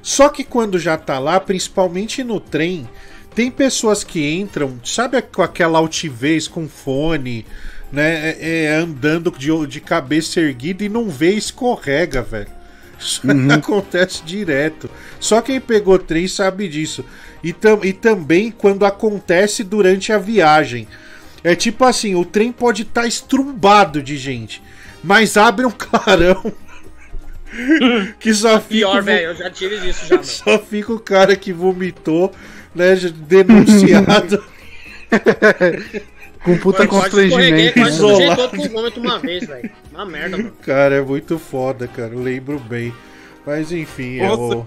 Só que quando já tá lá, principalmente no trem, tem pessoas que entram, sabe, com aquela altivez, com fone, né? é- é, andando de, de cabeça erguida e não vê, escorrega, velho. Isso Uhum. <laughs> acontece direto. Só quem pegou trem sabe disso. E, tam, e também quando acontece durante a viagem. É tipo assim, o trem pode estar estrumbado de gente, mas abre um clarão <laughs> que só fica, Pior, velho, eu já tive disso já, <laughs> só fica o cara que vomitou, né, denunciado. Com puta escorreguei, constrangimento. quase Isolado. vômito uma vez, velho. Uma merda, mano. Cara, é muito foda, cara. Eu lembro bem. Mas enfim, eu...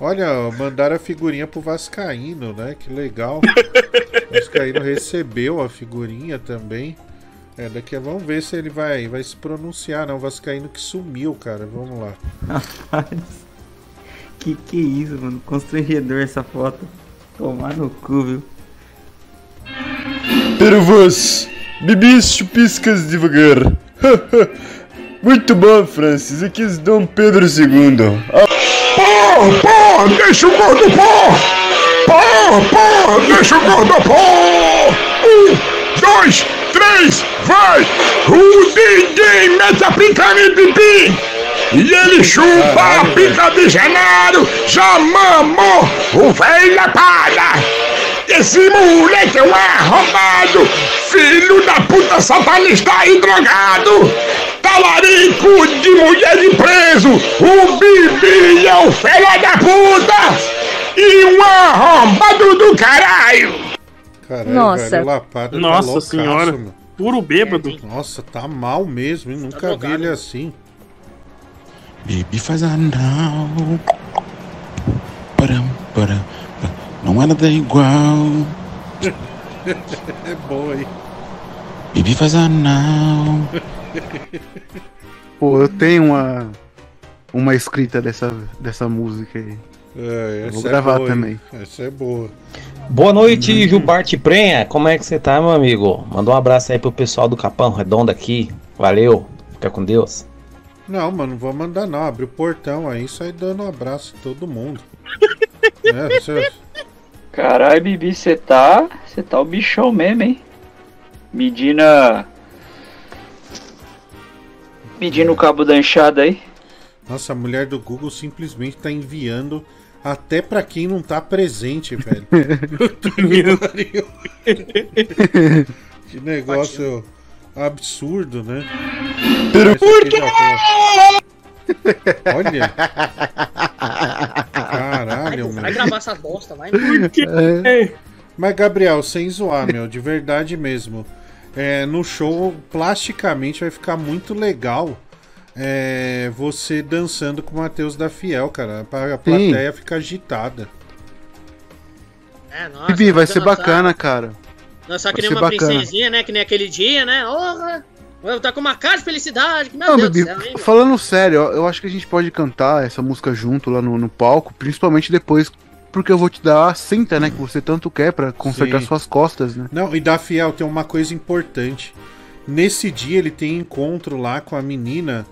Olha, mandaram a figurinha pro Vascaíno, né? Que legal. O <laughs> Vascaíno recebeu a figurinha também. É, daqui a vamos ver se ele vai, vai se pronunciar, não. O Vascaíno que sumiu, cara. Vamos lá. Rapaz, que que isso, mano? Constrangedor essa foto. Tomar no cu, viu? Pervos, bibis chupiscas devagar. <laughs> Muito bom, Francis. Aqui é Dom Pedro II. Ah, Pô, pô, deixa o gordo pô! Pô, pô, deixa o gordo pô! Um, dois, três, vai! O DJ mete a pica em pipi! E ele chupa a pica de Genaro! Já mamou o velho da palha! Esse moleque é um arrombado! Filho da puta satanista e drogado! Talarico de mulher de preso! O Bibi é o filho da puta! E um arrombado do caralho! Caralho, Nossa. velho, Lapada tá Nossa loucaço, senhora. meu. Puro bêbado. Nossa, tá mal mesmo, hein? Nunca vi ele assim. Baby faz anal. Param, param. Não <laughs> é nada igual. é boa aí. Baby faz anal. <laughs> Pô, eu tenho uma uma escrita dessa, dessa música aí. É, Eu vou essa é gravar boa, hein? também. Essa é boa. Boa noite, Gilbarte Prenha. Como é que você tá, meu amigo? Manda um abraço aí pro pessoal do Capão Redondo aqui. Valeu. Fica com Deus. Não, mano, não vou mandar não. Abre o portão aí, sai dando um abraço em todo mundo. <laughs> é, você... Caralho, Bibi, você tá. Você tá o bichão mesmo, hein? Medindo. a- Medindo o cabo da enxada aí. Nossa, a mulher do Google simplesmente tá enviando até pra quem não tá presente, velho. <laughs> <laughs> Que negócio absurdo, né? Já foi. Olha. <laughs> Caralho, Vai meu. gravar essas bosta, vai. É. Mas, Gabriel, sem zoar, meu, de verdade mesmo. É, no show, plasticamente, vai ficar muito legal é, você dançando com o Matheus da Fiel, cara. A plateia fica agitada. É, nossa. Bibi, vai ser dançar. bacana, cara. Dançar que Vai nem uma bacana. princesinha, né? Que nem aquele dia, né? Orra! Eu tá com uma cara de felicidade. Meu Não, Deus céu, hein? meu? falando sério, eu acho que a gente pode cantar essa música junto lá no, no palco, principalmente depois, porque eu vou te dar a cinta, né, que você tanto quer pra consertar Sim. suas costas, né? Não, e da Fiel tem uma coisa importante. Nesse dia ele tem encontro lá com a menina,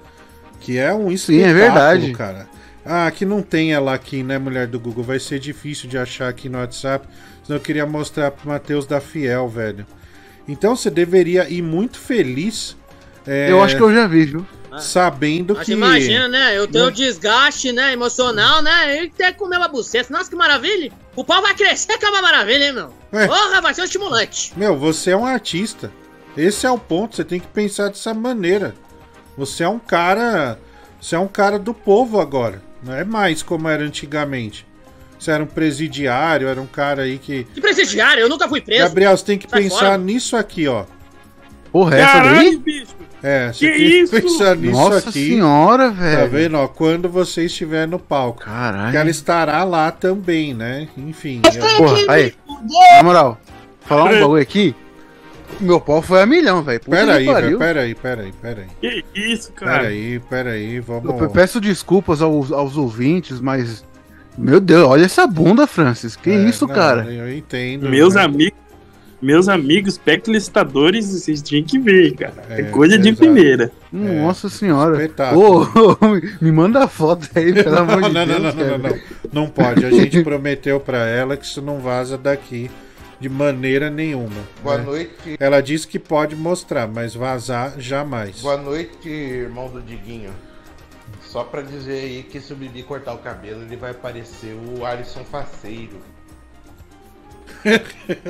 que é um Sim, é espetáculo, verdade. cara. Ah, que não tem ela aqui, né, mulher do Google? Vai ser difícil de achar aqui no WhatsApp. Senão eu queria mostrar pro Matheus da Fiel, velho. Então você deveria ir muito feliz. É, Eu acho que eu já vi, viu? Sabendo Mas que. imagina, né? Eu tenho Não- desgaste, né? Emocional, né? E ter que comer uma buceta. Nossa, que maravilha! O pau vai crescer, que é uma maravilha, hein, meu? Ué. Porra, vai ser um estimulante. Meu, você é um artista. Esse é o ponto, você tem que pensar dessa maneira. Você é um cara. Você é um cara do povo agora. Não é mais como era antigamente. Você era um presidiário, era um cara aí que. Que presidiário, eu nunca fui preso. Gabriel, você tem que Sai pensar fora. nisso aqui, ó. Porra, essa Caralho, daí? bicho. É, você Que tem que isso? pensar nisso Nossa aqui. senhora, Tá velho. vendo, ó? Quando você estiver no palco. Caralho. Que ela estará lá também, né? Enfim. Porra, aí. Na moral, falar um bagulho aqui. Meu pau foi a milhão, velho. Puta Pera que aí, pariu. velho. Pera aí, pera aí, pera aí. Que isso, cara. Pera aí, pera aí, vamos. Eu pe- peço desculpas aos, aos ouvintes, mas. Meu Deus, olha essa bunda, Francis. Que É, isso, não, cara? Eu entendo. Meus né? amigos, meus amigos peclistadores, vocês tinham que ver, cara. É, É, coisa de exato. primeira. Nossa senhora. Espetáculo. Ô, <laughs> me manda a foto aí, <laughs> pelo Não, amor não, de não, Deus. não, não, não, não. Não pode. A gente <laughs> prometeu pra ela que isso não vaza daqui de maneira nenhuma. Boa né? noite. Ela disse que pode mostrar, mas vazar jamais. Boa noite, irmão do Diguinho. Só pra dizer aí que se o Bibi cortar o cabelo, ele vai parecer o Alisson Faceiro.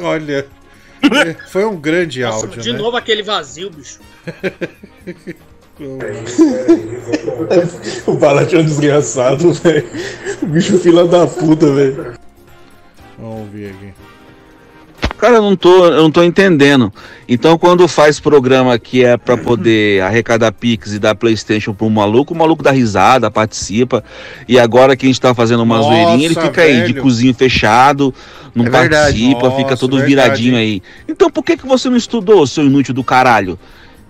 Olha, é, <laughs> foi um grande Nossa, áudio, de né? novo aquele vazio, bicho. O Balat é um desgraçado, velho. O bicho fila da puta, velho. Vamos ouvir aqui. Cara, eu não tô, eu não tô entendendo. Então, quando faz programa que é pra poder <clears throat> arrecadar Pix e dar Playstation pro maluco, o maluco dá risada, participa. E agora que a gente tá fazendo uma Nossa, zoeirinha, ele fica aí de velho. cozinho fechado, não É participa, fica Nossa, todo verdade, viradinho aí. Então, por que, que você não estudou, seu inútil do caralho?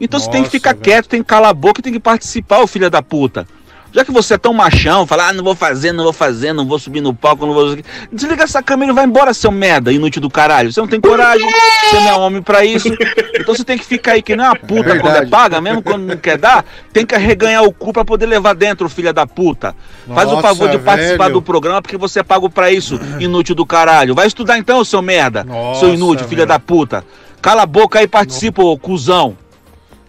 Então você tem que Nossa, ficar velho. quieto, tem que calar a boca e tem que participar, ô filho da puta. Já que você é tão machão, fala, ah, não vou fazer, não vou fazer, não vou subir no palco, não vou. Desliga essa câmera e vai embora, seu merda, inútil do caralho. Você não tem coragem, você não é homem pra isso. Então você tem que ficar aí que nem uma puta quando é paga, mesmo quando não quer dar, tem que arreganhar o cu pra poder levar dentro, filha da puta. Faz o Nossa, favor de participar velho. do programa porque você é pago pra isso, inútil do caralho. Vai estudar então, seu merda, Nossa, seu inútil, filha velho. da puta. Cala a boca aí e participa, ô cuzão.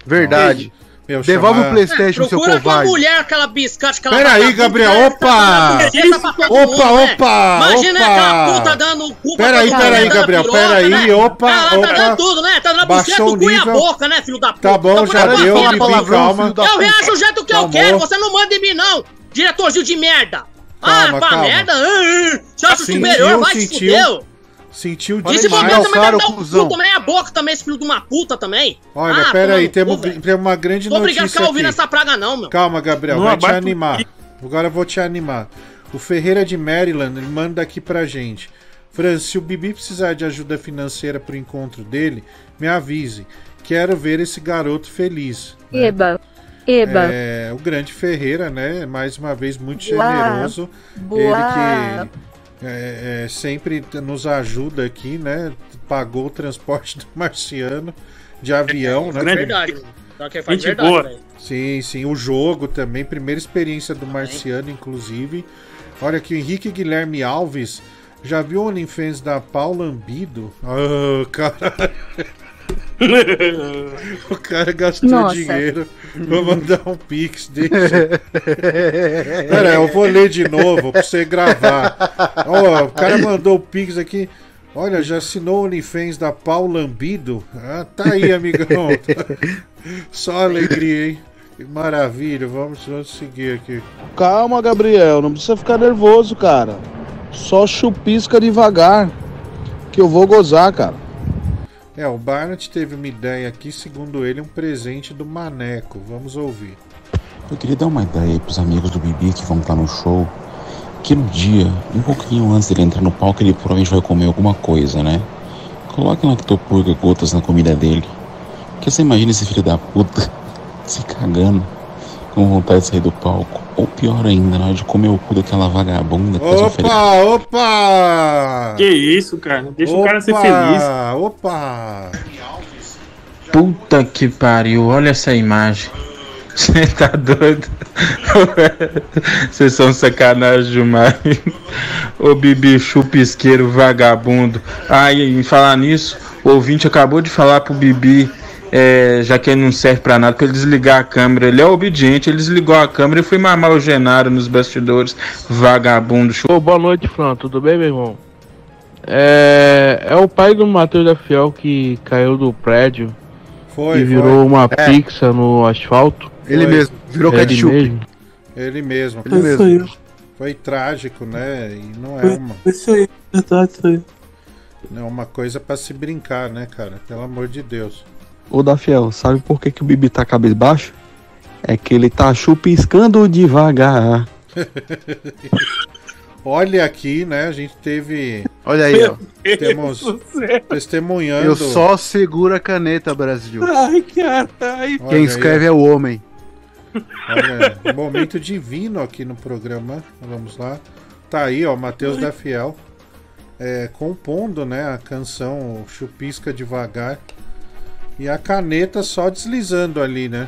Verdade. Meu, Devolve chamar- o Playstation, seu Procura tua covarde. mulher, aquela biscate, aquela Pera aí, vagabunda, Gabriel, opa! Tá Opa, opa, Imagina aquela puta dando o cu pra Pera aí, todo pera mundo, aí, dando Gabriel, piroca, pera aí, né? opa, Ela tá opa. dando tudo, né? Tá dando Baixou buceta, o o cu e a boca, né, filho da puta? Tá bom, já deu, Bibi, palavrão, calma. Eu reajo o jeito que eu quero, você não manda em mim, não. Diretorzinho de merda. Ah, pra merda. ah, ah. Você acha Sentiu, superior, vai se sentiu. Sentiu se demais. também Alçaram vai o o cuzão. cu também, a boca também, esse filho de uma puta também. Olha, Ah, pera aí, temos, tem uma grande Tô obrigado a notícia ficar ouvindo essa praga não, meu. Calma, Gabriel, Não vai te animar. Agora eu vou te animar. O Ferreira de Maryland, ele manda aqui pra gente. Fran, se o Bibi precisar de ajuda financeira pro encontro dele, me avise. Quero ver esse garoto feliz. né? Eba. Eba. É, o grande Ferreira, né? Mais uma vez muito Boa. generoso. Boa. Ele que é, é, sempre nos ajuda aqui, né? Pagou o transporte <laughs> do Marciano de avião, né? grande. Verdade. Só que faz Gente verdade, boa. velho. Sim, sim. O jogo também, primeira experiência do Marciano, inclusive. Olha aqui, o Henrique Guilherme Alves. Já viu o OnlyFans da Paula Ambido? Ah, <laughs> caralho. <laughs> o cara gastou Nossa. dinheiro pra mandar um pix desse. <laughs> Pera, eu vou ler de novo pra você gravar. Ó, o cara mandou o pix aqui. Olha, já assinou o OnlyFans da Paula Ambido? Ah, tá aí, amigão. <laughs> Só alegria, hein? Que maravilha. Vamos, vamos seguir aqui. Calma, Gabriel, não precisa ficar nervoso, cara. Só chupisca devagar, que eu vou gozar, cara. É, o Barnett teve uma ideia aqui, segundo ele, um presente do Maneco. Vamos ouvir. Eu queria dar uma ideia aí pros amigos do Bibi que vão estar no show. Que no dia, um pouquinho antes dele entrar no palco, ele provavelmente vai comer alguma coisa, né? Coloque lactopurga gotas na comida dele. Porque você imagina esse filho da puta <laughs> se cagando com vontade de sair do palco. Ou pior ainda, na hora de comer o cu daquela vagabunda que faz oferece. Opa, opa! Que isso, cara? Deixa o cara ser feliz. Opa! Puta que pariu, olha essa imagem. <laughs> Você tá doido? <laughs> Vocês são sacanagem demais. Ô Bibi chupisqueiro vagabundo. Ah, e em falar nisso, o ouvinte acabou de falar pro Bibi, é, já que ele não serve pra nada, pra ele desligar a câmera. Ele é obediente, ele desligou a câmera e foi mamar o Genaro nos bastidores. Vagabundo. Ô, boa noite, Fran. Tudo bem, meu irmão? É, é o pai do Matheus da Fiel que caiu do prédio Foi, e virou foi. uma É. pizza no asfalto. Ele mesmo, virou Ele ketchup. mesmo. Ele mesmo. Ele mesmo. Foi, foi trágico, né? E não é uma, Isso aí, verdade, isso aí. não é uma coisa pra se brincar, né, cara? Pelo amor de Deus. Ô da Fiel, sabe por que, que o Bibi tá cabisbaixo? É que ele tá chupiscando devagar. <laughs> Olha aqui, né? A gente teve. Olha aí, ó. Temos testemunhando. Eu só seguro a caneta, Brasil. Ai, caralho. Olha Quem aí, escreve é o homem. Olha, momento divino aqui no programa. Vamos lá. Tá aí, ó, Matheus da Fiel. é, compondo, né, a canção Chupisca Devagar. E a caneta só deslizando ali, né?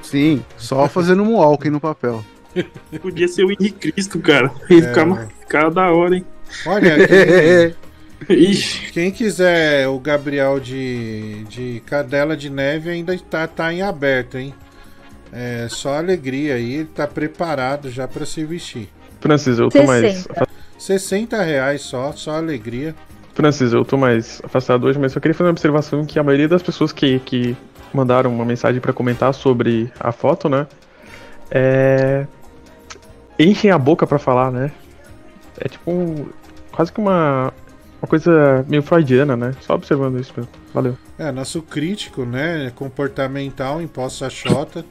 Sim, só <laughs> fazendo um walking no papel. <laughs> Podia ser o Henrique Cristo, cara. Ia É, ficar, mano. ficar da hora, hein? Olha, <laughs> quem, quem quiser o Gabriel de, de Cadela de Neve ainda tá, tá em aberto, hein? É só alegria aí, ele tá preparado já pra se vestir. Francis, eu tô mais. 60. 60 reais só, só alegria. Francis, eu tô mais afastado hoje, mas só queria fazer uma observação que a maioria das pessoas que, que mandaram uma mensagem pra comentar sobre a foto, né? É... Enchem a boca pra falar, né? É tipo um- quase que uma, uma coisa meio freudiana, né? Só observando isso mesmo. Valeu. É, nosso crítico, né? Comportamental em Poça Xota.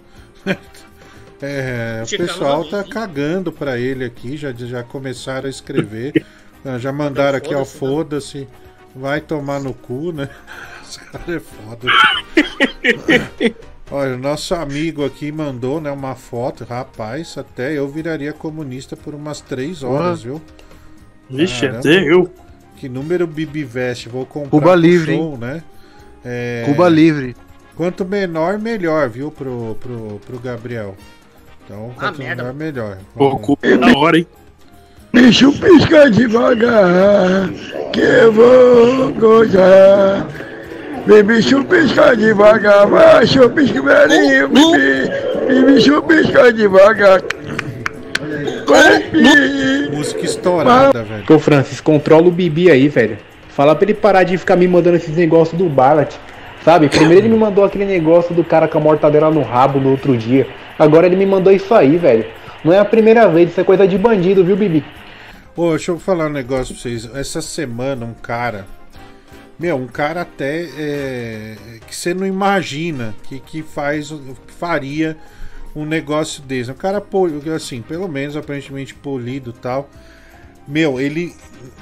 É, o pessoal tá cagando pra ele aqui, já, já começaram a escrever. Ah, já mandaram aqui, ó, foda-se. Vai tomar no cu, né? <laughs> Esse cara é foda. Olha, o nosso amigo aqui mandou, né, uma foto. Rapaz, até eu viraria comunista por umas três horas, viu? Vixe, Caramba. até eu. Que número Bibi Veste? Vou comprar Cuba livre, show, né? É, Cuba livre. Quanto menor, melhor, viu, pro, pro, pro Gabriel. Então, Ah, quanto merda. menor, melhor. Pô, culpa é da hora, hein? Eu piscar devagar, que eu vou gozar. Bibi chupisca devagar, vai chupisca velhinho, bibi. Bibi chupisca devagar. Música estourada, velho. Ô Francis, controla o Bibi aí, velho. Fala pra ele parar de ficar me mandando esses negócios do Ballot. Sabe? Primeiro ele me mandou aquele negócio do cara com a mortadela no rabo no outro dia. Agora ele me mandou isso aí, velho. Não é a primeira vez, isso é coisa de bandido, viu, Bibi? Ô, deixa eu falar um negócio pra vocês. Essa semana, um cara. Meu, um cara até é, que você não imagina que, que faz, que faria um negócio desse. Um cara, assim, pelo menos aparentemente polido tal. Meu, ele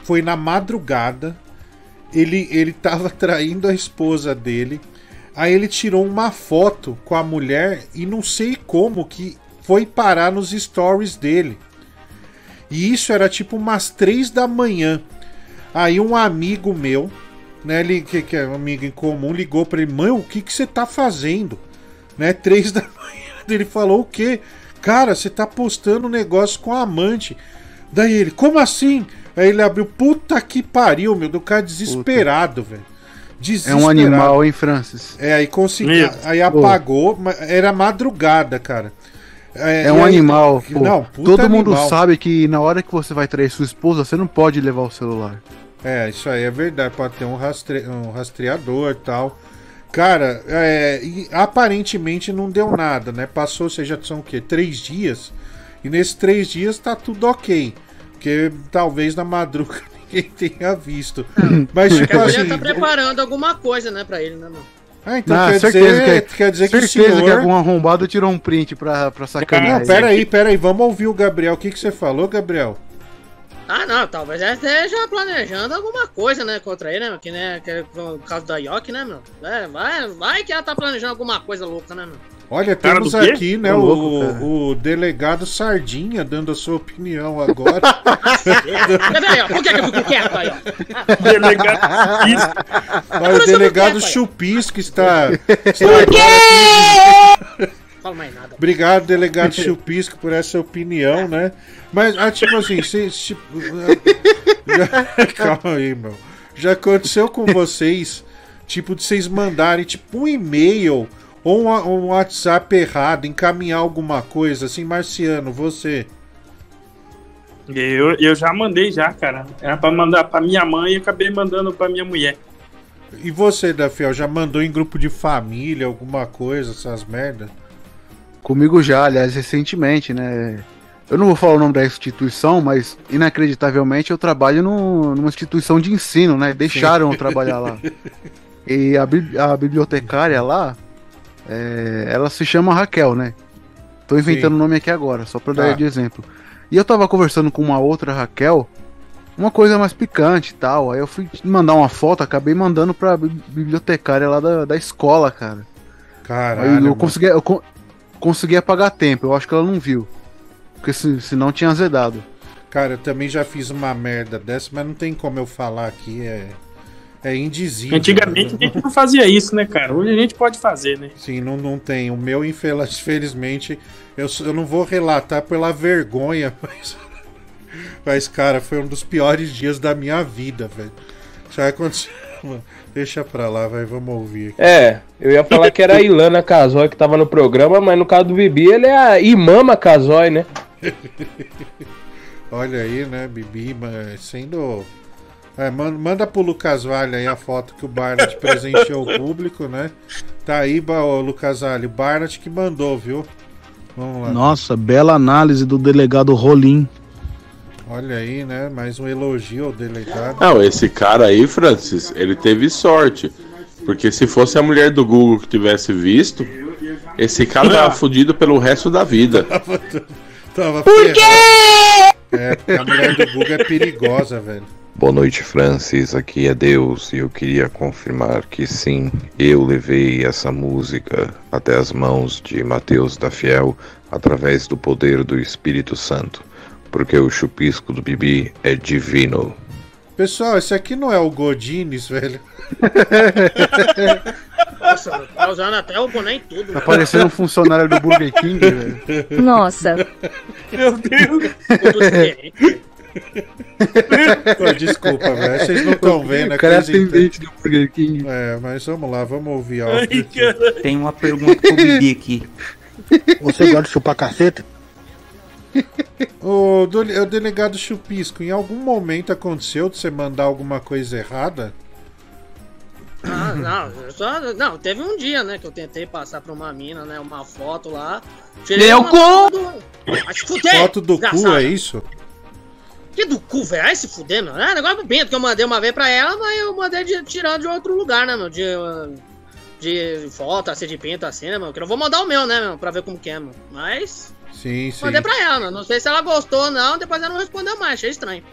foi na madrugada. Ele, ele tava <laughs> traindo a esposa dele. Aí ele tirou uma foto com a mulher e não sei como que foi parar nos stories dele. E isso era tipo umas três da manhã. Aí um amigo meu, né, ele, que, que é um amigo em comum, ligou pra ele: Mãe, o que que você tá fazendo? Né, três <laughs> da manhã. Ele falou: O quê? Cara, você tá postando um negócio com a amante. Daí ele: Como assim? Aí ele abriu: Puta que pariu, meu. Do cara desesperado, velho. É um animal, hein, Francis? É, aí consegui. Meu. Aí apagou, mas era madrugada, cara. É, e um aí- animal. pô. Não, puta Todo mundo animal. sabe que na hora que você vai trair sua esposa, você não pode levar o celular. É, isso aí é verdade. Pode ter um, rastre... um rastreador e tal. Cara, é, e aparentemente não deu nada, né? Passou, vocês já são o quê? Três dias? E nesses três dias tá tudo ok. Porque talvez na madruga <laughs> ninguém tenha visto. Mas, <laughs> tipo Ele assim. tá preparando alguma coisa, né, pra ele, né, mano? Ah, então Não, quer, certeza dizer, que, quer dizer que o certeza senhor... que algum arrombado tirou um print pra, pra sacanear. Não, peraí, peraí, vamos ouvir o Gabriel. O que, que você falou, Gabriel? Ah, não, talvez ela esteja planejando alguma coisa, né, contra ele, né? Que, né, que é o caso da Yoki, né, meu? É, vai, vai que ela tá planejando alguma coisa louca, né, meu? Olha, Cara temos quê? aqui, né, o, louco, cara. o delegado Sardinha dando a sua opinião agora. <laughs> Cadê aí, ó? Por que, eu fico quieto aí, ó? Delegado Olha, o delegado Chupisco está. está Por agora aqui. Fala mais nada. Obrigado, delegado Chupisco, por essa opinião, né? Mas, ah, tipo assim, vocês. Tipo, já- <laughs> calma aí, meu. Já aconteceu com vocês, tipo, de vocês mandarem, tipo, um e-mail ou um, um WhatsApp errado, encaminhar alguma coisa, assim, Marciano, você. Eu, eu já mandei já, cara. Era pra mandar pra minha mãe e acabei mandando pra minha mulher. E você, Dafiel, já mandou em grupo de família alguma coisa, essas merdas? Comigo já, aliás, recentemente, né? Eu não vou falar o nome da instituição, mas inacreditavelmente eu trabalho no- numa instituição de ensino, né? Deixaram eu trabalhar lá. <laughs> E a, a bibliotecária lá, é, ela se chama Raquel, né? Tô inventando o nome aqui agora, só pra dar Tá. de exemplo. E eu tava conversando com uma outra Raquel, uma coisa mais picante e tal. Aí eu fui mandar uma foto, acabei mandando pra bi- bibliotecária lá da, da escola, cara. Caralho. Aí eu consegui, eu co- consegui apagar tempo, eu acho que ela não viu. Porque se, senão tinha azedado. Cara, eu também já fiz uma merda dessa, mas não tem como eu falar aqui, é. É indizível. Antigamente a gente não fazia isso, né, cara? Hoje a gente pode fazer, né? Sim, não, não tem. O meu, infeliz- infelizmente, eu, eu não vou relatar pela vergonha, <laughs> mas. Mas, cara, foi um dos piores dias da minha vida, velho. Já aconteceu. <laughs> Deixa pra lá, vai, vamos ouvir aqui. É, eu ia falar que era a Ilana Casoy que tava no programa, mas no caso do Bibi, ele é a Imama Casoy, né? <laughs> Olha aí, né, Bibi, mas sendo. É, man- manda pro Lucas Vale aí a foto que o Barnett presenteou o público, né? Tá aí, ô, Lucas Vale, o Barnett que mandou, viu? Vamos lá. Nossa, bela análise do delegado Rolim. Olha aí, né? Mais um elogio ao delegado. Não, esse cara aí, Francis, ele teve sorte. Porque se fosse a mulher do Google que tivesse visto, esse cara tava fudido pelo resto da vida. <laughs> Tava Por quê? É, porque a mulher do Google é perigosa, velho. Boa noite, Francis. Aqui é Deus e eu queria confirmar que sim, eu levei essa música até as mãos de Mateus da Fiel através do poder do Espírito Santo, porque o chupisco do Bibi é divino. Pessoal, esse aqui não é o Godines, velho. <laughs> Nossa, tá usando até o boné e tudo. Tá parecendo um funcionário do Burger King, velho. Nossa. Meu Deus. Pô, desculpa, velho. Vocês não estão vendo O cara é aqui, atendente do Burger King. É, mas vamos lá, vamos ouvir ó. Tem uma pergunta pro Bibi aqui. Você gosta de chupar caceta? O, do- o delegado Chupisco, em algum momento aconteceu de você mandar alguma coisa errada? Ah, não, eu só, não, teve um dia, né, que eu tentei passar pra uma mina, né, uma foto lá. Meu cu! foto do-! Foto do cu, é isso? Que do cu, velho? Vai se fuder, meu. É negócio do Bento que eu mandei uma vez pra ela, mas eu mandei de, tirando de outro lugar, né, meu? De, de foto, assim, de pinto, assim, né, meu? Que eu não vou mandar o meu, né, meu? Pra ver como que é, meu. Mas. Sim, sim. Mandei pra ela, meu. Não sei se ela gostou ou não, depois ela não respondeu mais, achei estranho.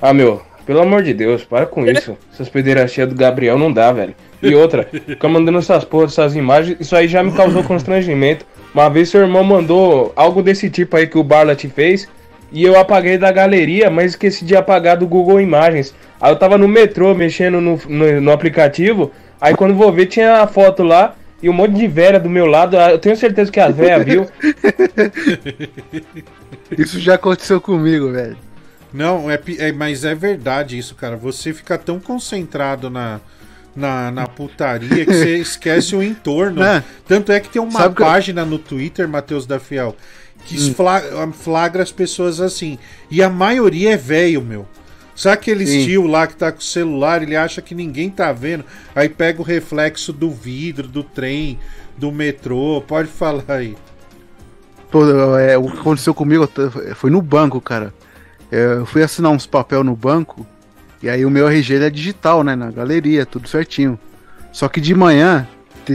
Ah, meu, pelo amor de Deus, para com isso. Essas pederastias do Gabriel não dá, velho. E outra, fica mandando essas porras, essas imagens, isso aí já me causou constrangimento. Uma vez seu irmão mandou algo desse tipo aí que o Barlat fez, e eu apaguei da galeria, mas esqueci de apagar do Google Imagens. Aí eu tava no metrô mexendo no, no, no aplicativo, aí quando vou ver tinha a foto lá, e um monte de velha do meu lado, ah, eu tenho certeza que a velha <laughs> viu. Isso já aconteceu comigo, velho. Não, é, é- mas é verdade isso, cara. Você fica tão concentrado na, na, na putaria que você <laughs> esquece o entorno. É. Tanto é que tem uma Sabe eu- página no Twitter, Matheus da Fiel, que Hum. fla- flagra as pessoas assim. E a maioria é velho, meu. Sabe aquele Sim. tio lá que tá com o celular, ele acha que ninguém tá vendo, aí pega o reflexo do vidro, do trem, do metrô. Pode falar aí. Pô, é, o que aconteceu comigo foi no banco, cara. É, Eu fui assinar uns papel no banco e aí o meu RG é digital, né? Na galeria, tudo certinho. Só que de manhã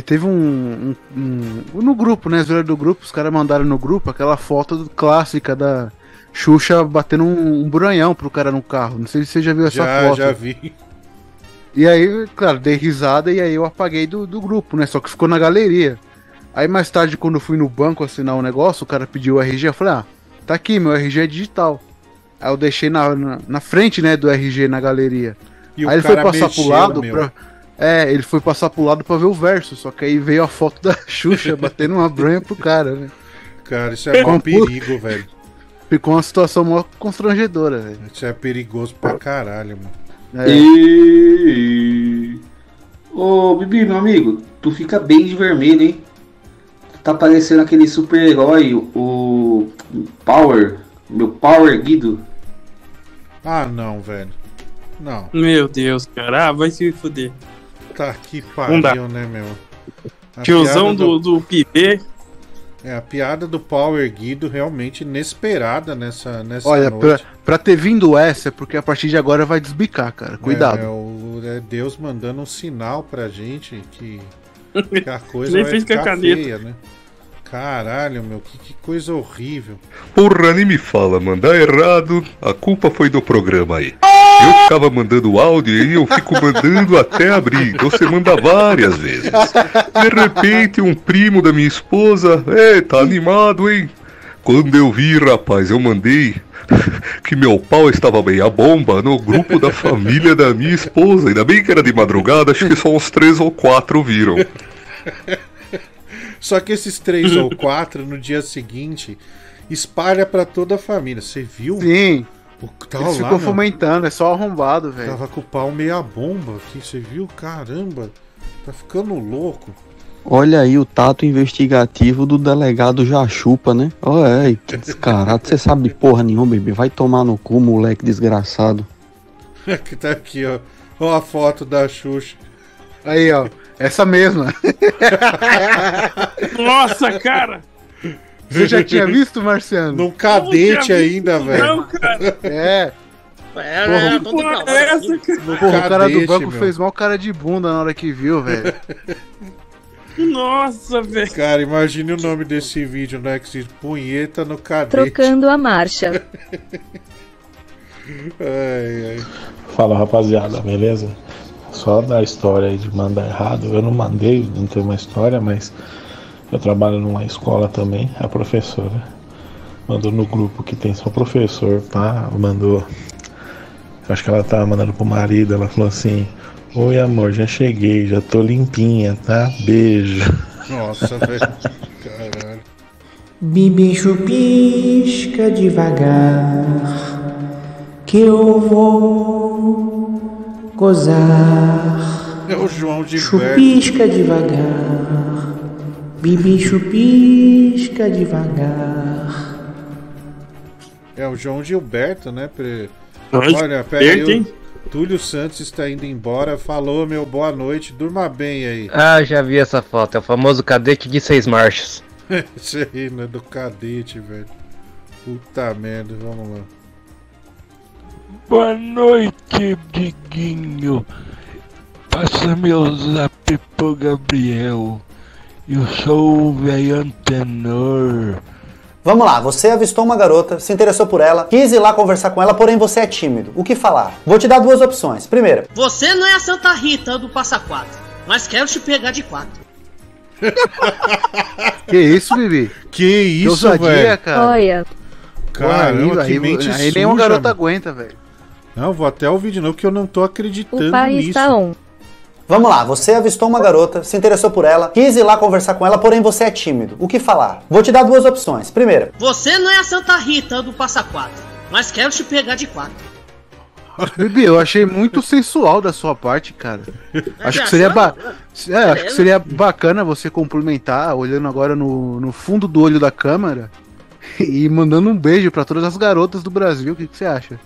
teve um, um- um- No grupo, né? Zoeira do grupo, os caras mandaram no grupo aquela foto clássica da Xuxa batendo um, um buranhão pro cara no carro. Não sei se você já viu essa Já, foto. já vi. E aí, claro, dei risada e aí eu apaguei do, do grupo, né? Só que ficou na galeria. Aí mais tarde, quando eu fui no banco assinar um negócio, o cara pediu o RG, eu falei, ah, tá aqui, meu RG é digital. Aí eu deixei na, na, na frente, né, do RG na galeria. E aí ele foi passar pro lado meu. pra. É, ele foi passar pro lado pra ver o verso, só que aí veio a foto da <laughs> Xuxa batendo uma branha pro cara, né? Cara, isso é um perigo, velho. Ficou uma situação mó constrangedora, velho. Isso é perigoso pra caralho, mano. É. E... Ô, Bibi, meu amigo, tu fica bem de vermelho, hein? Tu tá parecendo aquele super-herói, o Power, meu Power Guido. Ah, não, velho. Não. Meu Deus, cara. Ah, vai se fuder. Tá que pariu, né, meu? A Tiozão piada do, do PB. É, a piada do Power Guido realmente inesperada nessa, nessa Olha, pra, noite. pra ter vindo essa, é porque a partir de agora vai desbicar, cara. Cuidado. É, é o- é Deus mandando um sinal pra gente que, que a <laughs> coisa Nem vai ficar caneta. feia, né? Caralho, meu, que, que coisa horrível. Porra, nem me fala, mandar errado. A culpa foi do programa aí. Eu ficava mandando áudio e eu fico mandando até abrir. Você manda várias vezes. De repente, um primo da minha esposa. É, tá animado, hein? Quando eu vi, rapaz, eu mandei <laughs> que meu pau estava bem a bomba no grupo da família da minha esposa. Ainda bem que era de madrugada, acho que só uns três ou quatro viram. Só que esses três <laughs> ou quatro, no dia seguinte, espalha pra toda a família. Você viu? Sim. O, tá Eles lá, ficam meu. fomentando, é só arrombado, velho. Tava com o pau meia bomba aqui, você viu? Caramba, tá ficando louco. Olha aí o tato investigativo do delegado Jachupa, né? Olha aí, que descarado. Você sabe de porra nenhuma, bebê. Vai tomar no cu, moleque desgraçado. <laughs> que tá aqui, ó. Ó a foto da Xuxa. Aí, ó. Essa mesma. <laughs> Nossa, cara! Você já tinha visto, Marciano? Num cadete ainda, visto, velho. não, cara. É. É, Porra, é, então tem pra lá. essa, cara? Porra, o cara do banco meu. fez mal cara de bunda na hora que viu, velho. Nossa, velho. Cara, imagine o nome desse vídeo, né? Que se punheta no cadete. Trocando a marcha. <laughs> Ai, ai. Fala rapaziada, beleza? Só da história aí de mandar errado, eu não mandei, não tem uma história, mas eu trabalho numa escola também, a professora mandou no grupo que tem só professor, pá, mandou. eu Acho que ela tava mandando pro marido, ela falou assim, oi amor, já cheguei, já tô limpinha, tá? Beijo. Nossa, velho. Caralho. Bibi chupisca devagar, que eu vou gozar. É o João de Chupisca devagar, Bibi chupisca devagar. É o João Gilberto, né? Pre... Olha, pera aí. Gilberto, hein? o Túlio Santos está indo embora. Falou, meu, boa noite. Durma bem aí. Ah, já vi essa foto. É o famoso cadete de seis marchas. <laughs> Isso aí, né? Do cadete, velho. Puta merda, vamos lá. Boa noite, Diguinho. Passa meu zap pro Gabriel. Eu sou o velho antenor. Vamos lá, você avistou uma garota, se interessou por ela, quis ir lá conversar com ela, porém você é tímido. O que falar? Vou te dar duas opções. Primeira, Você não é a Santa Rita do Passa Quatro, mas quero te pegar de quatro. <laughs> Que isso, Bibi? Que isso, velho? cara. Olha, Caramba, Porra, que aí, mente aí, aí nem uma suja, garota mano. aguenta, velho. Não, vou até ouvir de novo que eu não tô acreditando o pai nisso. está on. vamos lá, você avistou uma garota, se interessou por ela, quis ir lá conversar com ela, porém você é tímido. O que falar? Vou te dar duas opções. Primeira, Você não é a Santa Rita do Passa Quatro, mas quero te pegar de quatro. Bibi, eu achei muito sensual da sua parte, cara. Acho já que seria, ba... é, acho que seria bacana você complementar, olhando agora no, no fundo do olho da câmera <laughs> e mandando um beijo pra todas as garotas do Brasil. O que, que você acha?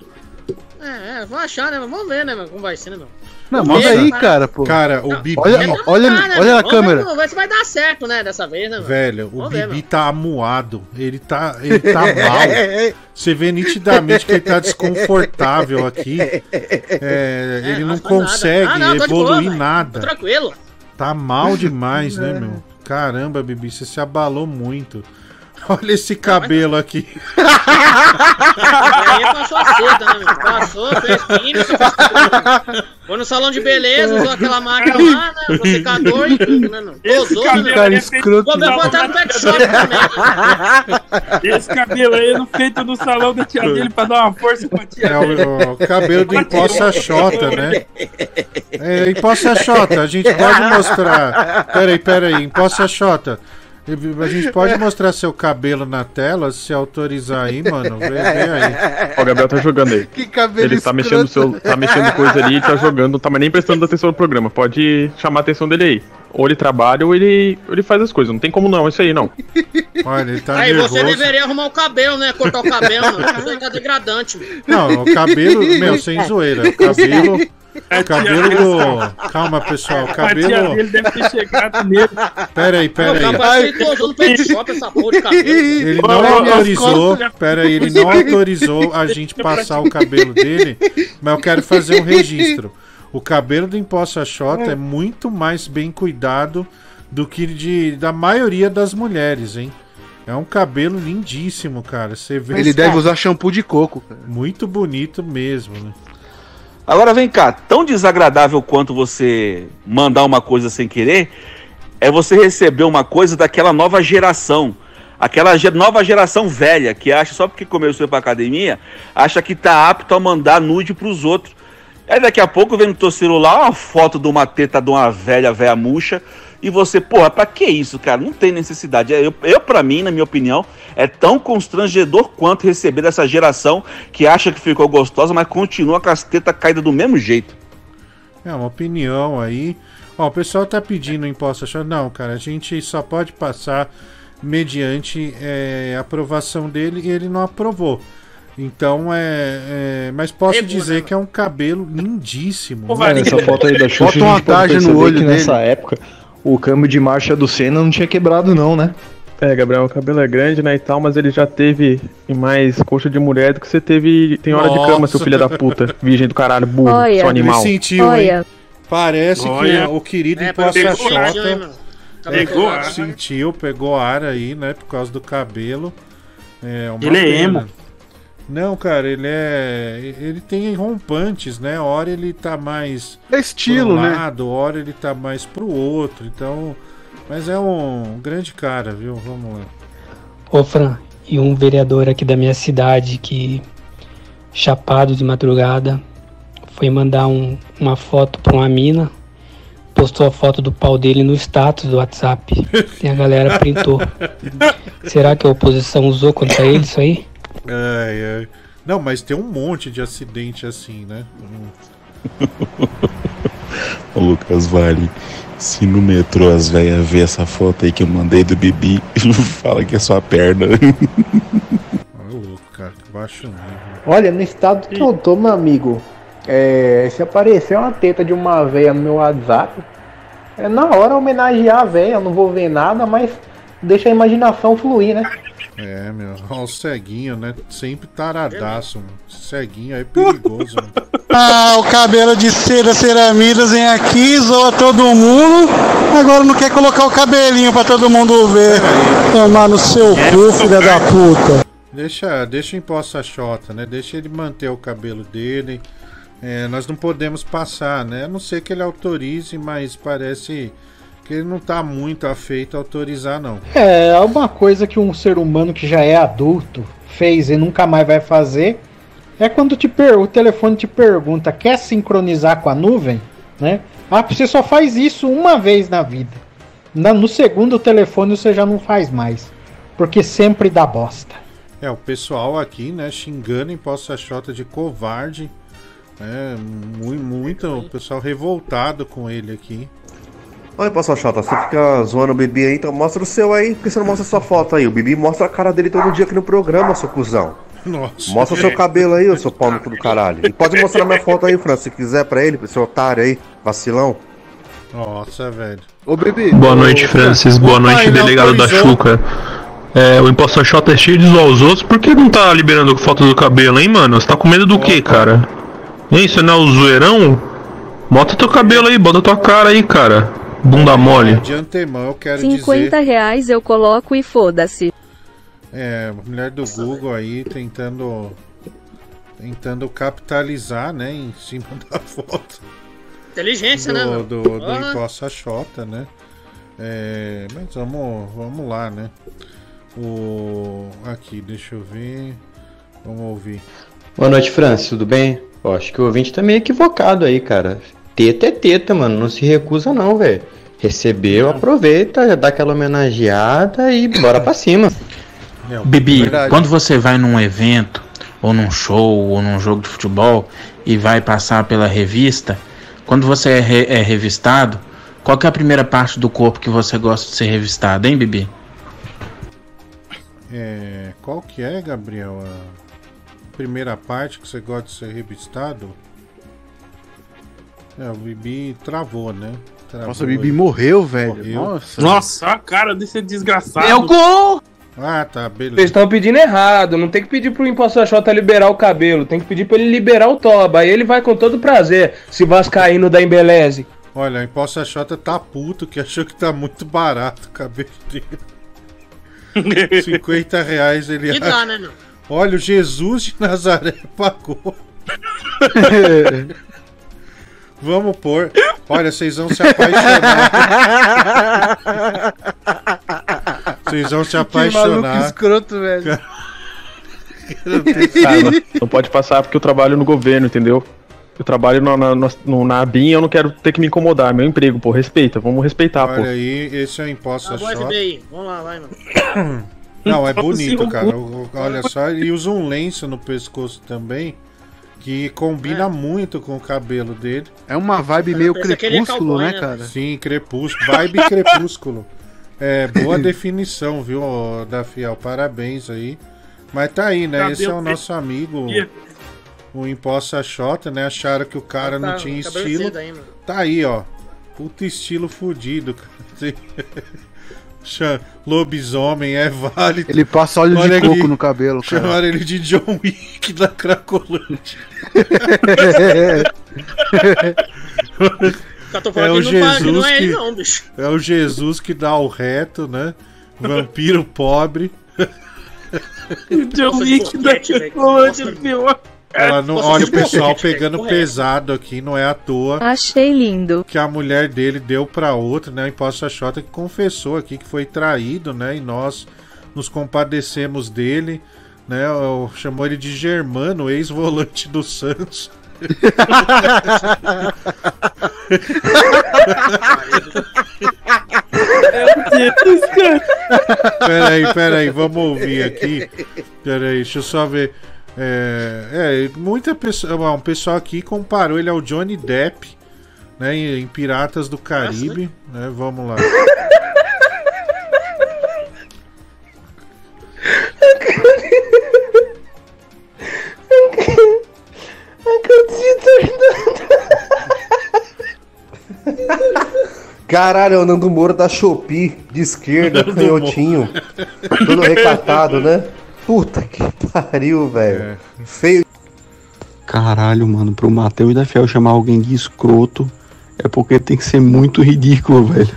É, é, vou achar, né? Vamos ver, né? meu, Como vai ser, né, meu? Não, Vamos manda ver, aí, cara, pô. Cara, o Bibi. Olha, É, olha, lá, né, olha ver, câmera. Vamos ver se vai dar certo, né? Dessa vez, né, meu? Velho, o Vamos ver, Bibi tá amuado. Ele tá, ele tá <laughs> mal. Você vê nitidamente que ele tá desconfortável aqui. É, ele não mas faz nada. consegue Ah, não, boa, evoluir velho. nada. Tô tranquilo. Tá mal demais, <laughs> né, meu? Caramba, Bibi, você se abalou muito. <laughs> Olha esse cabelo aqui. Aí passou a seda, né, meu? Passou, fez fez... Foi no salão de beleza, usou aquela máquina lá, né? O secador e tudo, né, não? Usou, né? cara meu? escroto. Vou botar no pet shop <laughs> também. Esse cabelo aí não feito no salão da tia dele pra dar uma força pra tia É dele. o, o cabelo do Imposta Xota, né? É, Imposta Xota, a gente pode mostrar. Peraí, peraí, Imposta Xota. A gente pode <laughs> mostrar seu cabelo na tela, se autorizar aí, mano. Vê, vê aí. Ó, o Gabriel tá jogando aí. Que cabelo Ele tá escroto. mexendo, seu, tá mexendo coisa ali, tá jogando, não tá mais nem prestando atenção no programa. Pode chamar a atenção dele aí. Ou ele trabalha ou ele, ou ele faz as coisas. Não tem como não, isso aí não. <laughs> Olha, ele tá Aí você nervoso. deveria arrumar o cabelo, né? Cortar o cabelo. Isso aí tá degradante, meu. Não, o cabelo, <laughs> meu, sem zoeira. O cabelo. <laughs> O cabelo do. Calma, pessoal. O cabelo. dele deve ter chegado nele. Pera aí, pera aí. ele cabelo. Ele não autorizou. Pera aí, ele não autorizou a gente passar o cabelo dele, mas eu quero fazer um registro. O cabelo do Imposta Xota é muito mais bem cuidado do que de, da maioria das mulheres, hein? É um cabelo lindíssimo, cara. Você vê Ele deve usar shampoo de coco. cara. Muito bonito mesmo, né? Agora vem cá, tão desagradável quanto você mandar uma coisa sem querer é você receber uma coisa daquela nova geração. Aquela ge- nova geração velha que acha só porque começou a ir pra academia, acha que tá apto a mandar nude pros outros. Aí daqui a pouco vem no teu celular uma foto de uma teta de uma velha, velha murcha. E você, porra, pra que isso, cara? Não tem necessidade. Eu, eu pra mim, na minha opinião, é tão constrangedor quanto receber dessa geração que acha que ficou gostosa, mas continua com as tetas caídas do mesmo jeito. É uma opinião aí. Ó, o pessoal tá pedindo imposto achando. Não, cara, a gente só pode passar mediante é, aprovação dele e ele não aprovou. Então é. é- mas posso dizer que é um cabelo lindíssimo. Mano, essa foto aí da Xuxa, Bota uma tarja no olho que dele. nessa época o câmbio de marcha do Senna não tinha quebrado não, né? É, Gabriel, o cabelo é grande, né, e tal, mas ele já teve mais coxa de mulher do que você teve tem hora de cama, seu Nossa. filho da puta. Virgem do caralho, burro, Olha, seu animal. Ele sentiu, hein? Parece Olha. que o querido É, imposta pegou Xota? Pegou ar. sentiu, pegou ar aí, né? Por causa do cabelo. É uma Ele é pena. emo. Não, cara, ele é. Ele tem rompantes, né? Hora ele tá mais. É estilo, pro né? lado, hora ele tá mais pro outro. Então. Mas é um grande cara, viu? Vamos lá. Ô Fran, e um vereador aqui da minha cidade que, chapado de madrugada, foi mandar um- uma foto pra uma mina, postou a foto do pau dele no status do WhatsApp. E a galera printou. <laughs> Será que a oposição usou contra ele isso aí? Ai, ai. Não, mas tem um monte de acidente assim, né? <laughs> Ô Lucas Vale, se no metrô as velhas vê essa foto aí que eu mandei do Bibi, <laughs> fala que é sua perna. Ô, louco, cara, que baixo nível. Olha, no estado que eu tô, meu amigo, é, se aparecer uma teta de uma véia no meu WhatsApp, é na hora homenagear a véia, eu não vou ver nada, mas deixa a imaginação fluir, né? É, meu. Ó, o ceguinho, né? Sempre taradaço, mano. Ceguinho aí é perigoso, mano. <laughs> Ah, o cabelo de seda ceramidas vem aqui, zoa todo mundo. Agora não quer colocar o cabelinho pra todo mundo ver. Tomar no seu cu, filha da puta. Deixa, deixa o imposto a Xota, né? Deixa ele manter o cabelo dele. É, nós não podemos passar, né? A não ser que ele autorize, mas parece que ele não tá muito afeito a autorizar, não. É, alguma coisa que um ser humano que já é adulto fez e nunca mais vai fazer é quando te per- o telefone te pergunta, quer sincronizar com a nuvem? Né? Ah, você só faz isso uma vez na vida. Na- no segundo telefone você já não faz mais. Porque sempre dá bosta. É, o pessoal aqui, né, xingando imposto a Xota de covarde. É, muito, muito o pessoal revoltado com ele aqui. Oi, Pastor Xota, você fica zoando o Bibi aí, então mostra o seu aí, por que você não mostra a sua foto aí? O Bibi mostra a cara dele todo dia aqui no programa, seu cuzão. Nossa. Mostra o seu cabelo aí, ô seu pau no cu do caralho. E pode mostrar minha foto aí, Fran, se quiser pra ele, pra esse otário aí, vacilão. Nossa, velho. Ô, bebê. Boa noite, Francis. Boa noite, ele delegado da. Chuca. É, o impostor Xota é cheio de zoar os outros. Por que não tá liberando foto do cabelo, hein, mano? Você tá com medo do quê, cara? Aí, você não é o zoeirão? Bota teu cabelo aí, bota tua cara aí, cara. Bunda mole. De antemão eu quero 50 dizer. reais eu coloco e foda-se. É, mulher do Google aí tentando. Tentando capitalizar, né, em cima <laughs> da foto Inteligência, né, do, mano? do, do Porra. Imposta Xota, né? É, mas vamos, vamos lá, né? O, aqui, deixa eu ver. Vamos ouvir. Boa noite, Francis, tudo bem? Eu acho que o ouvinte tá meio equivocado aí, cara. Teta é teta, mano. Não se recusa, não, velho. Recebeu, aproveita, dá aquela homenageada e bora pra cima. Bibi, Verdade. quando você vai num evento, ou num show, ou num jogo de futebol, e vai passar pela revista, quando você é, re- é revistado, qual que é a primeira parte do corpo que você gosta de ser revistado, hein, Bibi? É, qual que é, Gabriel? A primeira parte que você gosta de ser revistado? É, o Bibi travou, né? Travou Nossa, o Bibi aí. morreu, velho. Morreu. Nossa. Nossa, a cara desse desgraçado. É o gol! Ah, tá, beleza. Vocês estão pedindo errado. Não tem que pedir pro Impostor Xota liberar o cabelo. Tem que pedir pra ele liberar o toba. Aí ele vai com todo prazer. Se vascaíno da Embeleze. Olha, a Imposta Xota tá puto que achou que tá muito barato o cabelo dele. <laughs> 50 reais ele Que dá, né, meu? Olha, o Jesus de Nazaré pagou. <laughs> Vamos pôr. Olha, vocês vão se apaixonar. <laughs> Vocês vão se Que maluco apaixonar. escroto, velho. Cara, não, não pode passar porque eu trabalho no governo, entendeu? Eu trabalho na, na, na, na ABIN eu não quero ter que me incomodar. é Meu emprego, pô, respeita, vamos respeitar, pô. Olha aí, esse é o Tá bom, Xota. FBI. Vamos lá, vai, mano. Não, é bonito, cara. Olha só, ele usa um lenço no pescoço também. Que combina muito com o cabelo dele. É uma vibe meio crepúsculo, né, cara? Sim, crepúsculo. Vibe <laughs> crepúsculo. É, boa definição, viu, da Fiel? Parabéns aí. Mas tá aí, né? Cabelo Esse é o nosso amigo, o Imposta Xota, né? Acharam que o cara não Tá, tinha estilo. aí. Tá aí, ó. Puta estilo fudido, cara. <laughs> Lobisomem é válido. Ele passa óleo de Olha coco aqui. no cabelo, cara. Chamaram ele de John Wick da Cracolândia. <laughs> Não, faz- que não é ele, não, bicho. é o Jesus que dá o reto, né? Vampiro pobre. John Wick da Cracolândia, pior. Ela não, Nossa, olha o pessoal pegando pesado aqui, não é à toa. Achei lindo. Que a mulher dele deu pra outra, né? O Imposta Xota que confessou aqui que foi traído, né? E nós nos compadecemos dele, né? o- Chamou ele de Germano, ex-volante do Santos. <laughs> Peraí, peraí, vamos ouvir aqui. Peraí, deixa eu só ver. É, é muita pessoa. Um pessoal aqui comparou ele ao Johnny Depp, né? Em, em Piratas do Caribe, né? Vamos lá. Caralho, é o Nando Moura da Shopee, de esquerda, canhotinho. Todo recatado, né? Puta que <laughs> pariu, velho. Feio. Caralho, mano, pro Matheus da Fiel chamar alguém de escroto é porque tem que ser muito ridículo, velho.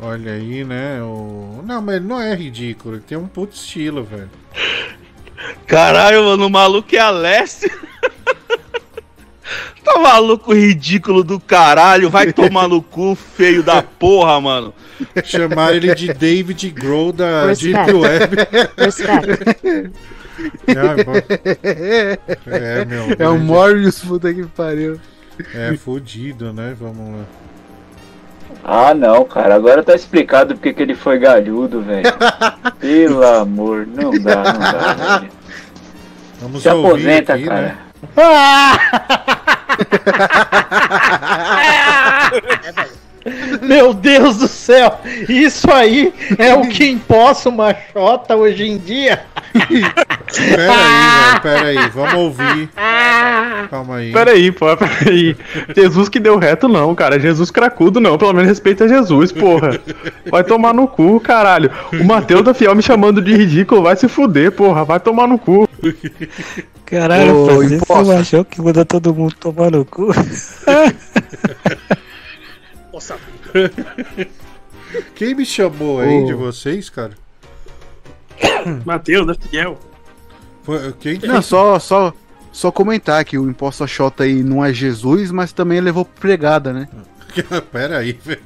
Olha aí, né? O... Não, mas ele não é ridículo, ele tem um puto estilo, velho. Caralho, mano, o maluco é a leste. <laughs> tá maluco ridículo do caralho. Vai tomar no cu, feio da porra, mano. Chamaram ele de David Grohl da Respect. Deep Web. Respect. <laughs> Pô. É, meu. É o Morbius, puta que pariu. É fudido, né? Vamos lá. Ah, não, cara. Agora tá explicado porque que ele foi galhudo, velho. <laughs> Pelo amor, não dá, não dá, velho. Vamos Se aposenta, aqui, cara. <laughs> né? Meu Deus do céu! Isso aí é o que imposta uma chota hoje em dia. Pera aí, velho. Pera aí. Vamos ouvir. Calma aí. Peraí, pô, peraí. Jesus que deu reto, não, cara. Jesus cracudo, não. Pelo menos respeita Jesus, porra. Vai tomar no cu, caralho. O Matheus da Fiel me chamando de ridículo, vai se fuder, porra. Vai tomar no cu. Caralho, Ô, Francisco, achou que mandou todo mundo tomar no cu? <laughs> <laughs> Quem me chamou aí de vocês, cara? <coughs> Matheus, Fiel. Foi- Quem Não, só, só, só comentar que o imposto Xota aí não é Jesus, mas também levou pregada, né? <laughs> Pera aí, velho.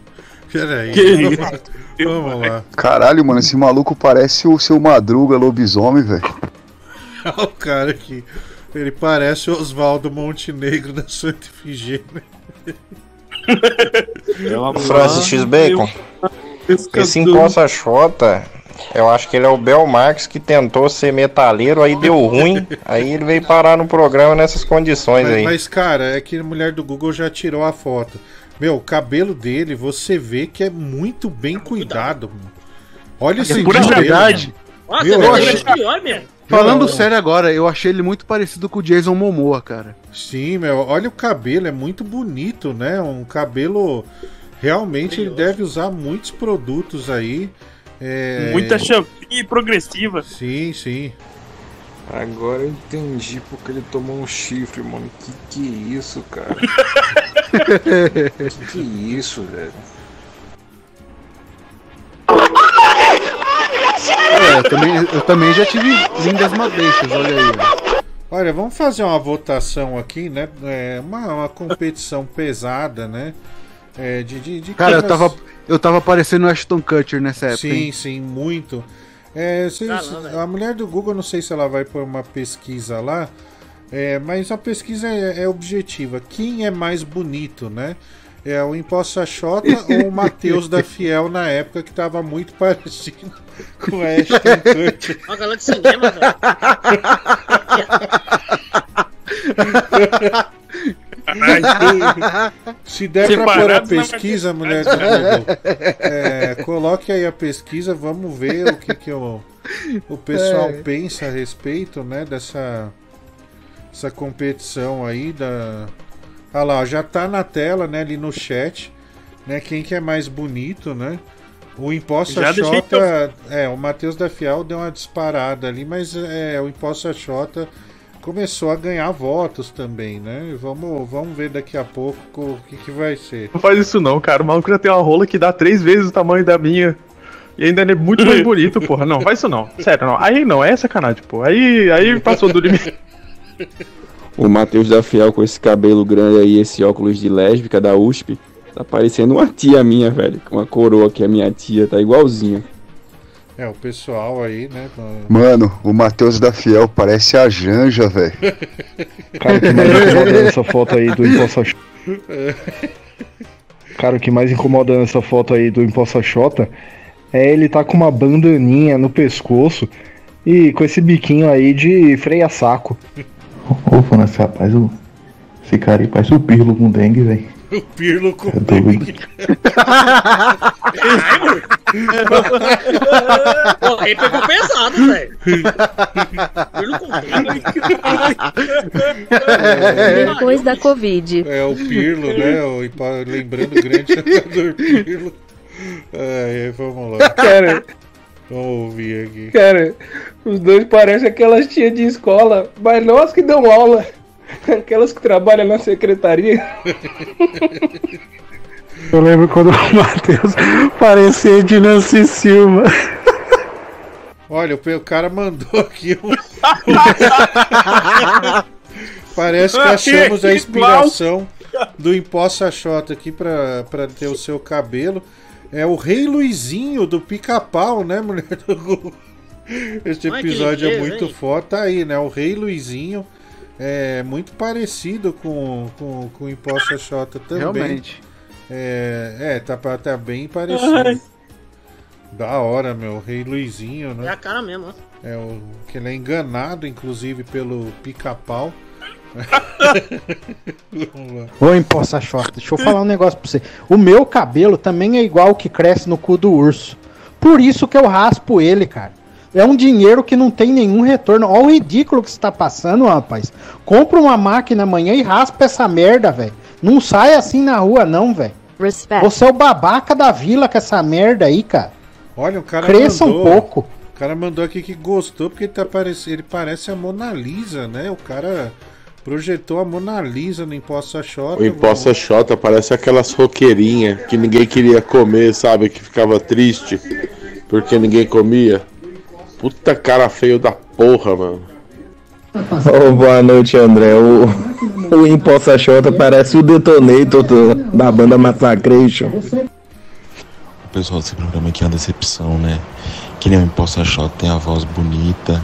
Pera aí. Que isso? Vamos lá. Caralho, mano, esse maluco parece o seu Madruga lobisomem, velho. Olha <laughs> o cara aqui. Ele parece o Oswaldo Montenegro da Santa Ifigênia. Francis X Bacon. Esse imposto Xota, eu acho que ele é o Bel Marx que tentou ser metaleiro, aí deu ruim, aí ele veio parar no programa nessas condições Mas, aí. mas, cara, é que a mulher do Google já tirou a foto. Meu, o cabelo dele, você vê que é muito bem cuidado. mano. Olha esse pura cabelo, verdade. Nossa, Meu, eu eu achei... achei- pior mesmo. Falando Não. sério agora, eu achei ele muito parecido com o Jason Momoa, cara. Sim, meu, olha o cabelo, é muito bonito, né? Um cabelo. Realmente ele deve usar muitos produtos aí. é, Muita champinha progressiva. Sim, sim. Agora eu entendi porque ele tomou um chifre, mano. Que que é isso, cara? <laughs> que que é isso, velho? É, eu também, eu também já tive lindas madeixas, olha aí. Olha, vamos fazer uma votação aqui, né? É uma, uma competição pesada, né? É, de, de, de Cara, eu tava, eu tava parecendo o Ashton Kutcher nessa época. Sim, hein? sim, muito. É, se- a mulher do Google, não sei se ela vai pôr uma pesquisa lá, é, mas a pesquisa é, é objetiva. Quem é mais bonito, né? É o Imposta Xota ou <laughs> o Matheus da Fiel na época que tava muito parecido <laughs> com o Ashton Kutcher. Uma galera de cinema, velho. <laughs> Se der pra pôr a pesquisa, mulher do Google, é, coloque aí a pesquisa, vamos ver o que, que o, o pessoal É. pensa a respeito, né, dessa essa competição aí da... Ah lá, já tá na tela, né, ali no chat, né, quem que é mais bonito, né? O Imposta Já Xota, é, o Matheus da Fiel deu uma disparada ali, mas é, o Imposta Xota começou a ganhar votos também, né? Vamos, vamos ver daqui a pouco o que, que vai ser. Não faz isso não, cara. O maluco já tem uma rola que dá três vezes o tamanho da minha. E ainda é muito mais <laughs> bonito, porra. Não, faz isso não. Sério, não. Aí não, é sacanagem, porra. Aí, aí passou do limite. <laughs> O Matheus da Fiel com esse cabelo grande aí, esse óculos de lésbica da USP, tá parecendo uma tia minha, velho. Com uma coroa que é minha tia, tá igualzinha. É, o pessoal aí, né? Mano, o Matheus da Fiel parece a Janja, velho. <laughs> Cara, o que mais incomoda nessa foto aí do Imposta Xota. Cara, o que mais incomoda nessa foto aí do Imposta Xota é ele tá com uma bandaninha no pescoço e com esse biquinho aí de freia saco. <laughs> Ô, falando esse rapaz, o... esse cara aí parece o Pirlo com dengue, velho. O Pirlo com doido. Pô, aí pegou pesado, velho. Pirlo com Depois da Covid. É o Pirlo, né? O, lembrando o grande jogador Pirlo. É, vamos lá. Cara. Vamos ouvir aqui. Cara, os dois parecem aquelas tias de escola, mas não as que dão aula. Aquelas que trabalham na secretaria. Eu lembro quando o Matheus parecia de Nancy Silva. Olha, o, cara mandou aqui um. Parece que achamos a <laughs> inspiração do Imposta Xota aqui pra, pra ter o seu cabelo. É o Rei Luizinho do Pica-Pau, né, mulher do Google? Este que episódio é lindeza, muito hein? foda. Tá aí, né? O Rei Luizinho é muito parecido com, com, com o Imposta Xota também. Realmente. É, é tá, tá bem <laughs> parecido. Da hora, meu. O Rei Luizinho, né? É a cara mesmo, ó. É o que ele é enganado, inclusive, pelo pica-pau. Vamos <laughs> lá. Ô, imposta short, deixa eu falar um negócio pra você. O meu cabelo também é igual o que cresce no cu do urso. Por isso que eu raspo ele, cara. É um dinheiro que não tem nenhum retorno. Olha o ridículo que você tá passando, rapaz. Compra uma máquina amanhã e raspa essa merda, velho. Não sai assim na rua, não, velho. Você é o babaca da vila com essa merda aí, cara. Olha, o cara Cresça mandou, um pouco. O cara mandou aqui que gostou porque ele, tá parece, ele parece a Mona Lisa, né? O cara Projetou a Mona Lisa no Imposta Xota. O Imposta Xota parece aquelas roqueirinhas que ninguém queria comer, sabe? Que ficava triste porque ninguém comia. Puta cara feio da porra, mano. Ô, boa noite, André. O, o Imposta Xota parece o Detonator do- da banda Massacration. O pessoal desse programa aqui é uma decepção, né? Que nem o Imposta Shot tem a voz bonita,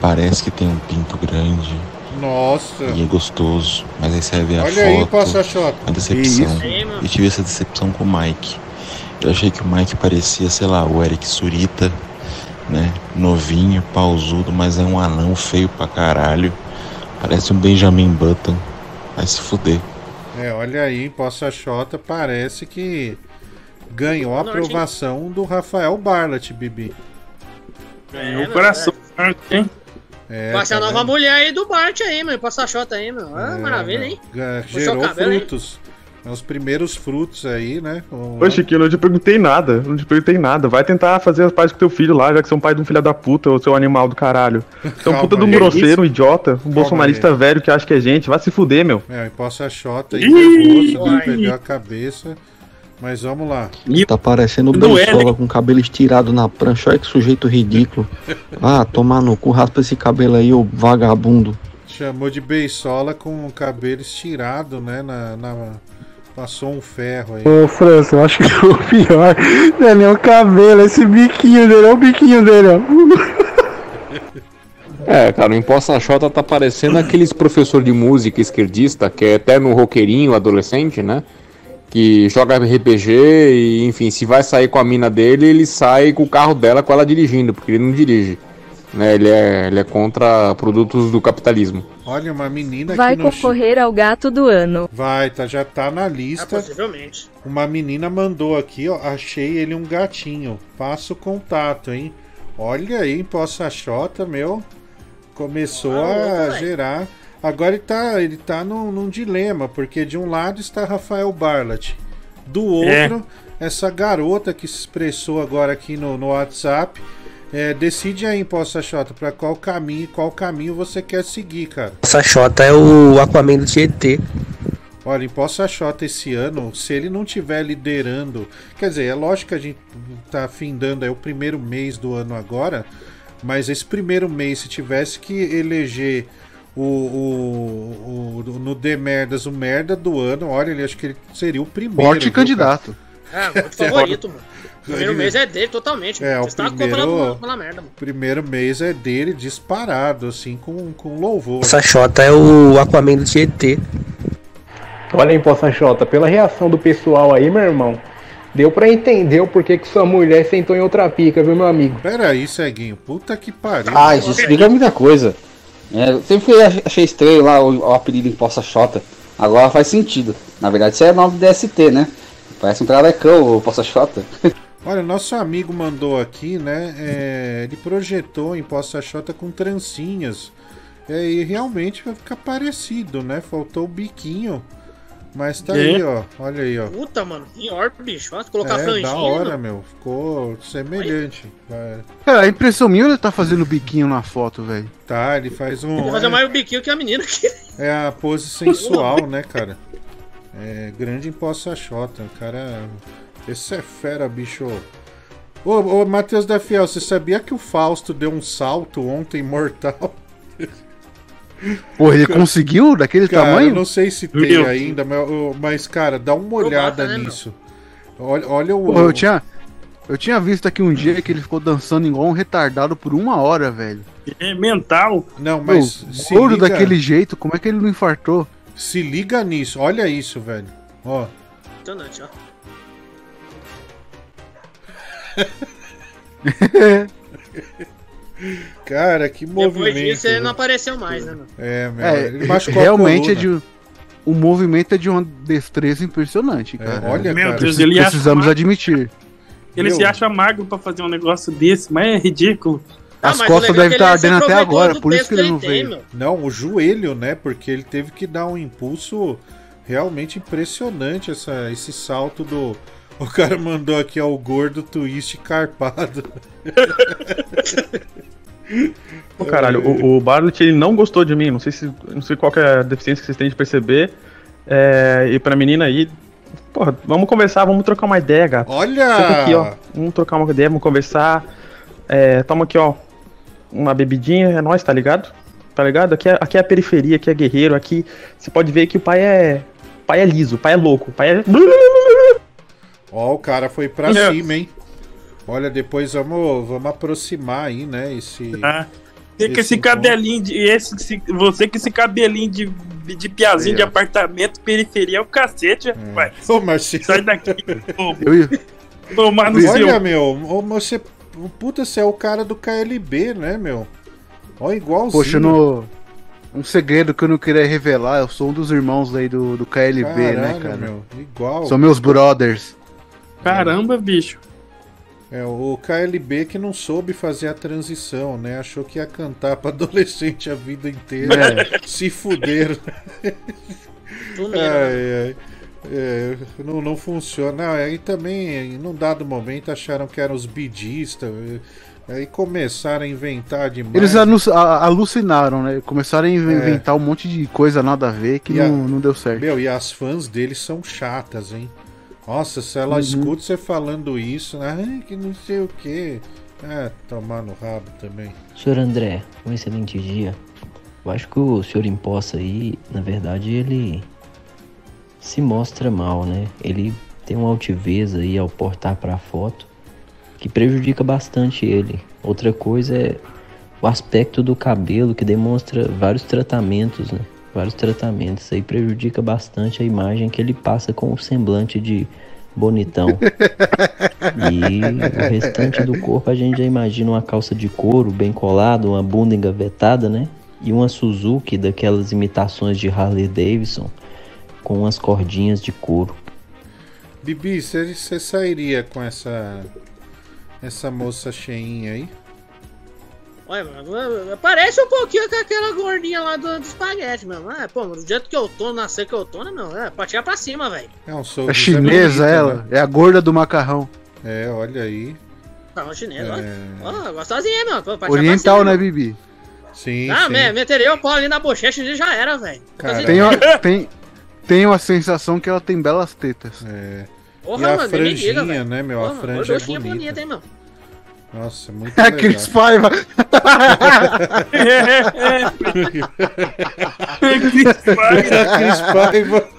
parece que tem um pinto grande Nossa. e é gostoso, mas aí você vai ver a Olha aí, foto, Imposta Xota. uma decepção. Eu tive essa decepção com o Mike. Eu achei que o Mike parecia, sei lá, o Eric Surita, né? Novinho, pausudo, mas é um anão feio pra caralho. Parece um Benjamin Button. Vai se fuder. É, olha aí, Imposta Xota parece que ganhou a aprovação do Rafael Barlat, Bibi. Ganhou o coração, hein? É, Vai ser a nova vendo? mulher aí do Bart aí, meu. Passa xota aí, meu. Ah, É, maravilha, hein? Gerou frutos. É Os primeiros frutos aí, né? Com- Ô, Chiquinho, eu não te perguntei nada. Não te perguntei nada. Vai tentar fazer as pazes com teu filho lá, já que você é um pai de um filho da puta, ou seu animal do caralho. <laughs> Você é um Calma puta de um aí. grosseiro, um idiota, um bolsonarista aí. velho que acha que é gente. Vai se fuder, meu. É, Imposta Xota aí, Ih, nervoso, né? Perdeu a cabeça. Mas vamos lá. Tá parecendo o Do L. Beisola com o cabelo estirado na prancha. Olha que sujeito ridículo. <laughs> Ah, tomar no cu, raspa esse cabelo aí, ô vagabundo. Chamou de beisola com o cabelo estirado, né? Na, na- Passou um ferro aí. Ô, França, eu acho que <laughs> o pior não é nem o cabelo, é esse biquinho dele, olha o biquinho dele, ó. <laughs> É, cara, o Imposta Xota tá parecendo aqueles professor de música esquerdista, que é eterno roqueirinho, adolescente, né? Que joga RPG e, enfim, se vai sair com a mina dele, ele sai com o carro dela com ela dirigindo, porque ele não dirige. Né? Ele, é, ele é contra produtos do capitalismo. Olha, uma menina Vai concorrer ao gato do ano. Vai, tá, já tá na lista. Possivelmente. Uma menina mandou aqui, ó. Achei ele um gatinho. Passa o contato, hein? Olha aí, Imposta Xota, meu. Começou a gerar. Agora ele tá, ele tá num, num dilema, porque de um lado está Rafael Barlat, do outro, essa garota que se expressou agora aqui no, no WhatsApp. É, decide aí, Imposta Xota, pra qual caminho, qual caminho você quer seguir, cara. Essa Xota é o Aquaman do Tietê. Olha, em Poça Xota esse ano, se ele não tiver liderando, quer dizer, é lógico que a gente tá findando é o primeiro mês do ano agora, mas esse primeiro mês, se tivesse que eleger o, o, o- no The Merdas o merda do ano, olha, ele acho que ele seria o primeiro. Forte viu, candidato. É, muito favorito, mano. O primeiro mês é dele totalmente. É, mano. o Você tá primeiro, pela merda, mano. primeiro mês é dele disparado, assim, com, com louvor. Essa Xota é o Aquaman do Tietê. Olha aí, Poça Xota, pela reação do pessoal aí, meu irmão, deu pra entender o porquê que sua mulher sentou em outra pica, viu, meu amigo? Pera aí, ceguinho, puta que pariu. Ah, isso explica muita coisa. É, eu sempre fui- achei estranho lá o, o apelido Imposta Xota. Agora faz sentido. Na verdade, isso é nome DST, né? Parece um travecão o Imposta Xota. <laughs> Olha, nosso amigo mandou aqui, né? é, ele projetou em Poça Xota com trancinhas. É, e realmente vai ficar parecido, né? Faltou o biquinho. Mas tá É. aí, ó. Olha aí, ó. Puta, mano. Pior, bicho. Vai colocar é, franjinha. da hora, mano. meu. Ficou semelhante. Cara, a impressão minha ele tá fazendo biquinho na foto, velho. Tá, ele faz um. Vou fazer é- mais o biquinho que a menina aqui. É a pose sensual, <laughs> né, cara? É grande em Poça Xota. O cara. Esse é fera, bicho. Ô, ô Matheus da Fiel, você sabia que o Fausto deu um salto ontem mortal? <laughs> Pô, ele conseguiu daquele Cara, tamanho? eu não sei se tem Meu ainda, mas, mas, cara, dá uma olhada né, nisso. Olha, olha o. Pô, eu tinha. Eu tinha visto aqui um dia que ele ficou dançando igual um retardado por uma hora, velho. É mental. Não, Pô, mas. se gordo liga- daquele jeito, como é que ele não infartou? Se liga nisso, olha isso, velho. Ó. Impressionante, ó. <laughs> Cara, que Depois movimento. disso ele não apareceu mais, né, mano? É, meu, É, ele machucou a realmente é de. O movimento é de uma destreza impressionante, cara. olha, Meu cara. Deus, ele acha Precisamos magro. admitir. Ele Meu. se acha magro pra fazer um negócio desse, mas é ridículo. As mas costas é devem estar ele se ardendo até agora, por isso que ele não tem, veio. meu. Não, o joelho, né? Porque ele teve que dar um impulso realmente impressionante essa, esse salto do. <laughs> O cara mandou aqui ó, o gordo twist carpado. Pô, caralho, o, o Bartlett ele não gostou de mim. Não sei se não sei qual que é a deficiência que vocês têm de perceber. É, e pra menina aí, porra, vamos conversar, vamos trocar uma ideia, gato. Olha! Aqui, ó. Vamos trocar uma ideia, vamos conversar. É, toma aqui, ó. Uma bebidinha, é nóis, tá ligado? Tá ligado? Aqui é, aqui é a periferia, aqui é guerreiro, aqui você pode ver que o pai é. O pai é liso, o pai é louco, o pai é. Ó, o cara foi pra É. cima, hein? Olha, depois vamos, vamos aproximar aí, né? Esse. Ah, Tem que Esse esse cabelinho de. Esse, esse- você com esse cabelinho de, de piazinho É. de apartamento, periferia é o cacete, rapaz. Ô, Marcelo. Sai daqui, pô. Eu ia- Tomar no Olha, seu. meu, ô, você. Puta, você é o cara do KLB, né, meu? Ó, igualzinho. Poxa, no... um segredo que eu não queria revelar, eu sou um dos irmãos aí do, do KLB, né, Caralho, cara? meu, igual. São meus brothers. Caramba, bicho. É, o KLB que não soube fazer a transição, né? Achou que ia cantar pra <laughs> adolescente a vida inteira. É. Se fuderam. Ai, ai. É, não, não funciona. Aí também, num dado momento, acharam que eram os bidistas. Aí começaram a inventar demais. Eles alucinaram, né? Começaram a É. inventar um monte de coisa nada a ver que a- não, não deu certo. Meu, e as fãs deles são chatas, hein? Nossa, se ela Uhum. escuta você falando isso, né? Ai, que não sei o que. Ah, tomar no rabo também. Senhor André, um excelente dia. Eu acho que o senhor Imposta aí, na verdade, ele se mostra mal, né? Ele tem uma altivez aí ao portar pra foto que prejudica bastante ele. Outra coisa é o aspecto do cabelo que demonstra vários tratamentos, né? Vários tratamentos. Aí prejudica bastante a imagem que ele passa com o semblante de bonitão. <laughs> E o restante do corpo a gente já imagina uma calça de couro bem colada, uma bunda engavetada, né? E uma Suzuki daquelas imitações de Harley Davidson com umas cordinhas de couro. Bibi, você sairia com essa. Essa moça cheinha aí? Olha, mano, parece um pouquinho com aquela gordinha lá do, do espaguete, mano. Ah, pô, do jeito que eu tô, nascer que eu tô, né, meu? É, pra tirar pra cima, velho. É um sou É chinesa ela, é a gorda do macarrão. É, olha aí. Tá, uma chinesa, É. ó. Ó, gostosinha, meu. Pô, Oriental, pra né, cima, Bibi? Sim, Ah, sim. me, meteria o pau ali na bochecha e já era, velho. Tem, tem, tem uma sensação que ela tem belas tetas. É. Porra, e a mano, diga, franjinha, velho. né, meu? A Porra, franja é gorduchinha bonita. bonita, hein, meu? Nossa, <laughs> muito É legal. Cris Paiva.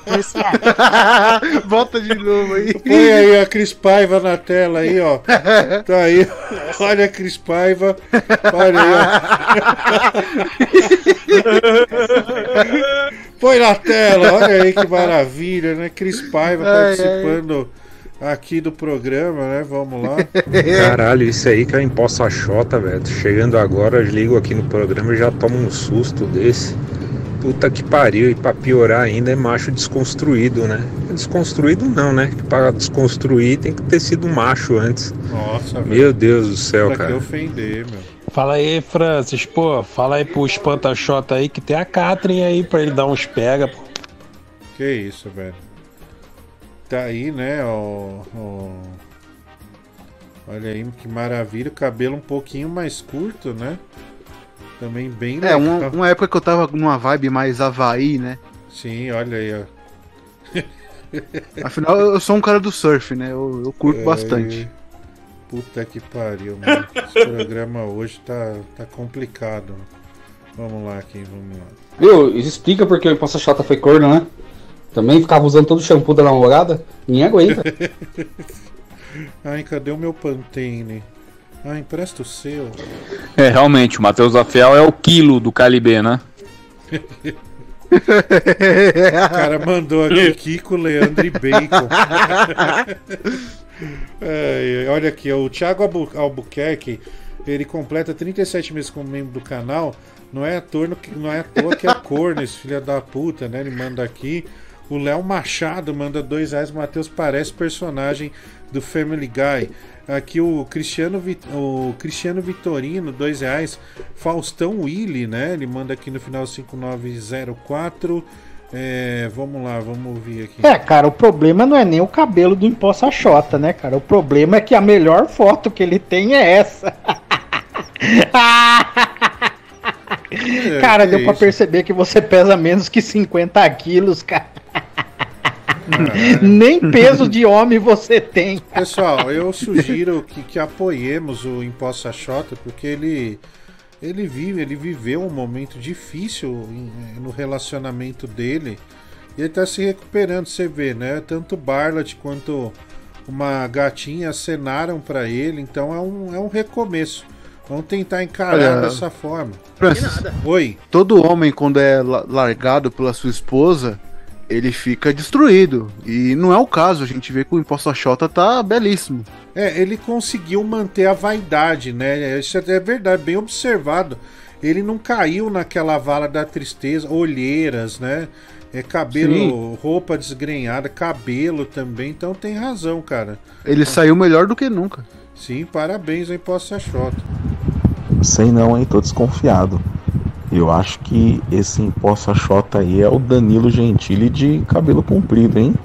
Cris <laughs> Paiva. Bota de novo aí. Põe aí a Cris Paiva na tela aí, ó. Tá aí. Olha a Cris Paiva. Olha aí, ó. Põe na tela, olha aí que maravilha, né? Cris Paiva Ai, participando aqui do programa, né? Vamos lá. <laughs> Caralho, isso aí que é imposta chota, velho. Chegando agora, ligo aqui no programa e já tomo um susto desse. Puta que pariu, e pra piorar ainda é macho desconstruído, né? Desconstruído não, né? Que pra desconstruir tem que ter sido macho antes. Nossa, velho. Meu Deus do céu, Pra que cara. ofender, meu. Fala aí, Francis, pô, fala aí pro espanta-chota aí que tem a Catherine aí pra ele dar uns pega, pô. Que isso, velho. Tá aí, né, ó, ó. Olha aí que maravilha, o cabelo um pouquinho mais curto, né? Também bem É, legal. uma, uma época que eu tava numa vibe mais Havaí, né? Sim, olha aí, ó. <laughs> Afinal, eu sou um cara do surf, né? Eu, eu curto É, bastante. Puta que pariu, mano. Esse <laughs> programa hoje tá, tá complicado. Vamos lá aqui, vamos lá. Viu? Isso explica porque o Imposta Chota foi corno, né? Também ficava usando todo o shampoo da namorada. Ninguém aguenta. <laughs> Ai, cadê o meu Pantene? Ah, empresta o seu. É, realmente, o Matheus da Fiel é o quilo do KLB, né? O cara mandou aqui Kiko, Leandro e Bacon. <laughs> É, olha aqui, o Thiago Albu Albuquerque, ele completa 37 meses como membro do canal. Não é à toa, não é à toa que é corno, esse filho da puta, né? Ele manda aqui. O Léo Machado manda dois reais. Matheus parece personagem do Family Guy. Aqui o Cristiano, o Cristiano Vitorino, dois reais. Faustão Willy, né? Ele manda aqui no final 5904. É, vamos lá, vamos ouvir aqui. É, cara, o problema não é nem o cabelo do Imposta Xota, né, cara? O problema é que a melhor foto que ele tem é essa. <laughs> cara, É, que deu pra isso? perceber que você pesa menos que 50 quilos, cara. Nem peso de homem você tem. Pessoal, eu sugiro que, que apoiemos o Imposta Xota, porque ele ele vive, ele viveu um momento difícil no relacionamento dele e ele tá se recuperando, você vê, né? Tanto Barlat quanto uma gatinha acenaram pra ele, então é um, é um recomeço. Vamos tentar encarar Olha, dessa forma. Francis, Oi. todo homem, quando é la- largado pela sua esposa, ele fica destruído. E não é o caso, a gente vê que o Imposto Xota tá belíssimo. É, ele conseguiu manter a vaidade, né? Isso é verdade, bem observado. Ele não caiu naquela vala da tristeza, olheiras, né? É cabelo, Sim. roupa desgrenhada, cabelo também. Então tem razão, cara. Ele saiu melhor do que nunca. Sim, parabéns aí pro Xota. Sei não, hein? Tô desconfiado. Eu acho que esse imposto Xota aí é o Danilo Gentili de cabelo comprido, hein?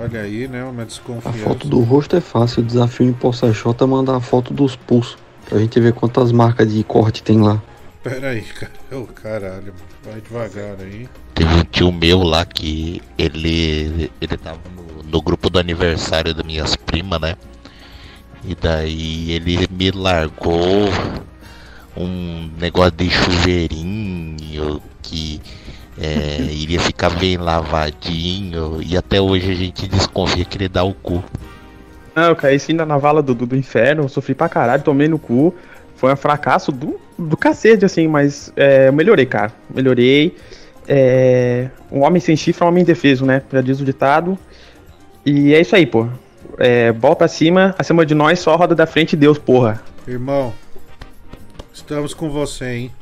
Olha aí, né? Uma A desconfiança. foto do rosto é fácil, o desafio em Poça Xota é mandar a foto dos pulsos. Pra gente ver quantas marcas de corte tem lá. Pera aí, <laughs> cara. Ô, caralho, mano. vai devagar aí. Teve um tio meu lá que ele ele tava no, no grupo do aniversário das minhas primas, né? E daí ele me largou um negócio de chuveirinho que é, <laughs> iria ficar bem lavadinho e até hoje a gente desconfia que ele dá o cu. Não, eu caí sim na vala do, do, inferno, sofri pra caralho, tomei no cu. Foi um fracasso do, do cacete, assim, mas é, eu melhorei, cara. Melhorei. É, um homem sem chifre é um homem indefeso, né? Já diz o ditado. E é isso aí, pô. É, bola pra cima, acima de nós, só roda da frente Deus, porra. Irmão, estamos com você, hein?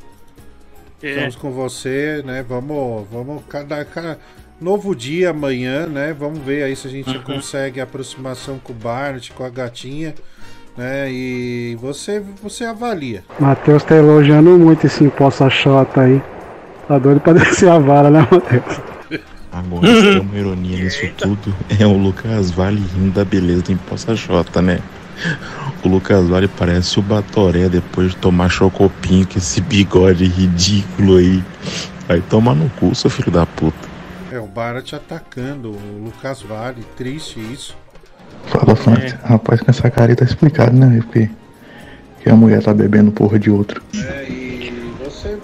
É. Estamos com você, né? Vamos, vamos cada, cada novo dia amanhã, né? Vamos ver aí se a gente Uhum. consegue a aproximação com o Barnett, com a gatinha, né? E você, você avalia. Matheus tá elogiando muito esse imposto Xota aí. Tá doido pra <laughs> descer a vara, né, Matheus? Agora, se tem uma ironia nisso tudo, é o Lucas Vale rindo da beleza do Imposta Xota, né? O Lucas Vale parece o Batoré depois de tomar chocopinho com esse bigode ridículo aí. Vai tomar no cu, seu filho da puta. É, o Barnett atacando o Lucas Vale, triste isso. Fala, Francis. Rapaz, com essa cara aí tá explicado, né? Porque que a mulher tá bebendo porra de outro.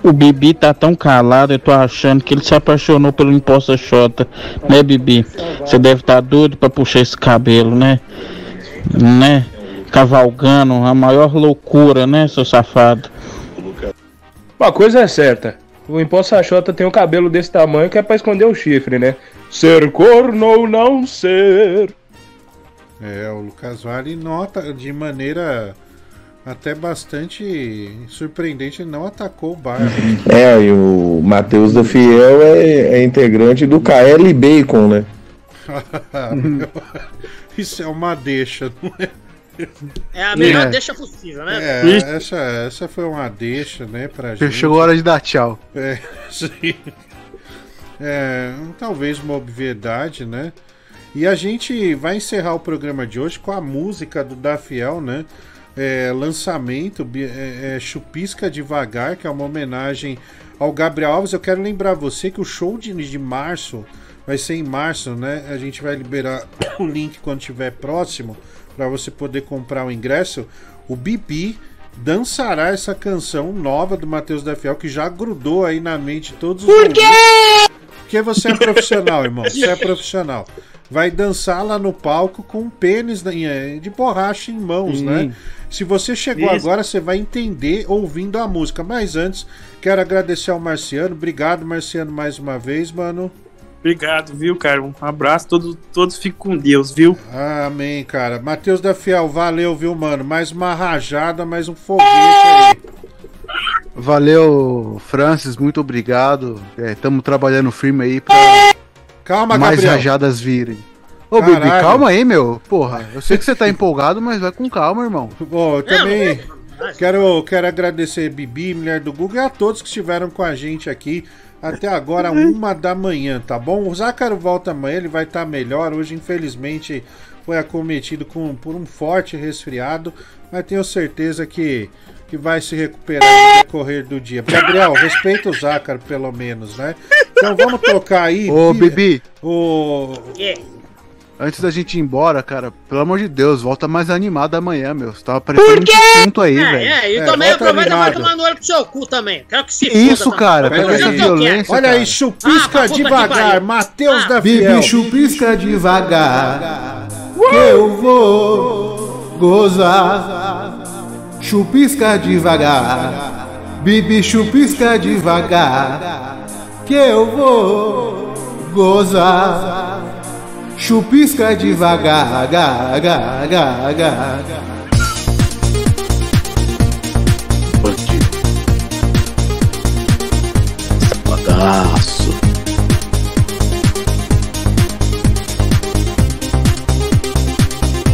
O Bibi tá tão calado, eu tô achando que ele se apaixonou pelo imposto Xota, né, Bibi? Você deve estar doido pra puxar esse cabelo, né? Né? Cavalgando, a maior loucura, né, seu safado? Uma coisa é certa. O imposto Xota tem um cabelo desse tamanho que é pra esconder o chifre, né? Ser corno ou não ser. É, o Lucas Vale nota de maneira até bastante surpreendente, ele não atacou o Barnett. É, e o Matheus da Fiel é, é integrante do KL Bacon, né? <laughs> Isso é uma deixa, não é? É a melhor É. deixa possível, né? É, essa, essa foi uma deixa, né, pra gente. Chegou a hora de dar tchau. É, <laughs> sim. É, talvez uma obviedade, né? E a gente vai encerrar o programa de hoje com a música do Dafiel, né? É, lançamento, é, é, Chupisca Devagar, que é uma homenagem ao Gabriel Alves. Eu quero lembrar você que o show de, de março vai ser em março, né? A gente vai liberar <coughs> o link quando estiver próximo para você poder comprar o ingresso. O Bibi dançará essa canção nova do Matheus da Fiel que já grudou aí na mente de todos os Por quê? Porque você é profissional, irmão. Você é profissional. Vai dançar lá no palco com um pênis em- de borracha em mãos, Sim. né? Se você chegou Isso. agora, você vai entender ouvindo a música. Mas antes, quero agradecer ao Marciano. Obrigado, Marciano, mais uma vez, mano. Obrigado, viu, cara? Um abraço, todos, todos fiquem com Deus, viu? Amém, cara. Matheus da Fiel, valeu, viu, mano? Mais uma rajada, mais um foguete aí. Valeu, Francis, muito obrigado. Estamos trabalhando firme aí pra Calma, mais Gabriel. rajadas virem. Ô, Caralho. Bibi, calma aí, meu. Porra, eu sei que você tá empolgado, mas vai com calma, irmão. Bom, eu também quero, quero agradecer Bibi, mulher do Google, e a todos que estiveram com a gente aqui até agora, uma da manhã, tá bom? O Zácaro volta amanhã, ele vai estar melhor. Hoje, infelizmente, foi acometido com, por um forte resfriado, mas tenho certeza que, que vai se recuperar no decorrer do dia. Gabriel, respeita o Zácaro, pelo menos, né? Então vamos tocar aí. Ô, Bibi. O. Antes da gente ir embora, cara, pelo amor de Deus, volta mais animado amanhã, meu. Você tava parecendo um defunto aí, É, velho. é, e É, também aproveita pra animado. tomar no olho pro seu cu também. Quero que se isso, foda cara? Pega essa violência. Olha cara. aí, chupisca Ah, devagar. Matheus Ah. da Fiel. Bibi, chupisca devagar, que eu vou gozar. Chupisca devagar, Bibi, chupisca devagar, que eu vou gozar. Chupisca devagar, ga, ga, ga, ga. Bagaço.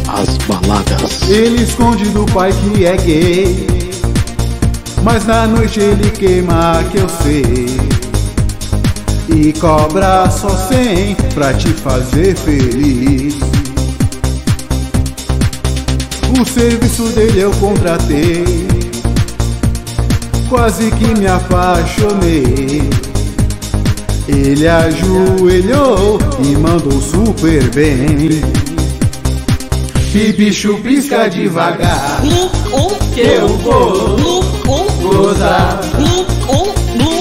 As baladas. Ele esconde do pai que é gay. Mas na noite ele queima que eu sei. E cobra só cem pra te fazer feliz. O serviço dele eu contratei. Quase que me apaixonei. Ele ajoelhou e mandou super bem. Bibi chupisca devagar Que eu vou gozar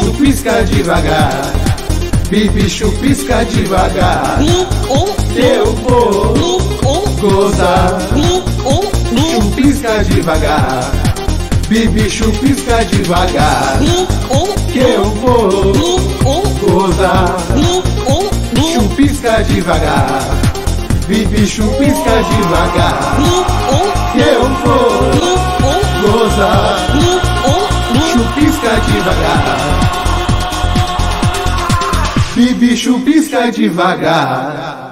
Chupisca devagar Bibi chupisca devagar. Eu vou gozar. Chupisca devagar. Bibi chupisca devagar. Que eu vou gozar. Chupisca devagar. Bibi chupisca devagar. Que eu vou gozar. Chupisca devagar Bibi chupisca devagar